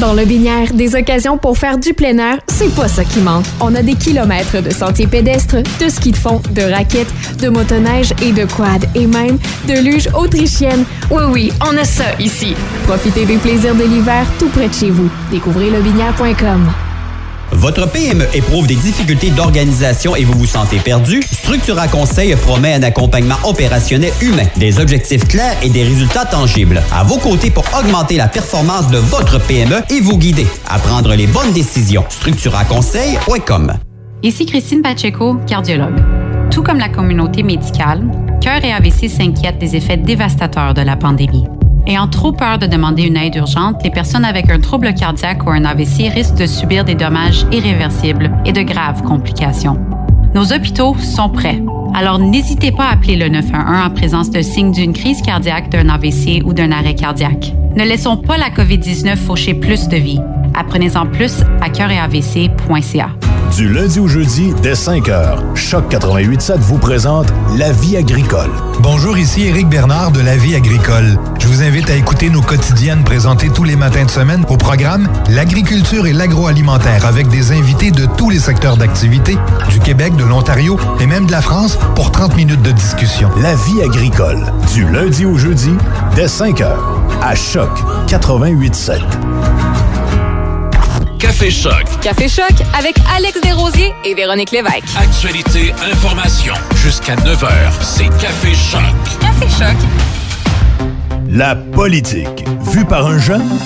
Dans le Binière, des occasions pour faire du plein air, c'est pas ça qui manque. On a des kilomètres de sentiers pédestres, de ski de fond, de raquettes, de motoneige et de quad, et même de luge autrichienne. Oui, oui, on a ça ici. Profitez des plaisirs de l'hiver tout près de chez vous. Découvrez lebinière.com. Votre PME éprouve des difficultés d'organisation et vous vous sentez perdu? Structura Conseil promet un accompagnement opérationnel humain, des objectifs clairs et des résultats tangibles. À vos côtés pour augmenter la performance de votre PME et vous guider à prendre les bonnes décisions. StructuraConseil.com Ici Christine Pacheco, cardiologue. Tout comme la communauté médicale, Cœur et AVC s'inquiètent des effets dévastateurs de la pandémie. Ayant trop peur de demander une aide urgente, les personnes avec un trouble cardiaque ou un AVC risquent de subir des dommages irréversibles et de graves complications. Nos hôpitaux sont prêts. Alors n'hésitez pas à appeler le 911 en présence de signes d'une crise cardiaque, d'un AVC ou d'un arrêt cardiaque. Ne laissons pas la COVID-19 faucher plus de vies. Apprenez-en plus à cœuretavc.ca. Du lundi au jeudi, dès 5 heures, Choc 88.7 vous présente La vie agricole. Bonjour, ici Éric Bernard de La Vie agricole. Je vous invite à écouter nos quotidiennes présentées tous les matins de semaine au programme L'agriculture et l'agroalimentaire avec des invités de tous les secteurs d'activité, du Québec, de l'Ontario et même de la France pour 30 minutes de discussion. La vie agricole, du lundi au jeudi, dès 5 heures, à Choc 88.7. Café Choc. Café Choc avec Alex Desrosiers et Véronique Lévesque. Actualité, information. Jusqu'à 9h, c'est Café Choc. Café Choc. La politique, vue par un jeune?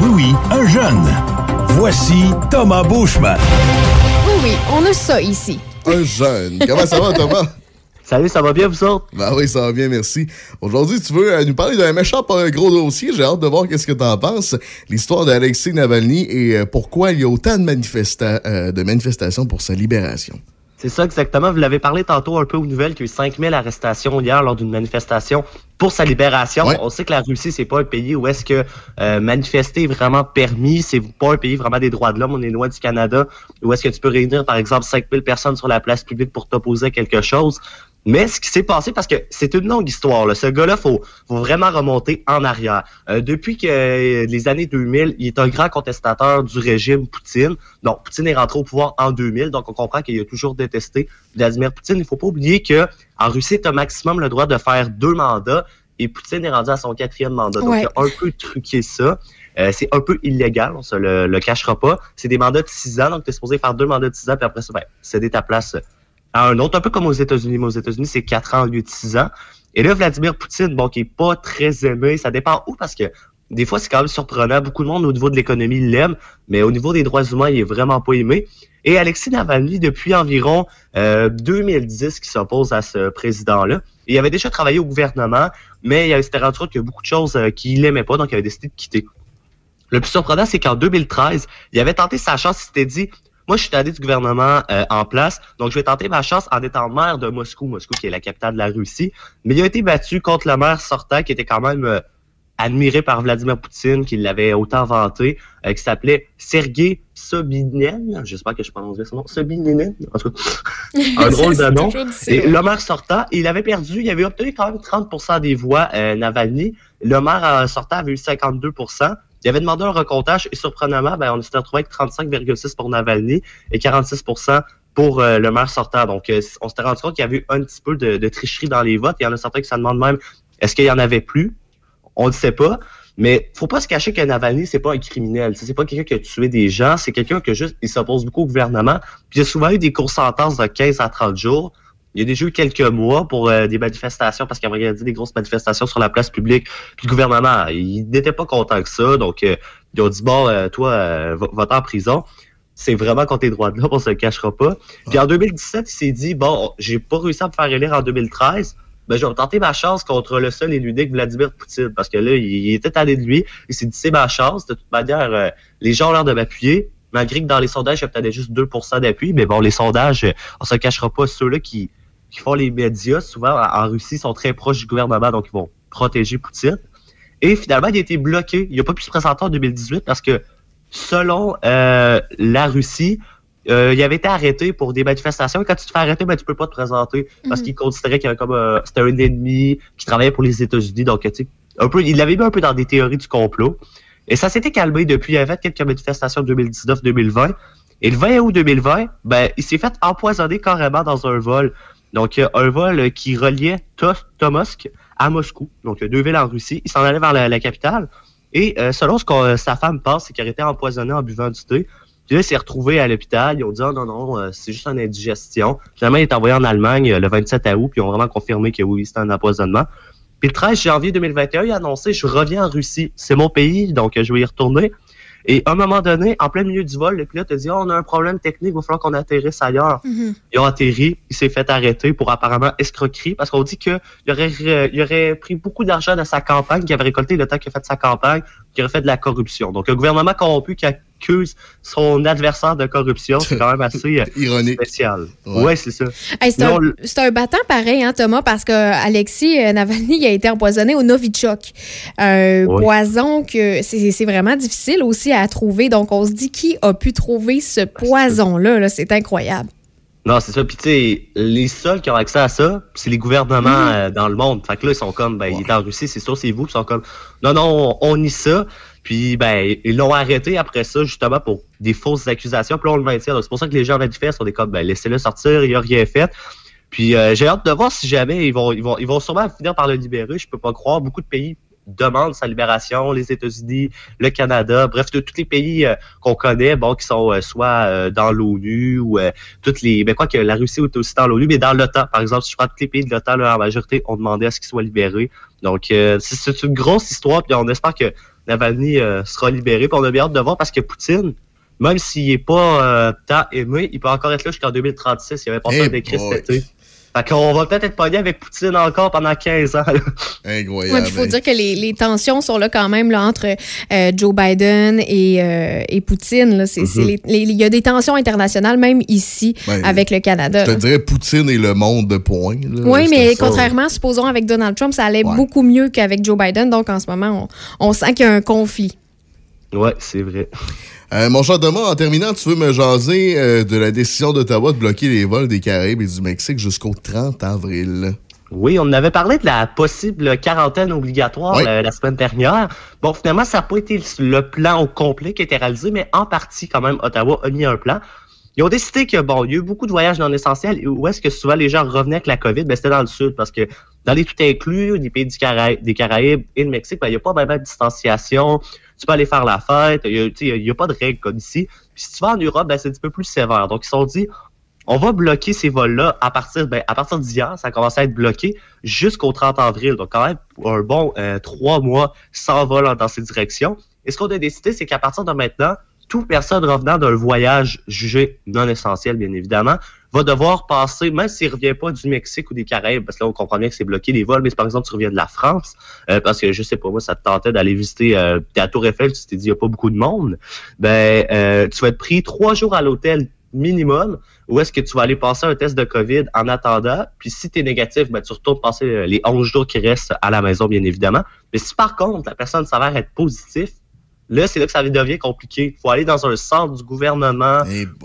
Oui, oui, un jeune. Voici Thomas Beauchemin. Oui, oui, on a ça ici. Un jeune. Comment ça va, Thomas? (laughs) Salut, ça va bien, vous autres? Ben oui, ça va bien, merci. Aujourd'hui, tu veux euh, nous parler d'un méchant gros dossier. J'ai hâte de voir qu'est-ce que t'en penses. L'histoire d'Alexei Navalny et euh, pourquoi il y a autant de, manifesta euh, de manifestations pour sa libération. C'est ça exactement. Vous l'avez parlé tantôt un peu aux nouvelles qu'il y a eu 5000 arrestations hier lors d'une manifestation pour sa libération. On sait que la Russie, c'est pas un pays où est-ce que euh, manifester est vraiment permis. C'est pas un pays vraiment des droits de l'homme. On est loin du Canada où est-ce que tu peux réunir, par exemple, 5000 personnes sur la place publique pour t'opposer à quelque chose. Mais ce qui s'est passé, parce que c'est une longue histoire, là. ce gars-là, faut, faut vraiment remonter en arrière. Euh, depuis que euh, les années 2000, il est un grand contestateur du régime Poutine. Donc, Poutine est rentré au pouvoir en 2000, donc on comprend qu'il a toujours détesté Vladimir Poutine. Il faut pas oublier que en Russie, tu as maximum le droit de faire deux mandats, et Poutine est rendu à son quatrième mandat. Donc, Ouais. il a un peu truqué ça. Euh, c'est un peu illégal, on se le, le cachera pas. C'est des mandats de six ans, donc tu es supposé faire deux mandats de six ans, puis après ça, ben, céder ta place un autre, un peu comme aux États-Unis. Mais aux États-Unis, c'est quatre ans au lieu de six ans. Et là, Vladimir Poutine, bon, qui est pas très aimé, ça dépend où, parce que des fois, c'est quand même surprenant. Beaucoup de monde, au niveau de l'économie, l'aime, mais au niveau des droits humains, il est vraiment pas aimé. Et Alexis Navalny, depuis environ euh, 2010, qui s'oppose à ce président-là. Il avait déjà travaillé au gouvernement, mais il s'était rendu compte qu'il y a beaucoup de choses euh, qu'il aimait pas, donc il avait décidé de quitter. Le plus surprenant, c'est qu'en 2013, il avait tenté sa chance, il s'était dit, moi, je suis tanné du gouvernement euh, en place, donc je vais tenter ma chance en étant maire de Moscou, Moscou qui est la capitale de la Russie. Mais il a été battu contre le maire sortant qui était quand même euh, admiré par Vladimir Poutine, qui l'avait autant vanté, euh, qui s'appelait Sergei Sobinin. J'espère que je prononce bien son nom. Sobinin, en tout cas. un (laughs) drôle de nom. Et le maire sortant, il avait perdu, il avait obtenu quand même 30% des voix, euh, Navalny. Le maire euh, sortant avait eu 52%. Il avait demandé un recomptage et surprenamment, ben, on s'était retrouvé avec 35,6 pour Navalny et 46% pour euh, le maire sortant. Donc, euh, on s'était rendu compte qu'il y avait eu un petit peu de, tricherie dans les votes. Il y en a certains qui se demandent même, est-ce qu'il y en avait plus? On ne sait pas. Mais faut pas se cacher que Navalny, c'est pas un criminel. C'est pas quelqu'un qui a tué des gens. C'est quelqu'un qui juste, il s'oppose beaucoup au gouvernement. Puis il a souvent eu des courtes sentences de 15 à 30 jours. Il y a déjà eu quelques mois pour euh, des manifestations parce qu'il avait regardé des grosses manifestations sur la place publique. Puis le gouvernement, il n'était pas content que ça. Donc, euh, ils ont dit, bon, euh, toi, euh, va- va-t'en en prison. C'est vraiment contre tes droits de l'homme, on se le cachera pas. Puis en 2017, il s'est dit, bon, j'ai pas réussi à me faire élire en 2013. Ben, je vais tenter ma chance contre le seul et l'unique Vladimir Poutine. Parce que là, il, il était allé de lui. Il s'est dit, c'est ma chance. De toute manière, euh, les gens ont l'air de m'appuyer. Malgré que dans les sondages, il y a peut-être juste 2% d'appui. Mais bon, les sondages, euh, on se cachera pas. Ceux-là qui, qui font les médias, souvent en Russie, sont très proches du gouvernement. Donc, ils vont protéger Poutine. Et finalement, il a été bloqué. Il n'a pas pu se présenter en 2018 parce que, selon euh, la Russie, euh, il avait été arrêté pour des manifestations. Et quand tu te fais arrêter, ben, tu peux pas te présenter parce Mhm. qu'il considérait qu'il comme euh, c'était un ennemi qui travaillait pour les États-Unis. Donc, tu sais, un peu, il l'avait mis un peu dans des théories du complot. Et ça s'était calmé depuis. Il y avait quelques manifestations 2019-2020. Et le 20 août 2020, ben, il s'est fait empoisonner carrément dans un vol. Donc, un vol qui reliait To- Tomosk à Moscou. Donc, deux villes en Russie. Il s'en allait vers la, capitale. Et euh, selon ce que sa femme pense, c'est qu'il aurait été empoisonné en buvant du thé. Puis là, il s'est retrouvé à l'hôpital. Ils ont dit, oh, non, non, euh, c'est juste une indigestion. Finalement, il est envoyé en Allemagne euh, le 27 août. Puis ils ont vraiment confirmé que oui, c'était un empoisonnement. Puis le 13 janvier 2021, il a annoncé, je reviens en Russie. C'est mon pays, donc je vais y retourner. Et à un moment donné, en plein milieu du vol, le pilote a dit, oh, on a un problème technique, il va falloir qu'on atterrisse ailleurs. Ils ont atterri, il s'est fait arrêter pour apparemment escroquerie parce qu'on dit qu'il aurait, il aurait pris beaucoup d'argent de sa campagne, qu'il avait récolté le temps qu'il a fait de sa campagne, qu'il aurait fait de la corruption. Donc, un gouvernement corrompu qui accuse son adversaire de corruption, c'est quand même assez euh, (laughs) Ironique. spécial. Ouais, c'est ça. Hey, c'est, Non, un, le- c'est un battant pareil, hein, Thomas, parce que Alexis euh, Navalny a été empoisonné au Novichok. Un poison que c'est, c'est vraiment difficile aussi à trouver. Donc, on se dit qui a pu trouver ce poison-là. là? c'est incroyable. Non, c'est ça. Puis, tu sais, les seuls qui ont accès à ça, c'est les gouvernements euh, dans le monde. Fait que là, ils sont comme, ben, il est en Russie, c'est sûr, c'est vous. Puis, ils sont comme, non, non, on, on nie ça. Puis, ben, ils l'ont arrêté après ça, justement, pour des fausses accusations. Puis là, on le maintient. Donc, c'est pour ça que les gens fait sont des comme, ben, laissez-le sortir, il a rien fait. Puis, euh, j'ai hâte de voir si jamais ils vont, ils vont, ils vont sûrement finir par le libérer. Je peux pas croire. Beaucoup de pays demandent sa libération, les États-Unis, le Canada, bref, tous les pays euh, qu'on connaît, bon, qui sont euh, soit euh, dans l'ONU ou euh, toutes les, ben quoi que la Russie est aussi dans l'ONU, mais dans l'OTAN, par exemple, si je prends tous les pays de l'OTAN, en majorité, ont demandé à ce qu'ils soient libérés. Donc, c'est une grosse histoire, puis on espère que Navalny euh, sera libéré, puis on a bien hâte de voir parce que Poutine, même s'il est pas euh, tant aimé, il peut encore être là jusqu'en 2036. Il avait passé Eh un décret boy. cet été. Fait qu'on va peut-être être pogné avec Poutine encore pendant 15 ans. là. Incroyable. Ouais, il faut dire que les, les tensions sont là quand même là, entre euh, Joe Biden et, euh, et Poutine. Mhm. les- Il y a des tensions internationales, même ici, Ben, avec le Canada. Je te là. dirais Poutine et le monde de point. là. Oui, mais ça. contrairement, supposons, avec Donald Trump, ça allait beaucoup mieux qu'avec Joe Biden. Donc, en ce moment, on, on sent qu'il y a un conflit. Ouais, c'est vrai. Euh, mon cher Thomas, en terminant, tu veux me jaser euh, de la décision d'Ottawa de bloquer les vols des Caraïbes et du Mexique jusqu'au 30 avril. Oui, on avait parlé de la possible quarantaine obligatoire Oui. euh, la semaine dernière. Bon, finalement, ça n'a pas été le plan au complet qui a été réalisé, mais en partie, quand même, Ottawa a mis un plan. Ils ont décidé que, bon, il y a eu beaucoup de voyages non essentiels. Et où est-ce que souvent les gens revenaient avec la COVID? Ben, c'était dans le sud, parce que dans les tout inclus, des pays du Caraï- des Caraïbes et le Mexique, ben, il n'y a pas vraiment de distanciation. Tu peux aller faire la fête. Il n'y a, a pas de règles comme ici. Puis si tu vas en Europe, ben, c'est un petit peu plus sévère. Donc, ils se sont dit, on va bloquer ces vols-là à partir, ben, à partir d'hier, ça a commencé à être bloqué jusqu'au 30 avril. Donc, quand même, un bon euh, trois mois sans vol dans ces directions. Et ce qu'on a décidé, c'est qu'à partir de maintenant, toute personne revenant d'un voyage jugé non essentiel, bien évidemment, va devoir passer, même s'il revient pas du Mexique ou des Caraïbes, parce que là, on comprend bien que c'est bloqué les vols, mais si par exemple, tu reviens de la France, euh, parce que je sais pas, moi, ça te tentait d'aller visiter euh, la Tour Eiffel, tu t'es dit, il n'y a pas beaucoup de monde, ben, euh, tu vas être pris trois jours à l'hôtel minimum, ou est-ce que tu vas aller passer un test de COVID en attendant, puis si tu es négatif, ben, tu retournes passer euh, les 11 jours qui restent à la maison, bien évidemment. Mais si par contre, la personne s'avère être positif, Là, c'est là que ça devient compliqué. Il faut aller dans un centre du gouvernement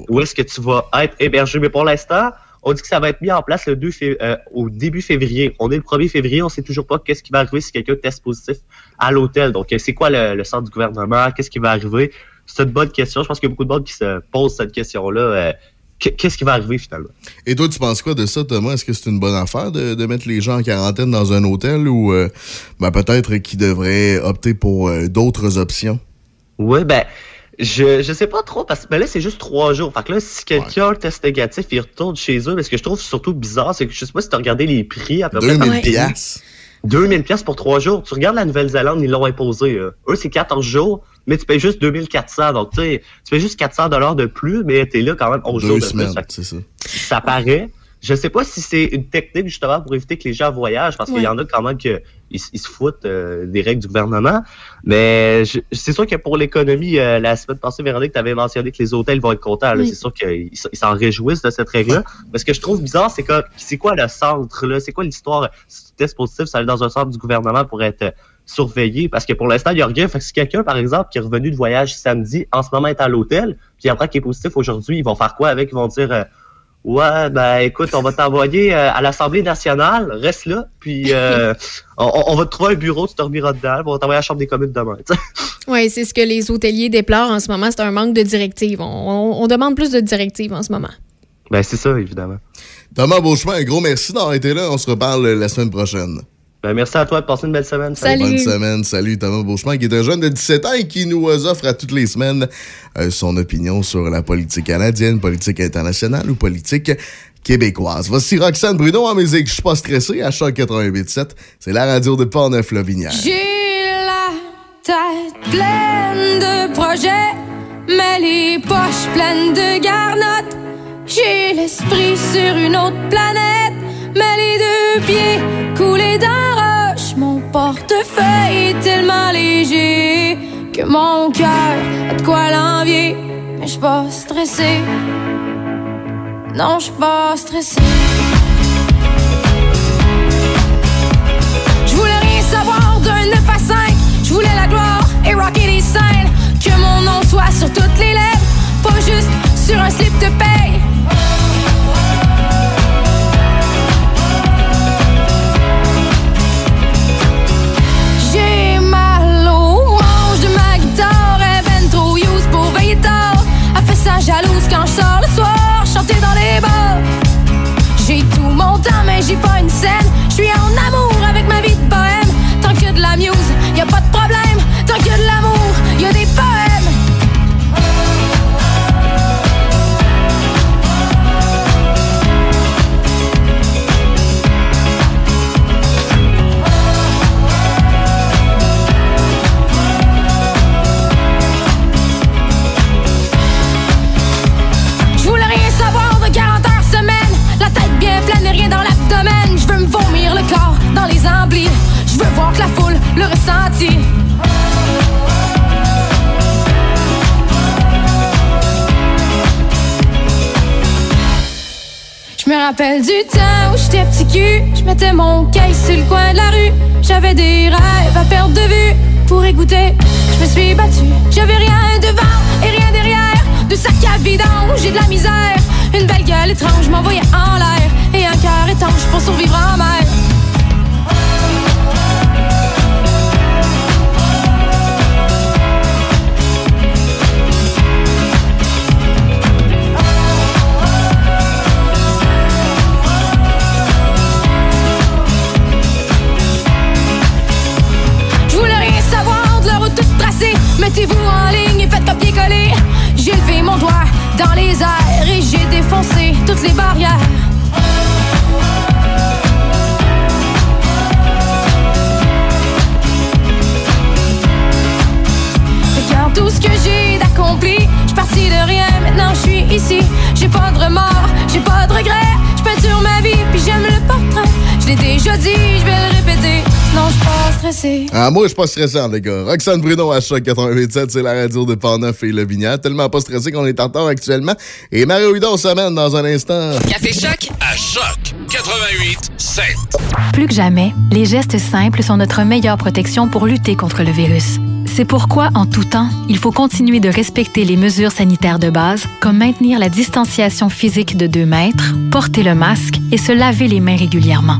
où est-ce que tu vas être hébergé. Mais pour l'instant, on dit que ça va être mis en place le 2 fév- euh, au début février. On est le 1er février, on sait toujours pas qu'est-ce qui va arriver si quelqu'un teste positif à l'hôtel. Donc, euh, c'est quoi le, le centre du gouvernement? Qu'est-ce qui va arriver? C'est une bonne question. Je pense qu'il y a beaucoup de monde qui se pose cette question-là. euh, qu'est-ce qui va arriver finalement? Et toi, tu penses quoi de ça, Thomas? Est-ce que c'est une bonne affaire de, de, mettre les gens en quarantaine dans un hôtel ou euh, ben, peut-être qu'ils devraient opter pour d'autres options? Oui, ben, je, je sais pas trop, parce que ben là, c'est juste trois jours. Fait que là, si quelqu'un ouais. teste négatif, il retourne chez eux. Mais ce que je trouve surtout bizarre, c'est que je sais pas si tu as regardé les prix à peu près. 2000 piastres. 2000 pièces pour trois jours. Tu regardes la Nouvelle-Zélande, ils l'ont imposé. Eux, c'est 14 jours, mais tu payes juste 2400. Donc, tu sais, tu payes juste 400 dollars de plus, mais t'es là quand même 11 Deux jours de semaines, plus. ça. Ça paraît. Je sais pas si c'est une technique justement pour éviter que les gens voyagent, parce qu'il y en a quand même qui ils, ils se foutent euh, des règles du gouvernement. Mais c'est sûr que pour l'économie, euh, la semaine passée, Véronique, tu avais mentionné que les hôtels vont être contents. Oui. C'est sûr qu'ils s'en réjouissent de cette règle-là. Mais ce que je trouve bizarre, c'est que c'est quoi le centre là C'est quoi l'histoire? Si tu testes positif, ça aller dans un centre du gouvernement pour être euh, surveillé. Parce que pour l'instant, il n'y a rien. Fait que si quelqu'un, par exemple, qui est revenu de voyage samedi, en ce moment est à l'hôtel, puis après qui est positif aujourd'hui, ils vont faire quoi avec? Ils vont dire Ouais, ben écoute, on va t'envoyer euh, à l'Assemblée nationale, reste là, puis euh, (laughs) on, on va te trouver un bureau, tu te remiras dedans, puis on va t'envoyer à la Chambre des communes demain. tu sais. (laughs) Oui, c'est ce que les hôteliers déplorent en ce moment, c'est un manque de directives. On, on- on demande plus de directives en ce moment. Ben c'est ça, évidemment. Thomas Beauchemin, un gros merci d'avoir été là. On se reparle la semaine prochaine. Ben merci à toi de passer une belle semaine. Bonne semaine. Salut Thomas Beauchemin, qui est un jeune de 17 ans et qui nous offre à toutes les semaines euh, son opinion sur la politique canadienne, politique internationale ou politique québécoise. Voici Roxane Bruno en musique. Je suis pas stressé à Choc 88.7. C'est la radio de Portneuf-Lobinière. J'ai la tête pleine de projets, mais les poches pleines de garnottes. J'ai l'esprit sur une autre planète, mais les deux pieds coulés la roche. Mon portefeuille est tellement léger que mon cœur a de quoi l'envier. Mais je pas stressé. Non, je pas stressé. Je voulais rien savoir d'un 9 à 5. Je voulais la gloire et rocker les scènes. Que mon nom soit sur toutes les lèvres, pas juste sur un slip de paye. Jalouse quand je sors le soir, chanter dans les bars. J'ai tout mon temps, mais j'ai pas une scène. Me rappelle du temps où j'étais petit cul. Je mettais mon caisse sur le coin de la rue. J'avais des rêves à perdre de vue. Pour écouter, je me suis battue. J'avais rien devant et rien derrière. De sac à vidange, j'ai de la misère. Une belle gueule étrange m'envoyait en l'air. Et un cœur étanche pour survivre en mer. Mettez-vous en ligne et faites copier-coller. J'ai levé mon doigt dans les airs et j'ai défoncé toutes les barrières. Regarde tout ce que j'ai d'accompli. Je parti de rien, maintenant je suis ici. J'ai pas de remords, j'ai pas de regrets. Je peinture ma vie, puis j'aime le portrait. Je l'ai déjà dit, je vais le répéter. Non, je suis pas stressée. Ah, moi, je suis pas stressant, les gars. Roxane Bruno à Choc 88.7, c'est la radio de Portneuf et Le Vignard. Tellement pas stressé qu'on est en retard actuellement. Et Mario Hudon s'amène dans un instant. Café Choc à Choc 88 7. Plus que jamais, les gestes simples sont notre meilleure protection pour lutter contre le virus. C'est pourquoi, en tout temps, il faut continuer de respecter les mesures sanitaires de base, comme maintenir la distanciation physique de 2 mètres, porter le masque et se laver les mains régulièrement.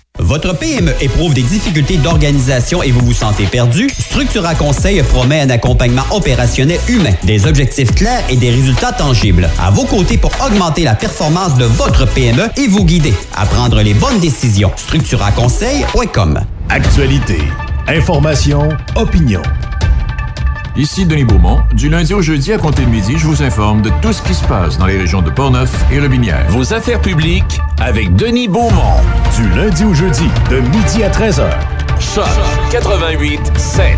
Votre PME éprouve des difficultés d'organisation et vous vous sentez perdu? Structura Conseil promet un accompagnement opérationnel humain, des objectifs clairs et des résultats tangibles. À vos côtés pour augmenter la performance de votre PME et vous guider à prendre les bonnes décisions. StructuraConseil.com Actualité, information, opinion. Ici Denis Beaumont. Du lundi au jeudi à compter de midi, je vous informe de tout ce qui se passe dans les régions de Portneuf et Robinière. Vos affaires publiques avec Denis Beaumont. Du lundi au jeudi, de midi à 13h. Choc 88 7.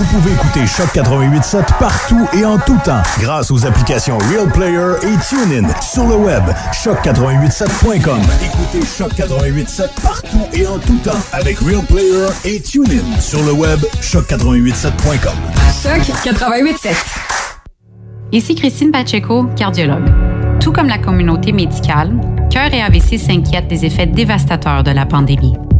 Vous pouvez écouter Choc 88.7 partout et en tout temps grâce aux applications Real Player et TuneIn sur le web choc887.com. Écoutez Choc 88.7 partout et en tout temps avec Real Player et TuneIn sur le web choc887.com. Choc 88.7. Ici Christine Pacheco, cardiologue. Tout comme la communauté médicale, Cœur et AVC s'inquiètent des effets dévastateurs de la pandémie.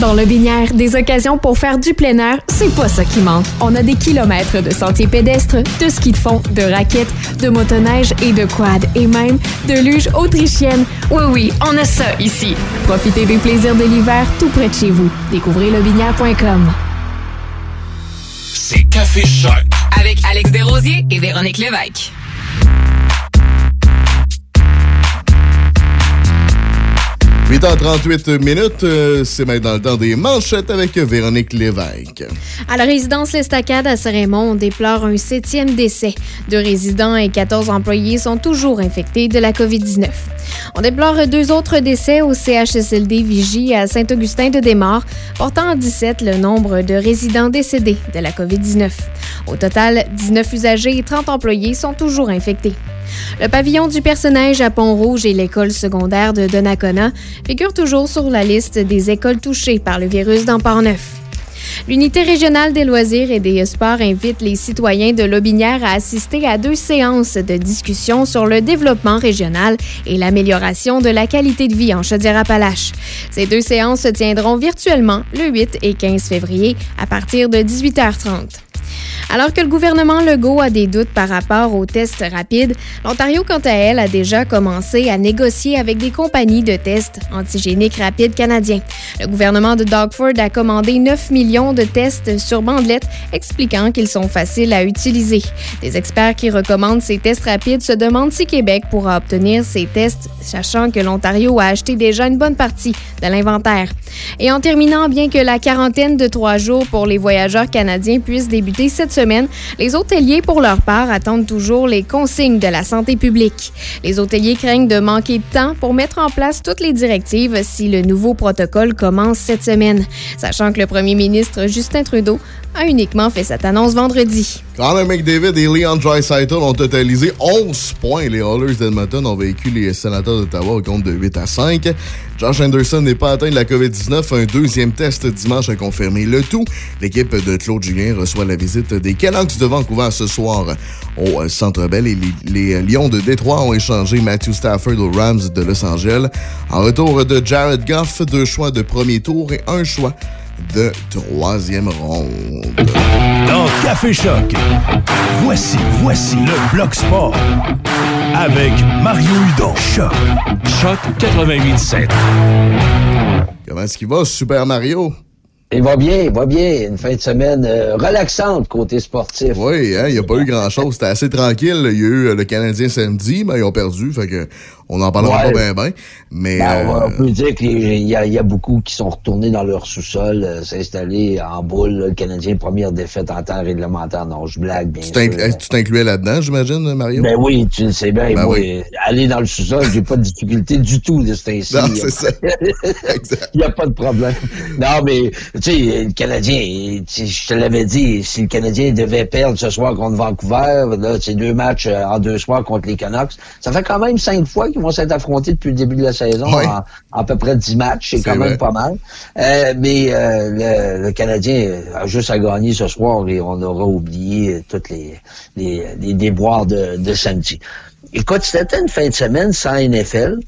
Dans le Binière, des occasions pour faire du plein air, c'est pas ça qui manque. On a des kilomètres de sentiers pédestres, de ski de fond, de raquettes, de motoneige et de quad, et même de luge autrichienne. Oui, oui, on a ça ici. Profitez des plaisirs de l'hiver tout près de chez vous. Découvrez lebinière.com. C'est Café Choc. Avec Alex Desrosiers et Véronique Lévesque. « 8h38 minutes, euh, c'est maintenant le temps des manchettes avec Véronique Lévesque. À la résidence L'Estacade à Saint-Raymond, on déplore un septième décès. Deux résidents et 14 employés sont toujours infectés de la COVID-19. On déplore deux autres décès au CHSLD Vigie à Saint-Augustin-de-Desmaures, portant à 17 le nombre de résidents décédés de la COVID-19. Au total, 19 usagers et 30 employés sont toujours infectés. Le pavillon du personnage à Pont-Rouge et l'école secondaire de Donnacona figurent toujours sur la liste des écoles touchées par le virus dans Port-Neuf. L'unité régionale des loisirs et des sports invite les citoyens de Lobinière à assister à deux séances de discussion sur le développement régional et l'amélioration de la qualité de vie en Chaudière-Appalaches. Ces deux séances se tiendront virtuellement le 8 et 15 février à partir de 18h30. Alors que le gouvernement Legault a des doutes par rapport aux tests rapides, l'Ontario, quant à elle, a déjà commencé à négocier avec des compagnies de tests antigéniques rapides canadiens. Le gouvernement de Dogford a commandé 9 millions de tests sur bandelette, expliquant qu'ils sont faciles à utiliser. Des experts qui recommandent ces tests rapides se demandent si Québec pourra obtenir ces tests, sachant que l'Ontario a acheté déjà une bonne partie de l'inventaire. Et en terminant, bien que la quarantaine de trois jours pour les voyageurs canadiens puisse débuter cette semaine, les hôteliers, pour leur part, attendent toujours les consignes de la santé publique. Les hôteliers craignent de manquer de temps pour mettre en place toutes les directives si le nouveau protocole commence cette semaine, sachant que le premier ministre Justin Trudeau a uniquement fait cette annonce vendredi. Connor McDavid et Leon Draisaitl ont totalisé 11 points. Les Oilers d'Edmonton ont vaincu les sénateurs d'Ottawa au compte de 8 à 5. Josh Anderson n'est pas atteint de la COVID-19. Un deuxième test dimanche a confirmé le tout. L'équipe de Claude Julien reçoit la visite des Canucks de Vancouver ce soir au Centre Bell. Et les, les Lions de Détroit ont échangé Matthew Stafford aux Rams de Los Angeles. En retour de Jared Goff, deux choix de premier tour et un choix de troisième ronde. Dans Café Choc, voici, voici le Bloc Sport. avec Mario Hudon. Choc. Choc 88.7. Comment est-ce qu'il va, Super Mario? Il va bien, il va bien. Une fin de semaine euh, relaxante côté sportif. Oui, hein, il n'y a pas eu grand-chose. C'était assez tranquille. Il y a eu euh, le Canadien samedi, mais ils ont perdu. Fait que on n'en parlera Ouais. pas bien, bien. Mais Ben, on, euh, peut dire qu'il y, a- il y a beaucoup qui sont retournés dans leur sous-sol, euh, s'installer en boule. là. Le Canadien, première défaite en temps réglementaire. Non, je blague, bien tu t'incluais là-dedans, j'imagine, Mario? Ben oui, tu le sais bien. Ben moi, oui. aller dans le sous-sol, j'ai pas de difficulté du tout de ce temps-ci. (laughs) Non, c'est ça. (laughs) Il n'y a pas de problème. Non, mais, tu sais, le Canadien, je te l'avais dit, si le Canadien devait perdre ce soir contre Vancouver, là, c'est deux matchs euh, en deux soirs contre les Canucks. Ça fait quand même cinq fois qu'ils vont s'être affrontés depuis le début de la saison en, en à peu près dix matchs. C'est quand même pas mal. Euh, mais euh, le, le Canadien a juste à gagner ce soir et on aura oublié toutes les, les, les déboires de, de samedi. Écoute, c'était une fin de semaine sans NFL.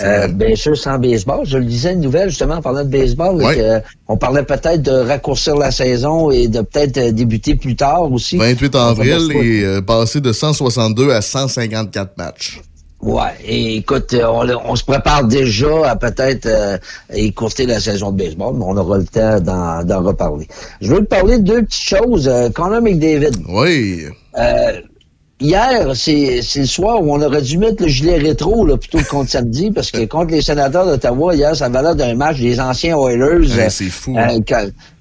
Euh, bien sûr, sans baseball. Je le disais une nouvelle, justement, en parlant de baseball, que, euh, on parlait peut-être de raccourcir la saison et de peut-être euh, débuter plus tard aussi. 28 On va avril et passé de 162 à 154 matchs. Ouais, et écoute, euh, on, on se prépare déjà à peut-être euh, écourter la saison de baseball, mais on aura le temps d'en, reparler. Je veux te parler de deux petites choses. Euh, Connor McDavid. Oui. Euh, hier, c'est, le soir où on aurait dû mettre le gilet rétro là, plutôt que contre samedi, parce que (laughs) contre les sénateurs d'Ottawa, hier, ça valait d'un match des anciens Oilers. Ouais, c'est fou, hein.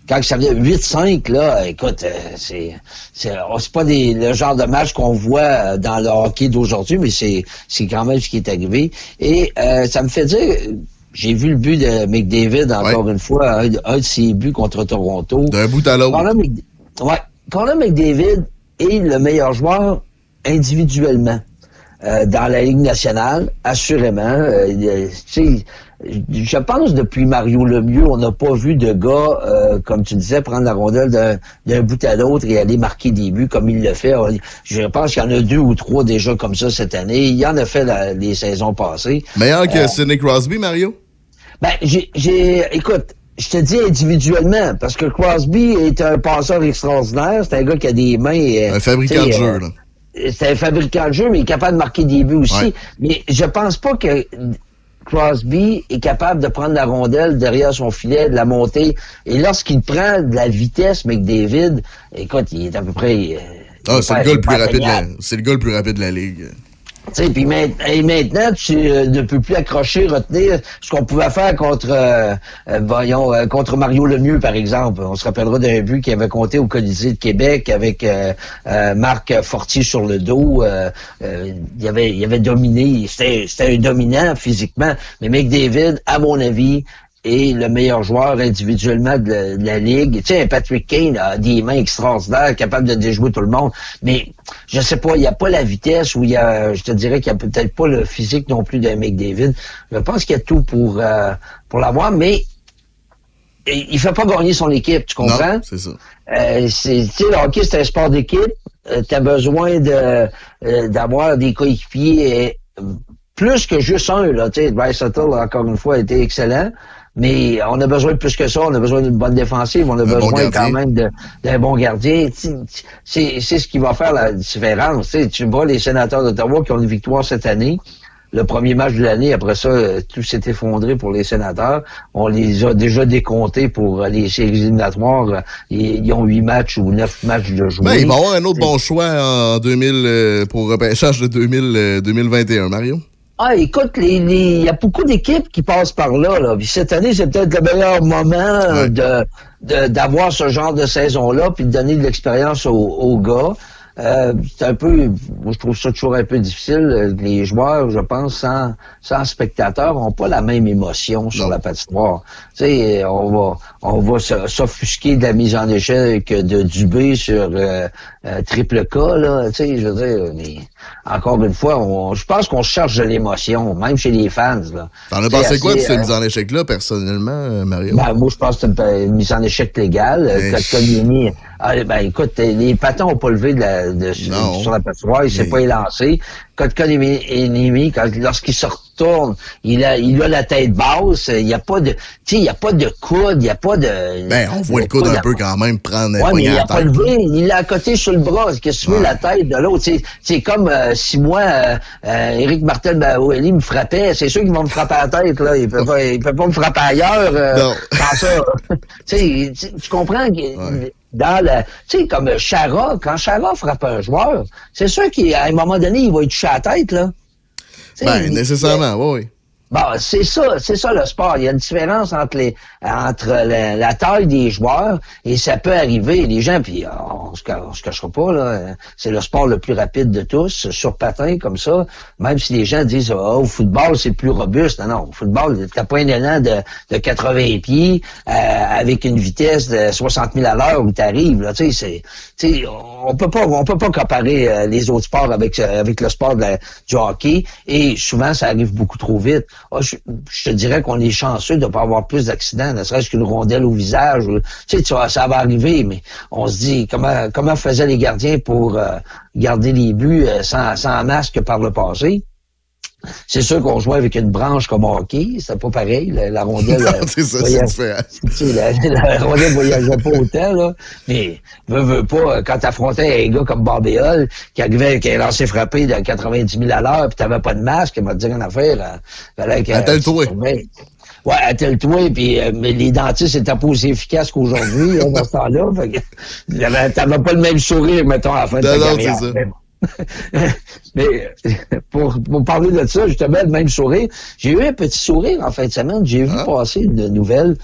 Quand ça venait 8-5, là, écoute, euh, c'est, c'est, c'est pas des, le genre de match qu'on voit euh, dans le hockey d'aujourd'hui, mais c'est, c'est quand même ce qui est arrivé. Et euh, ça me fait dire, j'ai vu le but de McDavid encore une fois, un, de- un de ses buts contre Toronto. D'un bout à l'autre. Mc- Ouais. McDavid est le meilleur joueur individuellement euh, dans la Ligue nationale, assurément. Euh, je pense depuis Mario Lemieux, on n'a pas vu de gars, euh, comme tu disais, prendre la rondelle d'un- bout à l'autre et aller marquer des buts comme il le fait. Je pense qu'il y en a deux ou trois déjà comme ça cette année. Il y en a fait la- les saisons passées. Meilleur que Euh, Sidney Crosby, Mario? ben, j'ai, j'ai, écoute, je te dis individuellement, parce que Crosby est un passeur extraordinaire. C'est un gars qui a des mains. euh, Un fabricant de jeu, là. C'est un fabricant de jeu, mais il est capable de marquer des buts aussi. Ouais. Mais je pense pas que Crosby est capable de prendre la rondelle derrière son filet, de la monter. Et lorsqu'il prend de la vitesse, McDavid, écoute, il est à peu près. euh, Ah, c'est le pas- gars le plus rapide c'est le gars le plus rapide de la ligue. Puis maintenant, tu euh, ne peux plus accrocher, retenir ce qu'on pouvait faire contre, euh, euh, voyons, euh, contre Mario Lemieux, par exemple. On se rappellera d'un but qui avait compté au Colisée de Québec avec euh, Marc Fortier sur le dos. Il avait, il avait dominé. C'était c'était un dominant physiquement. Mais McDavid, à mon avis, est le meilleur joueur individuellement de la, de la ligue. Tu sais, Patrick Kane a des mains extraordinaires, capable de déjouer tout le monde. Mais je sais pas, il n'y a pas la vitesse ou il y a, je te dirais qu'il n'y a peut-être pas le physique non plus d'un McDavid. Je pense qu'il y a tout pour euh, pour l'avoir, mais il fait pas gagner son équipe, tu comprends? C'est ça. Euh, c'est, tu sais, le hockey, c'est un sport d'équipe. tu as besoin de euh, d'avoir des coéquipiers euh, plus que juste un. Là, tu sais, Bryce Tuttle, encore une fois, a été excellent. Mais on a besoin de plus que ça. On a besoin d'une bonne défensive. On a besoin quand même d'un bon gardien. C'est c'est ce qui va faire la différence. Tu vois les sénateurs d'Ottawa qui ont une victoire cette année. Le premier match de l'année, après ça, tout s'est effondré pour les sénateurs. On les a déjà décomptés pour les séries éliminatoires. Ils, ils ont huit matchs ou neuf matchs de jouer. Ben, il va avoir un autre bon choix en 2000 euh, pour repêchage de 2000, euh, 2021, Mario. Ah, écoute, les- les- il y a beaucoup d'équipes qui passent par là. là. Puis cette année, c'est peut-être le meilleur moment de de- d'avoir ce genre de saison-là, puis de donner de l'expérience aux, aux gars. Euh, c'est un peu, moi je trouve ça toujours un peu difficile. Les joueurs, je pense, sans, sans spectateurs, ont pas la même émotion sur la patinoire. Tu sais, on va, on va s'offusquer de la mise en échec de Dubé sur euh, euh, triple K, là. Tu sais, je veux dire, mais encore une fois, on, je pense qu'on cherche de l'émotion, même chez les fans. T'en as pensé quoi de cette euh, mise en échec-là, personnellement, euh, Mario? ben, moi, je pense que c'est une, mise en échec légale. Mais Euh, Kotkaniemi, ah, ben, écoute, les patins n'ont pas levé de la, de, sur, la patinoire, il s'est Mais- pas élancé. Kotkaniemi, quand- lorsqu'il sort, tourne. Il a, il a la tête basse. Il n'y a pas de, tu sais, il y a pas de coude, il n'y a pas de. Ben, on voit le coude un peu quand même prendre un Ouais, mais il à a pas levé, il l'a à côté sur le bras. Qu'est-ce que veux, la tête de l'autre? C'est comme euh, si moi, euh, euh, Éric Martel Baoueli me frappait. C'est sûr qu'il va me frapper à la tête, là. Il peut pas, il peut pas me frapper ailleurs. euh, Non. (laughs) sans ça. tu comprends que dans le, tu sais, comme Chara, quand Chara frappe un joueur, c'est sûr qu'à un moment donné, il va lui toucher à la tête, là. Tu sais, Ben, il- nécessairement, oui. Bon, c'est ça, c'est ça le sport. Il y a une différence entre les entre la, taille des joueurs et ça peut arriver. Les gens, puis euh, on on se cachera pas là, c'est le sport le plus rapide de tous sur patin comme ça. Même si les gens disent oh, au football c'est plus robuste, non non, au football t'as pas un élan de, de 80 pieds euh, avec une vitesse de 60 000 à l'heure où t'arrives là. Tu sais, c'est, on peut pas on peut pas comparer euh, les autres sports avec euh, avec le sport de du hockey et souvent ça arrive beaucoup trop vite. Ah, je, te dirais qu'on est chanceux de pas avoir plus d'accidents, ne serait-ce qu'une rondelle au visage. ou- Tu sais, tu vois, ça va arriver, mais on se dit comment comment faisaient les gardiens pour euh, garder les buts euh, sans, sans masque par le passé? C'est sûr qu'on jouait avec une branche comme hockey, c'était pas pareil. La, la rondelle, (laughs) euh, c'est ça, c'est voyage- différent. (laughs) tu sais, la, la rondelle voyageait pas autant, là. Mais, veux, veux pas, euh, quand t'affrontais un gars comme Barbéol, qui arrivait avec un lancer frappé de 90 000 à l'heure, pis t'avais pas de masque, il m'a dit une affaire, euh, fallait que... Attelle-toi. Ouais, Ouais, attelle-toi, puis euh, mais les dentistes étaient pas aussi efficaces qu'aujourd'hui, dans ce temps-là. T'avais pas le même sourire, mettons, à la fin de Non, ta carrière. (laughs) Mais pour, pour parler de ça, justement, le même sourire, j'ai eu un petit sourire en fin de semaine. J'ai vu passer une nouvelle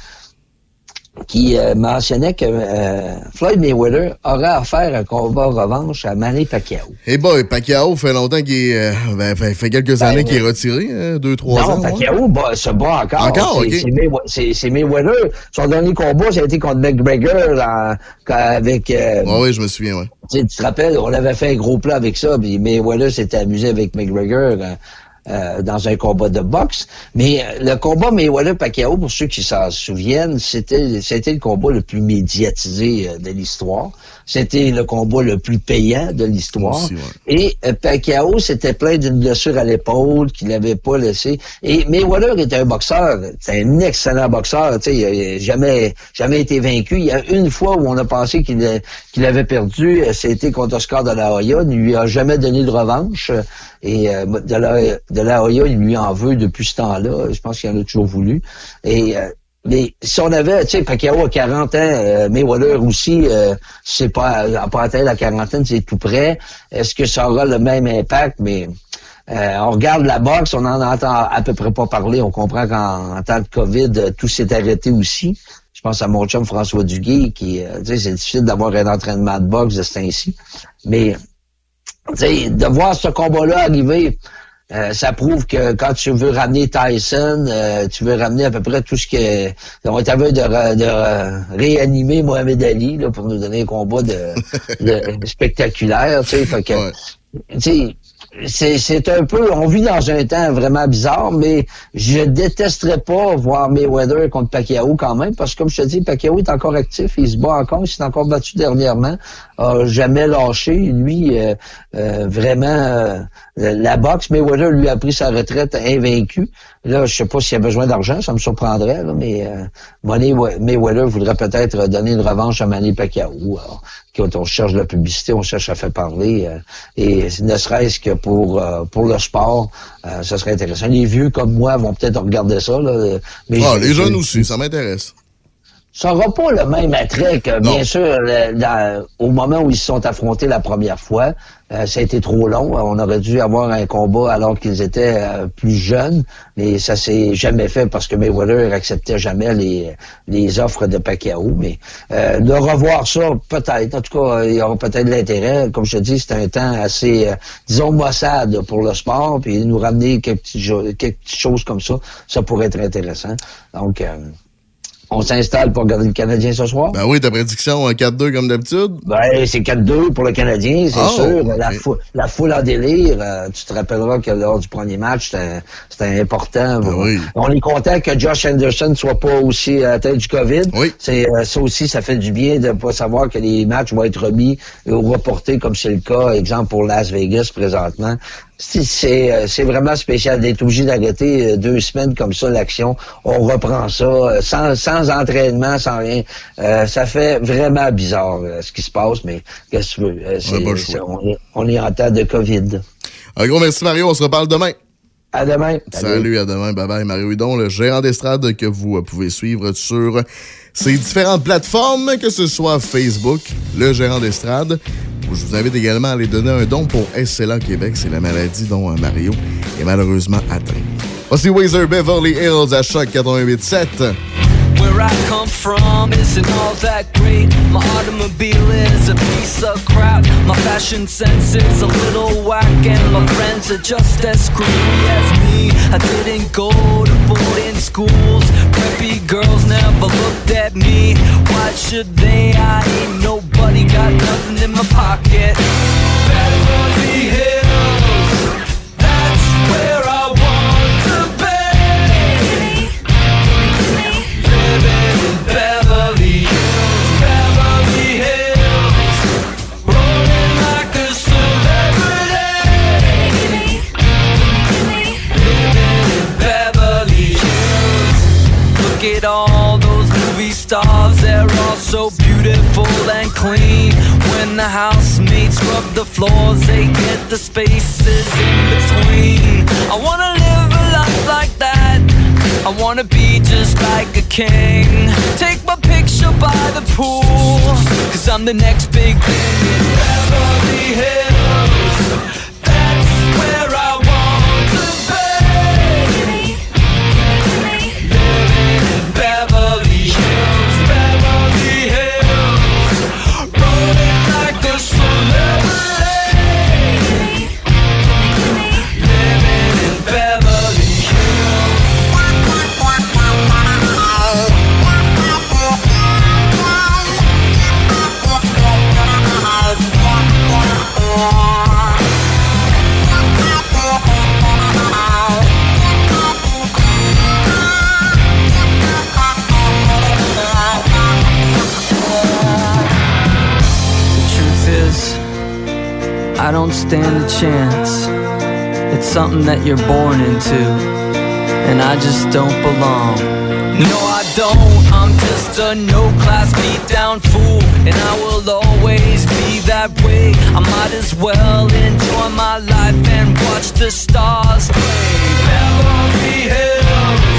qui euh, mentionnait que euh, Floyd Mayweather aurait à faire un combat revanche à Manny Pacquiao. Eh boy, Pacquiao fait longtemps qu'il est. euh, ben, fait, fait quelques années qu'il est retiré, hein, deux, trois non, ans. ouais. Pacquiao se bat encore. Encore, C'est- May- Mayweather. Son dernier combat, ça a été contre McGregor dans- quand- avec... euh, Ouais, oui, je me souviens, ouais. tu te rappelles, on avait fait un gros plat avec ça, puis Mayweather s'était amusé avec McGregor euh, dans un combat de boxe. Mais euh, le combat Mayweather-Pacquiao, pour ceux qui s'en souviennent, c'était c'était le combat le plus médiatisé euh, de l'histoire. C'était le combat le plus payant de l'histoire. Ouais. Et euh, Pacquiao s'était plaint d'une blessure à l'épaule qu'il n'avait pas laissé. Et Mayweather était un boxeur, c'est un excellent boxeur. Tu sais, il a jamais jamais été vaincu. Il y a une fois où on a pensé qu'il qu'il avait perdu, c'était contre Oscar de la Hoya. Il ne lui a jamais donné de revanche. Et euh, de la, de la Hoya, il lui en veut depuis ce temps-là. Je pense qu'il en a toujours voulu. Et euh, mais si on avait, tu sais, Pacquiao a 40 ans, euh, Mayweather aussi, euh, c'est pas, à pas atteint la quarantaine, c'est tout près. Est-ce que ça aura le même impact? Mais euh, on regarde la boxe, on en entend à peu près pas parler. On comprend qu'en en temps de COVID, euh, tout s'est arrêté aussi. Je pense à mon chum François Duguay, qui, euh, tu sais, c'est difficile d'avoir un entraînement de boxe de ce temps-ci. Mais, tu sais, de voir ce combat-là arriver, euh, ça prouve que quand tu veux ramener Tyson, euh, tu veux ramener à peu près tout ce que... On est de, de réanimer Mohamed Ali là, pour nous donner un combat de, de- (laughs) spectaculaire. Tu sais, fait que, tu sais, c'est, un peu, on vit dans un temps vraiment bizarre, mais je détesterais pas voir Mayweather contre Pacquiao quand même, parce que comme je te dis, Pacquiao est encore actif, il se bat encore, il s'est encore battu dernièrement, a jamais lâché, lui, euh, euh, vraiment, euh, la boxe, Mayweather lui a pris sa retraite invaincu. Là, je sais pas s'il a besoin d'argent, ça me surprendrait, là, mais euh, Money- Mayweather voudrait peut-être donner une revanche à Manny Pacquiao. Alors, quand on cherche la publicité, on cherche à faire parler, euh, et ne serait-ce que pour euh, pour le sport, euh, ça serait intéressant. Les vieux comme moi vont peut-être regarder ça, là, mais Ah, les jeunes je- aussi, ça m'intéresse. Ça n'aura pas le même attrait que, bien sûr, dans- au moment où ils se sont affrontés la première fois. euh, ça a été trop long. On aurait dû avoir un combat alors qu'ils étaient euh, plus jeunes, mais ça s'est jamais fait parce que Mayweather acceptait jamais les, les offres de Pacquiao. Mais euh, de revoir ça, peut-être. En tout cas, il y aura peut-être de l'intérêt. Comme je te dis, c'est un temps assez, euh, disons, maussade pour le sport. Puis nous ramener quelques petites, quelques petites choses comme ça, ça pourrait être intéressant. Donc, euh, on s'installe pour regarder le Canadien ce soir. Ben oui, ta prédiction euh, 4-2 comme d'habitude? Ben, c'est 4-2 pour le Canadien, c'est Oh, sûr. La, fou- la foule en délire. euh, tu te rappelleras que lors du premier match, c'était important. Ben On est content que Josh Anderson soit pas aussi à la tête du COVID. C'est euh, ça aussi, ça fait du bien de pas savoir que les matchs vont être remis ou reportés comme c'est le cas, exemple pour Las Vegas présentement. C'est euh, c'est vraiment spécial d'être obligé d'arrêter euh, deux semaines comme ça l'action. On reprend ça euh, sans, sans entraînement, sans rien. Euh, ça fait vraiment bizarre ce qui se passe, mais qu'est-ce que tu veux? On, est, on est en temps de COVID. Un gros merci, Mario. On se reparle demain. À demain. Salut, à demain. Bye bye. Mario Hudon, le gérant d'estrade que vous pouvez suivre sur ces différentes plateformes, que ce soit Facebook, le gérant d'estrade. Je vous invite également à aller donner un don pour SLA Québec. C'est la maladie dont euh, Mario est malheureusement atteint. Voici Wazer Beverly Hills à Choc 88.7. Where I come from isn't all that great. My automobile is a piece of crap. My fashion sense is a little whack, and my friends are just as screwy as me. I didn't go to boarding schools. Preppy girls never looked at me. Why should they? I ain't nobody got nothing in my pocket. At all those movie stars, they're all so beautiful and clean. When the housemates rub the floors, they get the spaces in between. I wanna live a life like that. I wanna be just like a king. Take my picture by the pool. Cause I'm the next big thing in Beverly Hills. I don't stand a chance. It's something that you're born into, and I just don't belong. No, I don't. I'm just a no class beat down fool, and I will always be that way. I might as well enjoy my life and watch the stars play. Hills,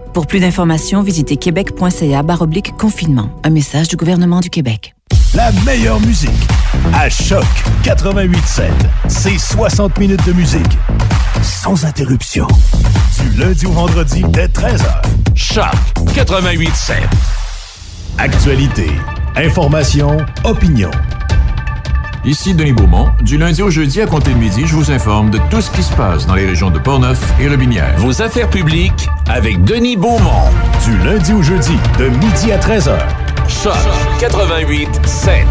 Pour plus d'informations, visitez québec.ca baroblique confinement. Un message du gouvernement du Québec. La meilleure musique à Choc 88.7. C'est 60 minutes de musique sans interruption. Du lundi au vendredi dès 13h. Choc 88 7. Actualité, information, opinion. Ici Denis Beaumont. Du lundi au jeudi à compter de midi, je vous informe de tout ce qui se passe dans les régions de Portneuf et Lebinière. Vos affaires publiques avec Denis Beaumont. Du lundi au jeudi de midi à 13h. Choc 88 7.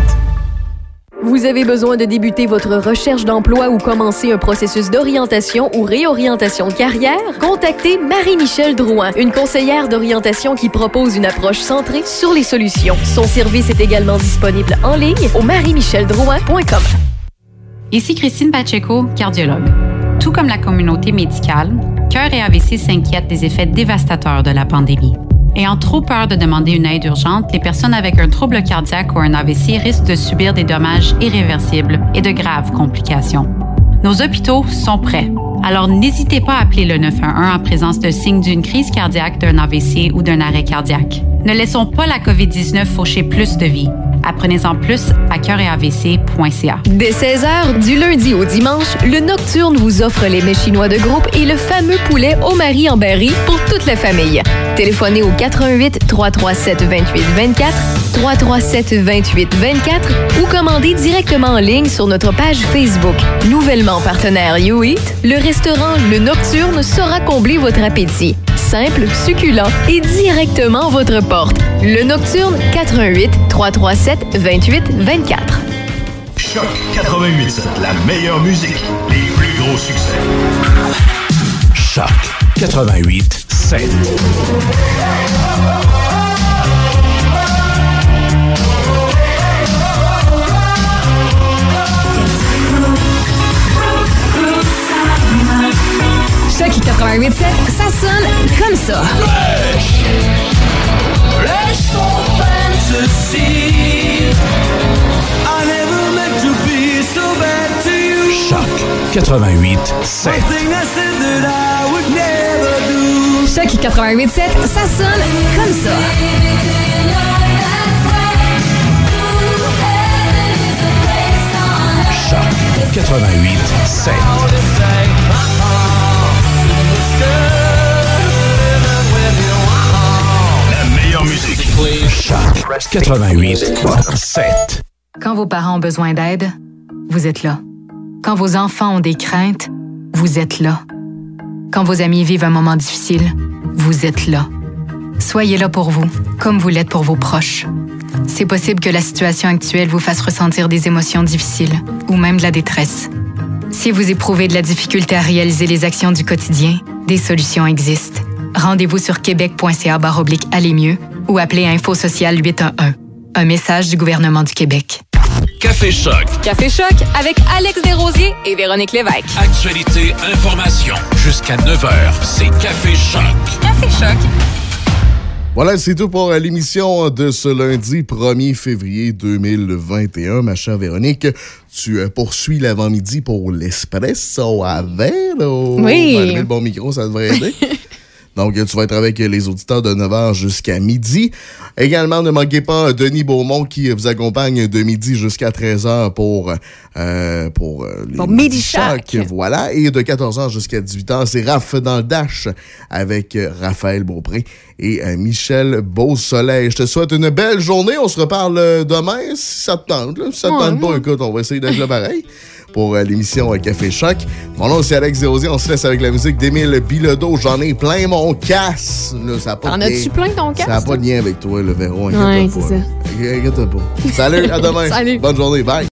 Vous avez besoin de débuter votre recherche d'emploi ou commencer un processus d'orientation ou réorientation de carrière? Contactez Marie-Michel Drouin, une conseillère d'orientation qui propose une approche centrée sur les solutions. Son service est également disponible en ligne au marie-micheldrouin.com. Ici Christine Pacheco, cardiologue. Tout comme la communauté médicale, Cœur et AVC s'inquiètent des effets dévastateurs de la pandémie. Ayant trop peur de demander une aide urgente, les personnes avec un trouble cardiaque ou un AVC risquent de subir des dommages irréversibles et de graves complications. Nos hôpitaux sont prêts. Alors n'hésitez pas à appeler le 911 en présence de signes d'une crise cardiaque, d'un AVC ou d'un arrêt cardiaque. Ne laissons pas la COVID-19 faucher plus de vies. Apprenez-en plus à cœuretavc.ca. Dès 16h, du lundi au dimanche, le Nocturne vous offre les mets chinois de groupe et le fameux poulet au mari en berry pour toute la famille. Téléphonez au 88 337 28 24 337 28 24 ou commandez directement en ligne sur notre page Facebook. Nouvellement partenaire YouEat, le restaurant Le Nocturne saura combler votre appétit. Simple, succulent et directement à votre porte. Le Nocturne 88 337 28 24. Choc 88, la meilleure musique, les plus gros succès. Choc 88, 7. Choc 88.7, ça sonne comme ça. Ton fantasy. I never meant to be so bad to you. Choc 88, 7. One thing I said that I would never do. Choc 88.7, ça sonne comme ça. Choc 88, 7. Quand vos parents ont besoin d'aide, vous êtes là. Quand vos enfants ont des craintes, vous êtes là. Quand vos amis vivent un moment difficile, vous êtes là. Soyez là pour vous, comme vous l'êtes pour vos proches. C'est possible que la situation actuelle vous fasse ressentir des émotions difficiles ou même de la détresse. Si vous éprouvez de la difficulté à réaliser les actions du quotidien, des solutions existent. Rendez-vous sur québec.ca aller mieux ou appelez Info Social 811. Un message du gouvernement du Québec. Café Choc. Café Choc avec Alex Desrosiers et Véronique Lévesque. Actualité, information. Jusqu'à 9h, c'est Café Choc. Café Choc. Voilà, c'est tout pour euh, l'émission de ce lundi 1er février 2021. Ma chère Véronique, tu euh, poursuis l'avant-midi pour l'espresso à vélo. Oui. Le bon micro, ça devrait aider. (laughs) Donc, euh, tu vas être avec les auditeurs de 9h jusqu'à midi. Également, ne manquez pas Denis Beaumont qui vous accompagne de midi jusqu'à 13h pour, euh, pour, euh, les Pour Midi Choc. Voilà. Et de 14h jusqu'à 18h, c'est Raph dans le Dash avec euh, Raphaël Beaupré et euh, Michel Beausoleil. Je te souhaite une belle journée. On se reparle euh, demain si ça te tente. là. Si ça te Ouais, tente pas, écoute, on va essayer d'être pareil (laughs) pour euh, l'émission euh, Café Choc. Mon nom, c'est Alex Desrosiers. On se laisse avec la musique d'Émile Bilodeau. J'en ai plein mon casse. Là, T'en de as-tu plein ton Ça n'a pas de lien avec toi, le. Ouais, Inquiète-toi c'est pas. ça. Inquiète-toi pas. Salut, à (laughs) demain. Salut. Bonne journée. Bye.